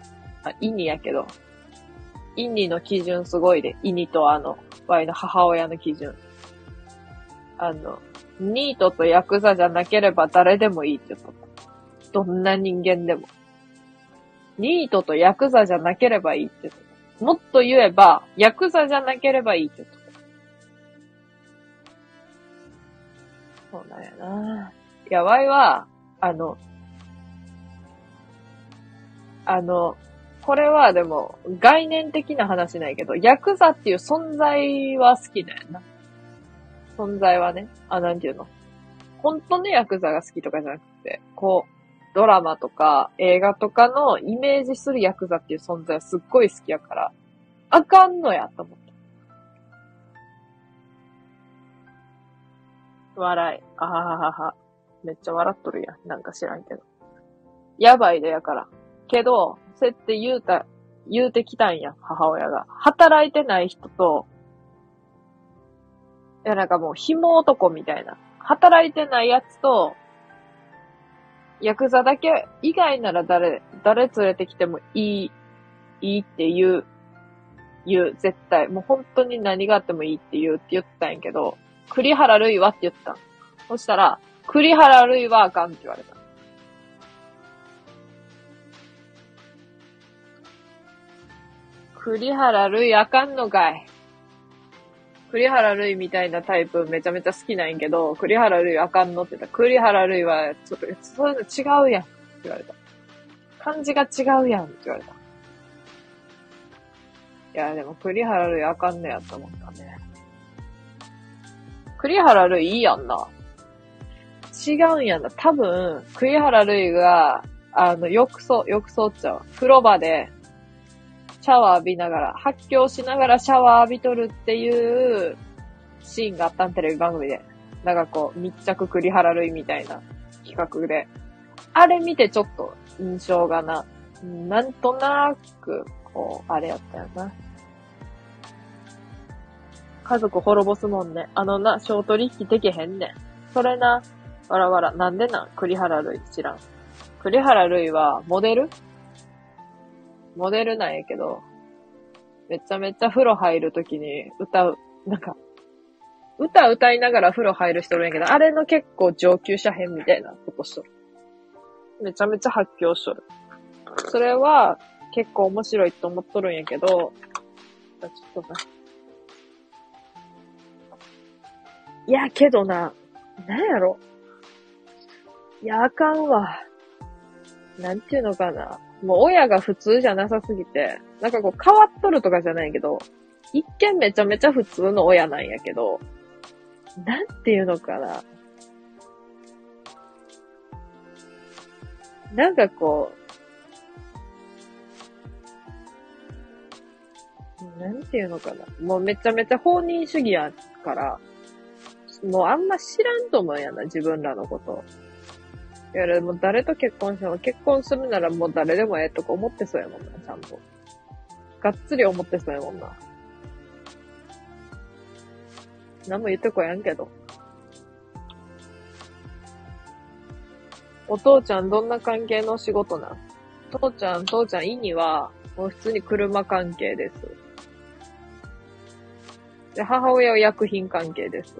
あ、イニやけど、イニの基準すごいで、イニとあの、ワイの母親の基準。あの、ニートとヤクザじゃなければ誰でもいいって言った。どんな人間でも。ニートとヤクザじゃなければいいって言った。もっと言えば、ヤクザじゃなければいいって言った。そうなんやな。いや、ワイは、あの、あの、これはでも、概念的な話ないけど、ヤクザっていう存在は好きだよな。存在はね。あ、なんていうの？本当のヤクザが好きとかじゃなくて、こう、ドラマとか映画とかのイメージするヤクザっていう存在はすっごい好きやから、あかんのやと思った。笑い。あはははは。めっちゃ笑っとるやん。なんか知らんけど。やばいでやから。けど、そうやって言うた、言うてきたんや、母親が。働いてない人と、いや、なんかもう、紐男みたいな。働いてないやつと、ヤクザだけ以外なら誰、誰連れてきてもいい、いいって言う、言う、絶対。もう本当に何があってもいいって言うって言ったんやけど、栗原類はって言ったん。そしたら、栗原類はあかんって言われた。栗原類あかんのかい。栗原類みたいなタイプめちゃめちゃ好きなんやけど、栗原類あかんのって言った、栗原類はちょっと、そういうの違うやんって言われた。漢字が違うやんって言われた。いや、でも栗原類あかんねやと思ったね。栗原類いいやんな。違うんやんな。多分、栗原類が、あの、浴槽、浴槽っちゃう。風呂場で、シャワー浴びながら、発狂しながらシャワー浴びとるっていうシーンがあったん、テレビ番組で。なんかこう、密着栗原類みたいな企画で。あれ見てちょっと印象がな、なんとなく、こう、あれやったよな。家族滅ぼすもんね。あのな、小取引できへんねん。それな、わらわら、なんでな栗原類知らん。栗原類は、モデルモデルなんやけど、めちゃめちゃ風呂入るときに歌う、なんか、歌歌いながら風呂入る人るんやけど、あれの結構上級者編みたいなことしとる。めちゃめちゃ発狂しとる。それは結構面白いと思っとるんやけど、ちょっとな。いや、けどな、なんやろ。いや、あかんわ。なんていうのかな。もう親が普通じゃなさすぎて、なんかこう変わっとるとかじゃないけど、一見めちゃめちゃ普通の親なんやけど、なんていうのかな。なんかこう、なんていうのかな。もうめちゃめちゃ放任主義やから、もうあんま知らんと思うやな、自分らのこと。いや、でも誰と結婚しても、結婚するならもう誰でもええとか思ってそうやもんな、ちゃんと。がっつり思ってそうやもんな。何も言ってこやんけど。お父ちゃんどんな関係の仕事なん？父ちゃん、父ちゃん、意には、もう普通に車関係です。で、母親は薬品関係です。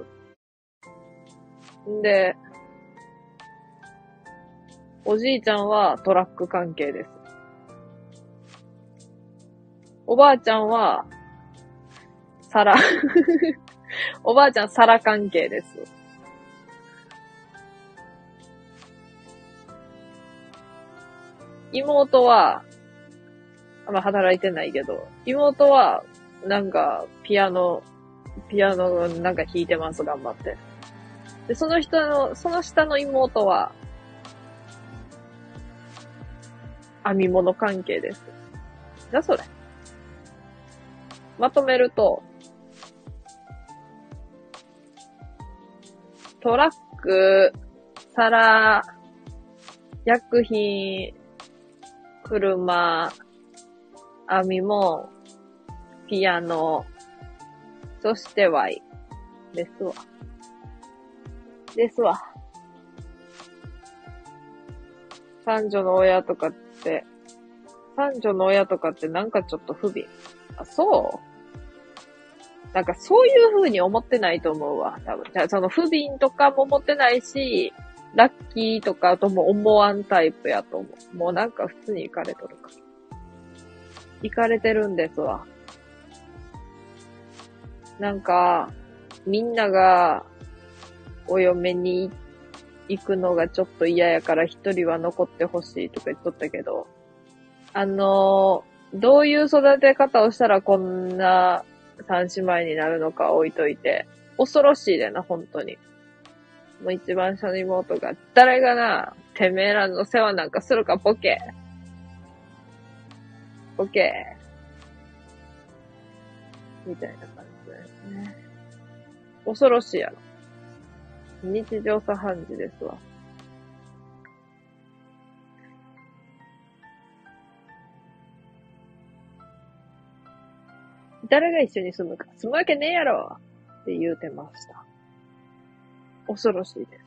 んで、おじいちゃんはトラック関係です。おばあちゃんは、皿。<laughs> おばあちゃん皿関係です。妹は、あんま働いてないけど、妹は、なんか、ピアノ、ピアノなんか弾いてます、頑張って。で、その人の、その下の妹は、編み物関係です。な、それ？まとめると、トラック、皿、薬品、車、編み物、ピアノ、そして Y ですわ。ですわ。三女の親とか、三女の親とかってなんかちょっと不憫。あ、そう？なんかそういう風に思ってないと思うわ、多分。じゃあその不憫とかも思ってないし、ラッキーとかとも思わんタイプやと思う。もうなんか普通に行かれとるから。行かれてるんですわ。なんか、みんながお嫁に行っ行くのがちょっと嫌やから一人は残ってほしいとか言っとったけど、あのー、どういう育て方をしたらこんな三姉妹になるのか置いといて、恐ろしいでな、本当に。もう一番下の妹が、誰がな、てめえらの世話なんかするか、ボケ。ボケ。みたいな感じだよね。恐ろしいやろ。日常茶飯事ですわ。誰が一緒に住むか、住むわけねえやろって言うてました。恐ろしいです。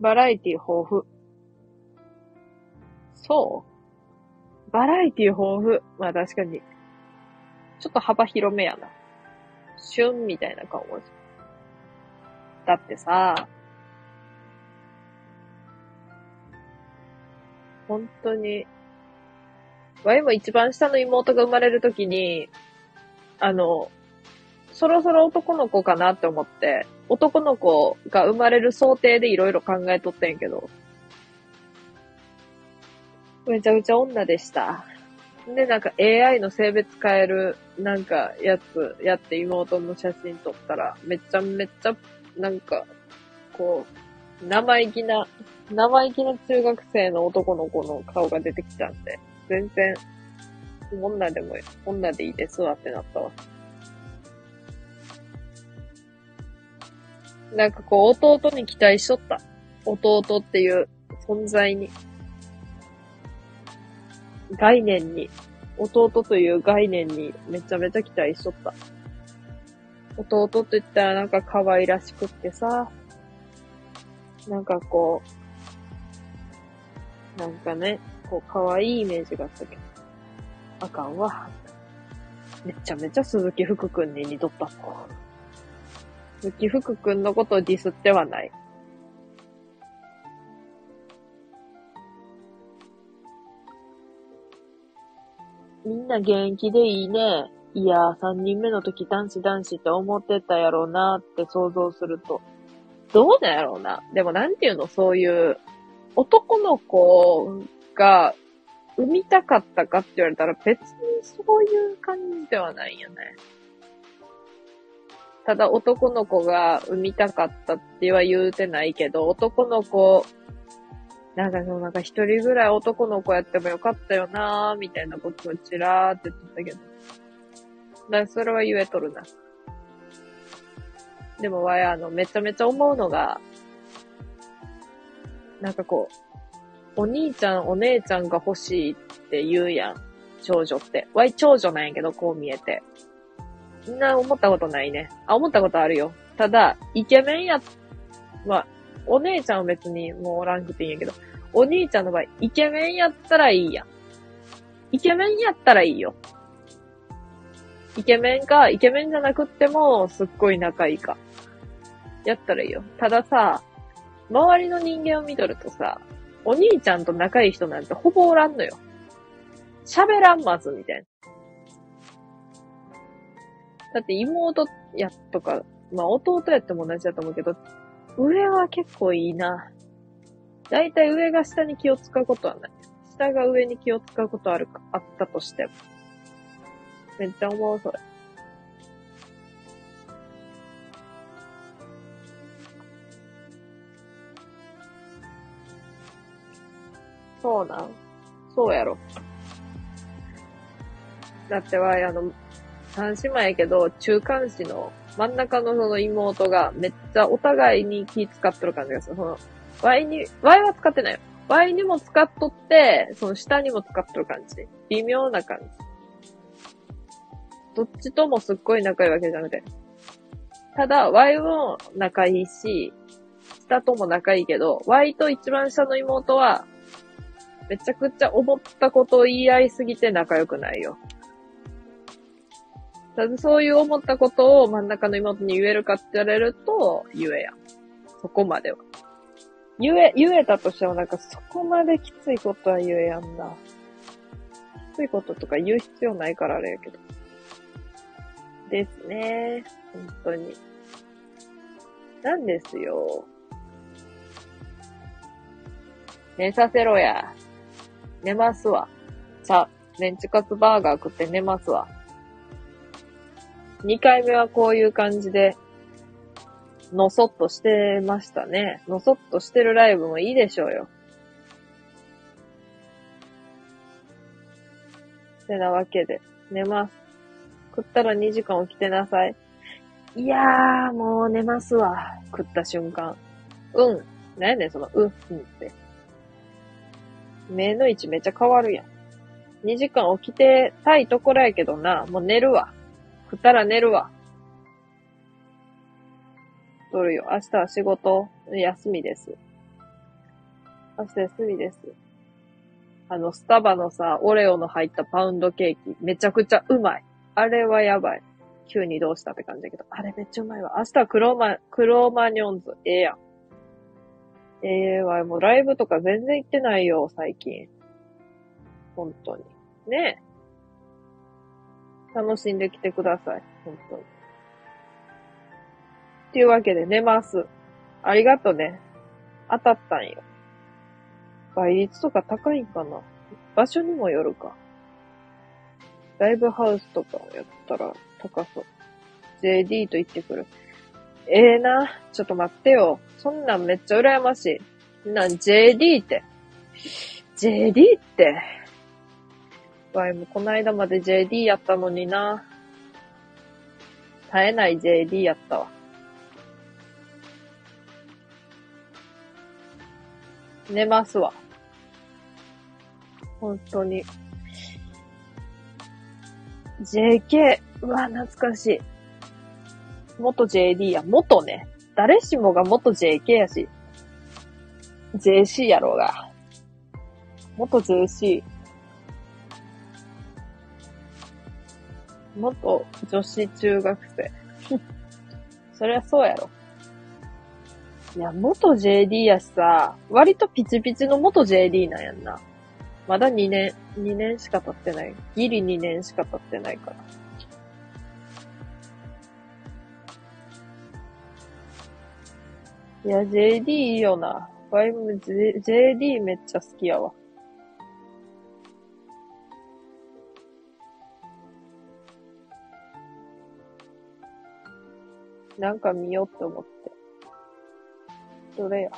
バラエティ豊富。そう？バラエティ豊富。まあ確かに。ちょっと幅広めやな。旬みたいな顔文字。だってさ、本当に、わいも一番下の妹が生まれるときに、あの、そろそろ男の子かなって思って、男の子が生まれる想定でいろいろ考えとってんけど、めちゃめちゃ女でした。で、なんか AI の性別変える、なんかやつやって妹の写真撮ったら、めちゃめちゃ、なんか、こう、生意気な、生意気な中学生の男の子の顔が出てきたんで、全然、女でも、女でいいですわってなったわ。なんかこう、弟に期待しとった。弟っていう存在に。概念に。弟という概念にめちゃめちゃ期待しとった。弟って言ったらなんか可愛らしくってさ、なんかこう、なんかね、構可愛いイメージがあったけど。あかんわ。めちゃめちゃ鈴木福くんに似とった。鈴木福くんのことをディスってはない。みんな現役でいいね。いやー、3人目の時男子男子って思ってたやろうなって想像すると。どうなんやろうな。でもなんていうの、そういう、男の子が産みたかったかって言われたら別にそういう感じではないよね。ただ男の子が産みたかったっては言うてないけど、男の子、なんかそのなんか一人ぐらい男の子やってもよかったよなーみたいなことをちらーって言ってたけど。だそれは言えとるな。でもわい、あの、めちゃめちゃ思うのが、なんかこう、お兄ちゃん、お姉ちゃんが欲しいって言うやん。長女って。わい、長女なんやけど、こう見えて。みんな思ったことないね。あ、思ったことあるよ。ただ、イケメンや、まあ、お姉ちゃんは別にもうおらんくていいんやけど、お兄ちゃんの場合、イケメンやったらいいやん。イケメンやったらいいよ。イケメンか、イケメンじゃなくっても、すっごい仲いいか。やったらいいよ。たださ、周りの人間を見とるとさ、お兄ちゃんと仲いい人なんてほぼおらんのよ。喋らんまず、みたいな。だって妹やとか、まあ弟やっても同じだと思うけど、上は結構いいな。だいたい上が下に気を使うことはない。下が上に気を使うことあるか、あったとしても。めっちゃ思う、それ。そうなん。そうやろ。だってわい、あの、三姉妹やけど、中間子の真ん中のその妹がめっちゃお互いに気使っとる感じがする。その、Y に、Y は使ってないよ。Y にも使っとって、その下にも使っとる感じ。微妙な感じ。どっちともすっごい仲いいわけじゃなくて。ただ、Y も仲いいし、下とも仲いいけど、Y と一番下の妹は、めちゃくちゃ思ったことを言い合いすぎて仲良くないよ。ただそういう思ったことを真ん中の妹に言えるかって言われると、言えや。そこまでは。言え、言えたとしてもなんかそこまできついことは言えやんな。きついこととか言う必要ないからあれやけど。ですね。本当に。なんですよ。寝させろや。寝ますわ。さ、メンチカツバーガー食って寝ますわ。2回目はこういう感じで、のそっとしてましたね。のそっとしてるライブもいいでしょうよ。てなわけで、寝ます。食ったら2時間起きてなさい。いやー、もう寝ますわ。食った瞬間。うん。なんやねん、その、うん、うんって。目の位置めっちゃ変わるやん。2時間起きてたいところやけどな、もう寝るわ。食ったら寝るわ。とるよ。明日は仕事、休みです。明日休みです。あの、スタバのさ、オレオの入ったパウンドケーキ、めちゃくちゃうまい。あれはやばい。急にどうしたって感じだけど、あれめっちゃうまいわ。明日はクローマ、クローマニョンズ。ええやん。ええわ、もうライブとか全然行ってないよ、最近。本当に。ねえ。楽しんできてください。本当に。っていうわけで寝ます。ありがとね。当たったんよ。倍率とか高いんかな場所にもよるか。ライブハウスとかをやったら高そう。JD と言ってくる。ええな。ちょっと待ってよ。そんなんめっちゃ羨ましい。なん、JD って。JD って。わいもこないだまで JD やったのにな。絶えない JD やったわ。寝ますわ。本当に。JK、うわ、懐かしい。元 JD や、元ね。誰しもが元 JK やし。JC やろうが。元 JC。元女子中学生。<laughs> そりゃそうやろ。いや、元 JD やしさ、割とピチピチの元 JD なんやんな。まだ2年、2年しか経ってない。ギリ2年しか経ってないから。いや、JD いいよな。ワイも J- JD めっちゃ好きやわ。なんか見ようって思って。どれや。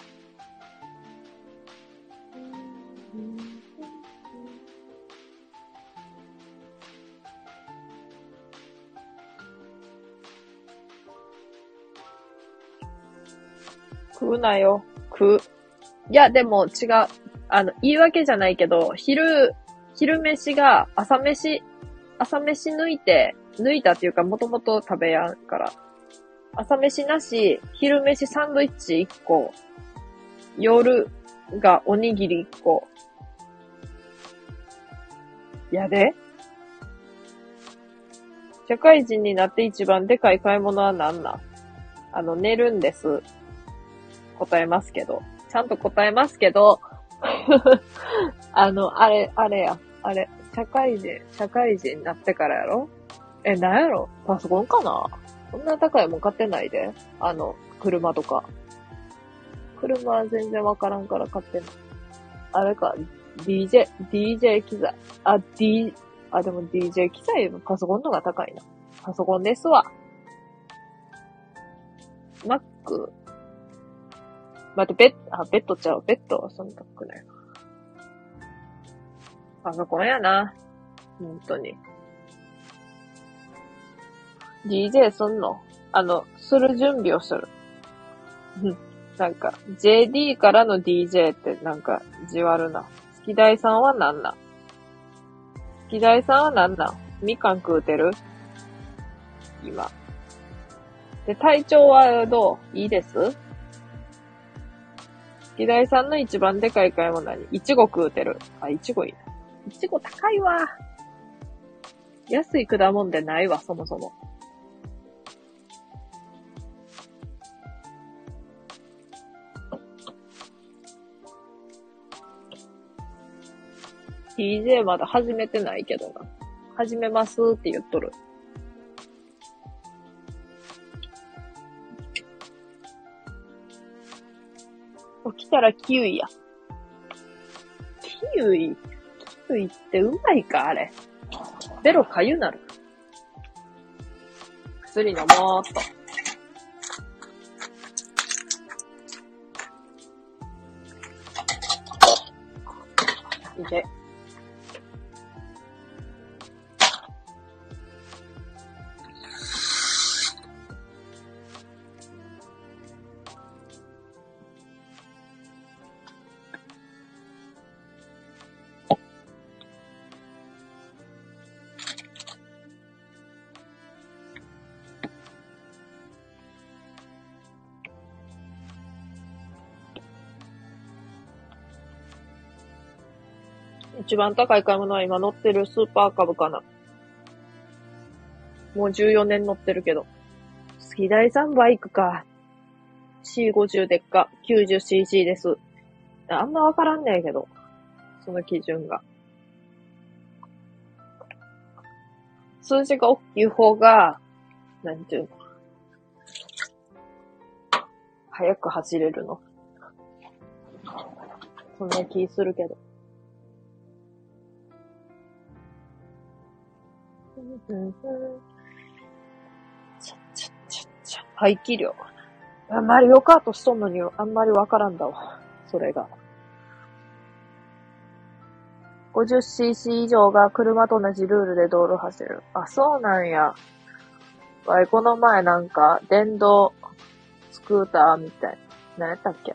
食うなよ。食う。いや、でも違う。あの、言い訳じゃないけど、昼、昼飯が朝飯、朝飯抜いて、抜いたっていうかもともと食べやんから。朝飯なし、昼飯サンドイッチ1個、夜がおにぎり1個。やで。社会人になって一番でかい買い物は何なん？あの、寝るんです。答えますけど。ちゃんと答えますけど、<laughs> あの、あれ、あれや、あれ、社会人、社会人になってからやろ？え、なんやろ？パソコンかな？そんな高いもん買ってないで。あの、車とか。車は全然わからんから買ってない。あれか、DJ、DJ 機材。あ、D、あ、でも DJ 機材よりパソコンの方が高いな。パソコンですわ。Mac。待って、ベッ、あ、ベッドちゃう。ベッドはそんな高くない。パソコンやな。本当に。DJ すんの？あの、する準備をする。なんか、JD からの DJ ってなんか、じわるな。月大さんはなんなん？月大さんはなんなん？みかん食うてる？今。で、体調はどう？いいです？月大さんの一番でかい買い物何？いちご食うてる。あ、いちごいいな。いちご高いわ。安い果物でないわ、そもそも。DJ まだ始めてないけどな。始めますって言っとる。起きたらキウイや。キウイ？キウイってうまいかあれ？ベロかゆなる。薬飲もうっと。いけ。一番高い買い物は今乗ってるスーパー株かな。もう14年乗ってるけど。好き第3バイクか。C50 でっか。90cc です。あんまわからんねんけど。その基準が。数字が大きい方が、なんていうの。早く走れるの。そんな気するけど。ちゃちゃちゃちゃ。排気量。あマリオカートしとんのにあんまりわからんだわ。それが。50cc 以上が車と同じルールで道路走る。あ、そうなんや。わい、この前なんか、電動スクーターみたい。何やったっけ？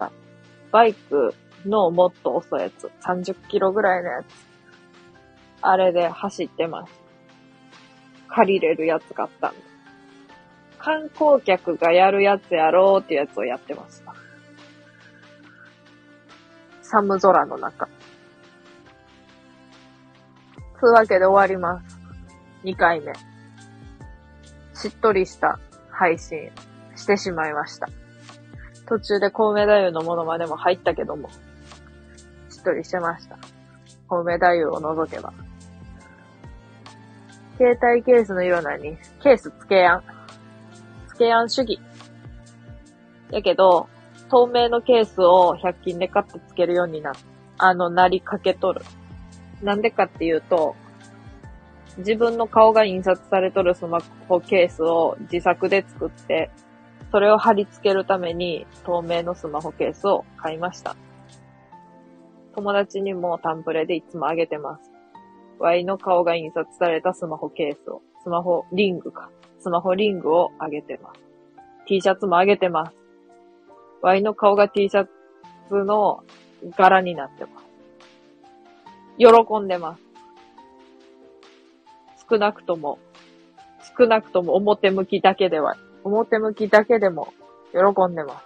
バイクのもっと遅いやつ。30キロぐらいのやつ。あれで走ってます。借りれるやつ買ったんで。観光客がやるやつやろうってやつをやってました。寒空の中。つうわけで終わります。2回目。しっとりした配信してしまいました。途中でコウメ太夫のものまでも入ったけども、しっとりしてました。コウメ太夫を除けば。携帯ケースの色何ケースつけやん。つけやん主義。やけど、透明のケースを100均で買ってつけるようにな、あの、なりかけとる。なんでかっていうと、自分の顔が印刷されとるスマホケースを自作で作って、それを貼り付けるために透明のスマホケースを買いました。友達にもタンプレでいつもあげてます。Y の顔が印刷されたスマホケースを、スマホリングか。スマホリングをあげてます。T シャツもあげてます。Y の顔が T シャツの柄になってます。喜んでます。少なくとも、少なくとも表向きだけでは、表向きだけでも喜んでます。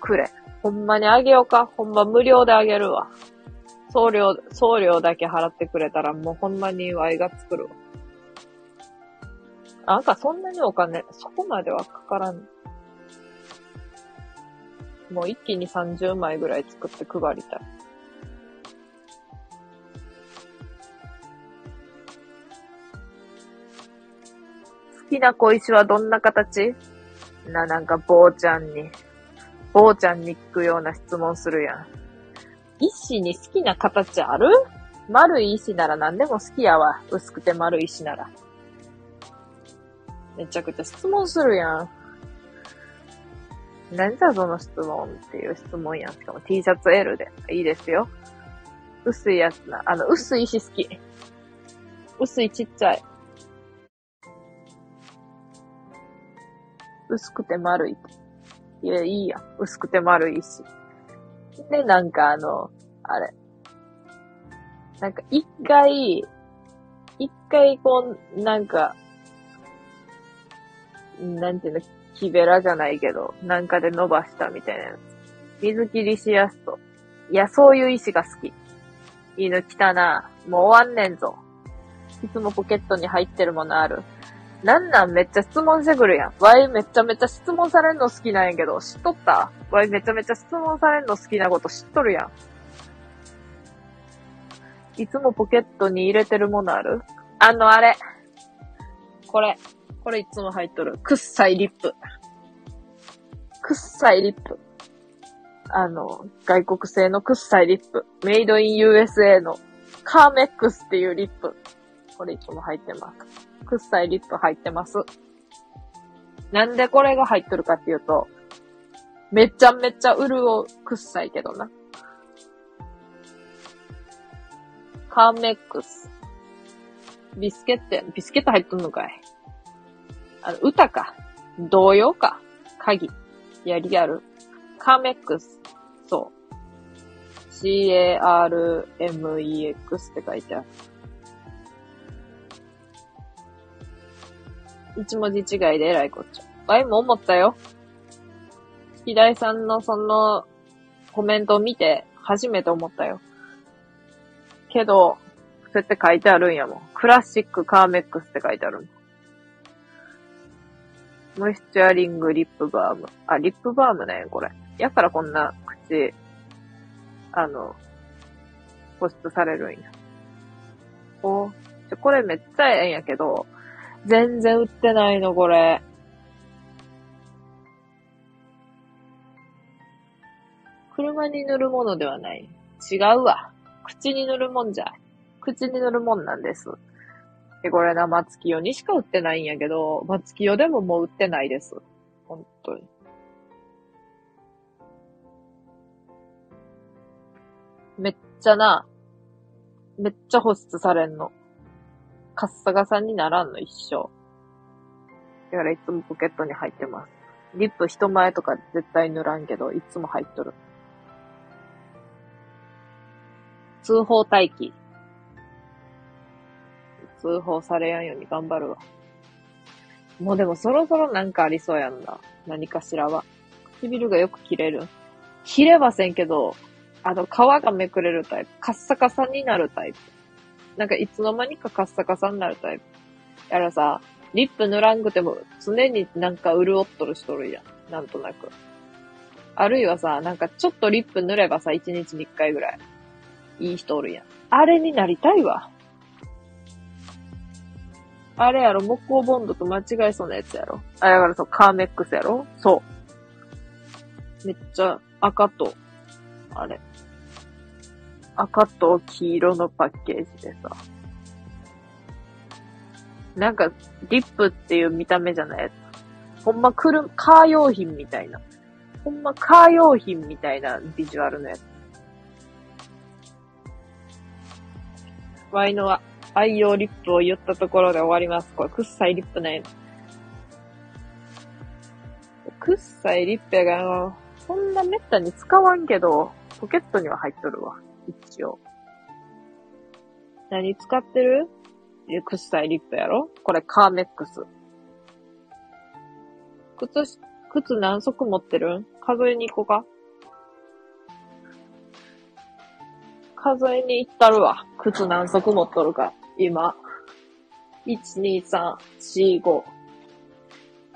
くれ。ほんまにあげようか。ほんま無料であげるわ。送料、送料だけ払ってくれたらもうほんまに Y が作るわ。なんかそんなにお金、そこまではかからん。もう一気に30枚ぐらい作って配りたい。好きな小石はどんな形？な、なんか坊ちゃんに、坊ちゃんに聞くような質問するやん。石に好きな形ある？丸い石なら何でも好きやわ。薄くて丸い石なら。めちゃくちゃ質問するやん。何じゃその質問っていう質問やん。しかも T シャツ L で。いいですよ。薄いやつな。あの、薄い石好き。薄いちっちゃい。薄くて丸い。いや、いいや。薄くて丸い石。で、なんかあの、あれ。なんか一回、一回こう、なんか、なんていうの、木べらじゃないけど、なんかで伸ばしたみたいな。水切りしやすと。いや、そういう石が好き。犬来たな。もう終わんねんぞ。いつもポケットに入ってるものある。なんなんめっちゃ質問してくるやん。わいめちゃめちゃ質問されるの好きなんやけど、知っとった？わいめちゃめちゃ質問されるの好きなこと知っとるやん。いつもポケットに入れてるものある？あの、あれ。これ。これいつも入っとる。くっさいリップ。くっさいリップ。あの、外国製のくっさいリップ。メイドイン USA のカーメックスっていうリップ。これいつも入ってます。くっさいリップ入ってます。なんでこれが入っとるかっていうと、めちゃめちゃ潤うくっさいけどな。カーメックス。ビスケット、ビスケット入っとんのかい。あの、歌か。童謡か。鍵。いやりやる。カーメックス。そう。C-A-R-M-E-X って書いてある。一文字違いでえらいこっちゃ。ワイも思ったよ。月大さんのそのコメントを見て初めて思ったよ。けど、そうやって書いてあるんやもん。クラシックカーメックスって書いてあるもん。モイスチュアリングリップバーム。あ、リップバームね、これ。やからこんな口、あの、保湿されるんや。お、ちょ、これめっちゃええんやけど、全然売ってないの、これ。車に塗るものではない。違うわ。口に塗るもんじゃ。口に塗るもんなんです。で、これな、松清にしか売ってないんやけど、松清でももう売ってないです。本当に。めっちゃな、めっちゃ保湿されんの。カッサカサにならんの、一生。だからいつもポケットに入ってます。リップ人前とか絶対塗らんけど、いつも入っとる。通報待機。通報されやんように頑張るわ。もうでもそろそろなんかありそうやんな。何かしらは。唇がよく切れる。切れませんけど、あの、皮がめくれるタイプ。カッサカサになるタイプ。なんかいつの間にかカッサカサになるタイプ。やらさ、リップ塗らんくても常になんか潤っとるしとるやん。なんとなく。あるいはさ、なんかちょっとリップ塗ればさ、1日に1回ぐらい。いい人おるやん。あれになりたいわ。あれやろ、木工ボンドと間違えそうなやつやろ。あ、だからそう、カーメックスやろそう。めっちゃ赤と、あれ。赤と黄色のパッケージでさ。なんか、リップっていう見た目じゃない？やつ。ほんま、くる、カー用品みたいな。ほんま、カー用品みたいなビジュアルのやつ。ワイのは愛用リップを言ったところで終わります。これ、くっさいリップないの。くっさいリップやが、そんなめったに使わんけど、ポケットには入っとるわ。一応。何使ってる？え、くっさいリップやろ？これカーメックス。靴、靴何足持ってる？数えに行こうか数えに行ったるわ。靴何足持っとるか。今。1、2、3、4、5。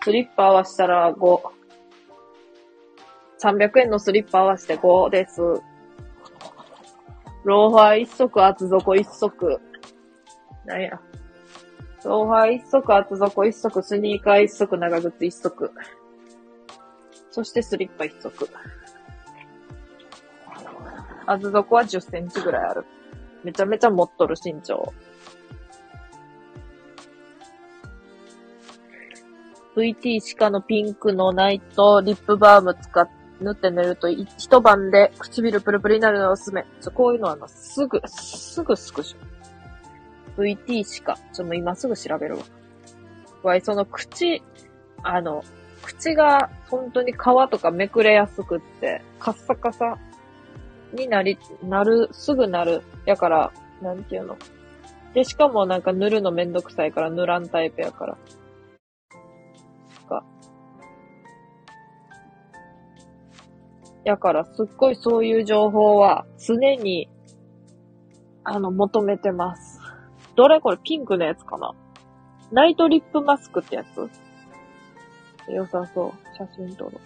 スリッパ合わしたら5。300円のスリッパ合わせて5です。ローファー1足、厚底1足。なんや。ローファー1足、厚底1足、スニーカー1足、長靴1足。そしてスリッパ1足。厚底は10センチぐらいある。めちゃめちゃ持っとる身長。VT シカのピンクのナイトリップバーム使っ塗って寝ると一晩で唇プルプルになるのをおすすめ。ちょ、こういうのはな、すぐ、すぐスクショ。VT しか。ちょ、もう今すぐ調べるわ。わい、その口、あの、口が本当に皮とかめくれやすくって、カッサカサになり、なる、すぐなる。やから、なんていうの。で、しかもなんか塗るのめんどくさいから塗らんタイプやから。やからすっごいそういう情報は常に、あの、求めてます。どれこれピンクのやつかな？ナイトリップマスクってやつ？良さそう。写真撮ろう。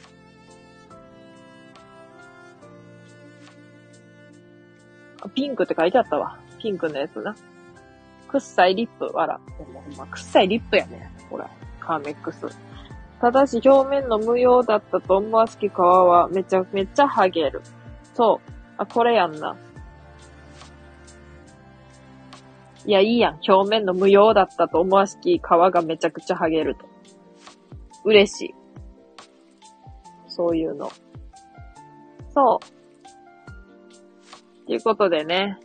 あ、ピンクって書いてあったわ。ピンクのやつな。くっさいリップ、わら。ほんま、ほんま、くっさいリップやね。これ。カーメックス。ただし表面の無用だったと思わしき皮はめちゃめちゃ剥げる。そう。あ、これやんな。いや、いいやん。表面の無用だったと思わしき皮がめちゃくちゃ剥げると。嬉しい。そういうの。そう。ということでね、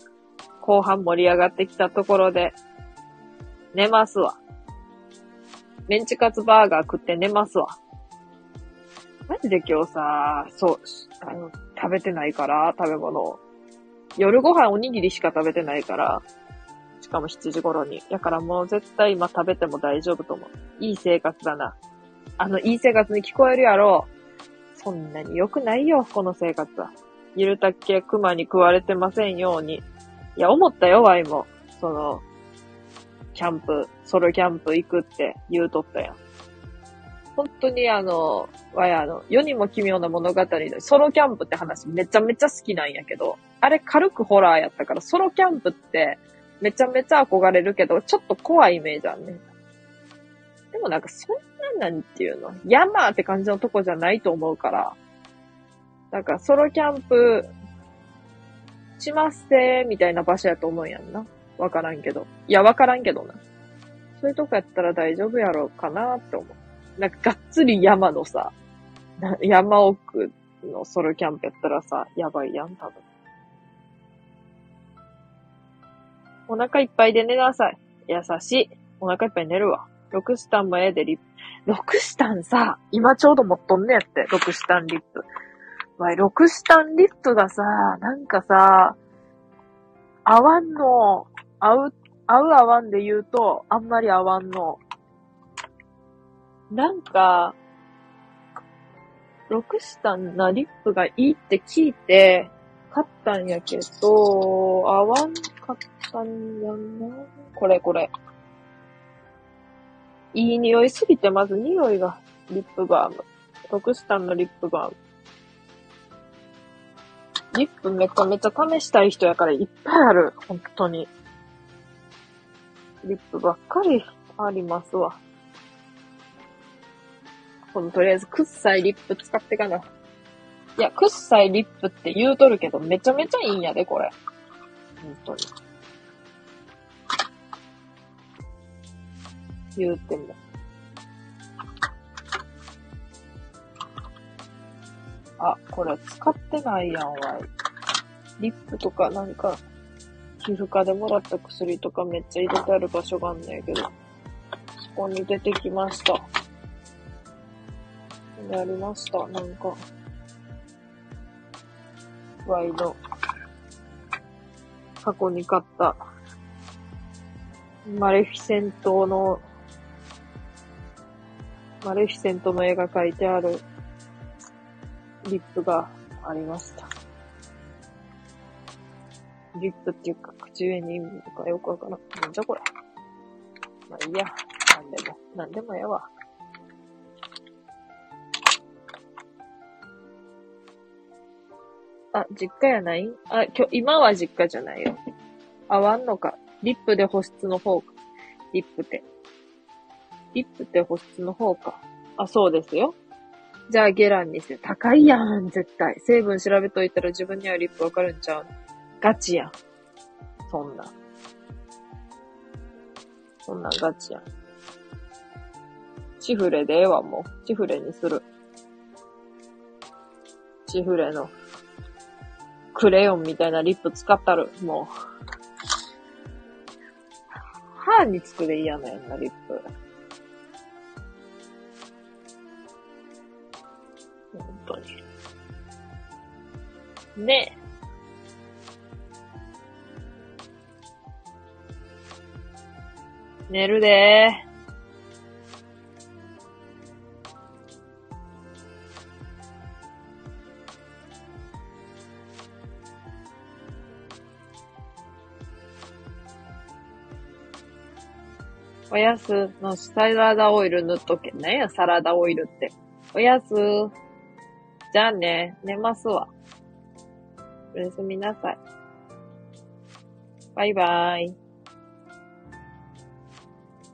後半盛り上がってきたところで、寝ますわ。メンチカツバーガー食って寝ますわ。マジで今日さ、そう、あの、食べてないから、食べ物を夜ご飯おにぎりしか食べてないから、しかも7時頃に。だからもう絶対今食べても大丈夫と思う。いい生活だな。あの、いい生活に聞こえるやろ。そんなに良くないよ、この生活は。ゆるたっけ熊に食われてませんように。いや、思ったよ、ワイも。その、キャンプ、ソロキャンプ行くって言うとったやん。本当にあの、わやあの、世にも奇妙な物語で、ソロキャンプって話めちゃめちゃ好きなんやけど、あれ軽くホラーやったから、ソロキャンプってめちゃめちゃ憧れるけど、ちょっと怖いイメージあんね。でもなんかそんななんていうの、山って感じのとこじゃないと思うから、なんかソロキャンプしますせーみたいな場所やと思うやんな。わからんけど。いや、わからんけどな。そういうとこやったら大丈夫やろうかなって思う。なんかがっつり山のさ、山奥のソロキャンプやったらさ、やばいやん、多分。お腹いっぱいで寝なさい。優しい。お腹いっぱい寝るわ。ロクスタンもええでリップ。ロクスタンさ、今ちょうど持っとんねやって、ロクスタンリップ。わい、ロクスタンリップがさ、なんかさ、合わんの。合う、合う合わんで言うと、あんまり合わんの。なんか、ロクスタンなリップがいいって聞いて、買ったんやけど、合わん買ったんやな。これこれ。いい匂いすぎて、まず匂いが、リップバーム。ロクスタンのリップバーム。リップめちゃめちゃ試したい人やからいっぱいある。本当に。リップばっかりありますわ。このとりあえず、くっさいリップ使ってかな。いや、くっさいリップって言うとるけど、めちゃめちゃいいんやで、これ。本当に。言うても。あ、これ使ってないやんわい。リップとかなんか、皮膚科でもらった薬とかめっちゃ入れてある場所があんねんけど、そこに出てきました。ここにありました。なんか、ワイの過去に買った、マレフィセントの、マレフィセントの絵が描いてあるリップがありました。リップっていうか、口紅とかよくわからん。なんじゃこれ。まあいいや。なんでも、なんでもええわ。あ、実家やない？あ、きょ、今は実家じゃないよ。合わんのか。リップで保湿の方か。リップって。リップって保湿の方か。あ、そうですよ。じゃあゲランにして。高いやん、絶対。成分調べといたら自分にはリップわかるんちゃうガチやん。そんな。そんなんガチやん。チフレでええわ、もう。チフレにする。チフレの、クレヨンみたいなリップ使ったる。もう。歯につくで嫌なやんな、リップ。本当に。ね寝るでー。おやすのサラダオイル塗っとけ。なんや、サラダオイルって。おやす。じゃあね、寝ますわ。おやすみなさい。バイバイ。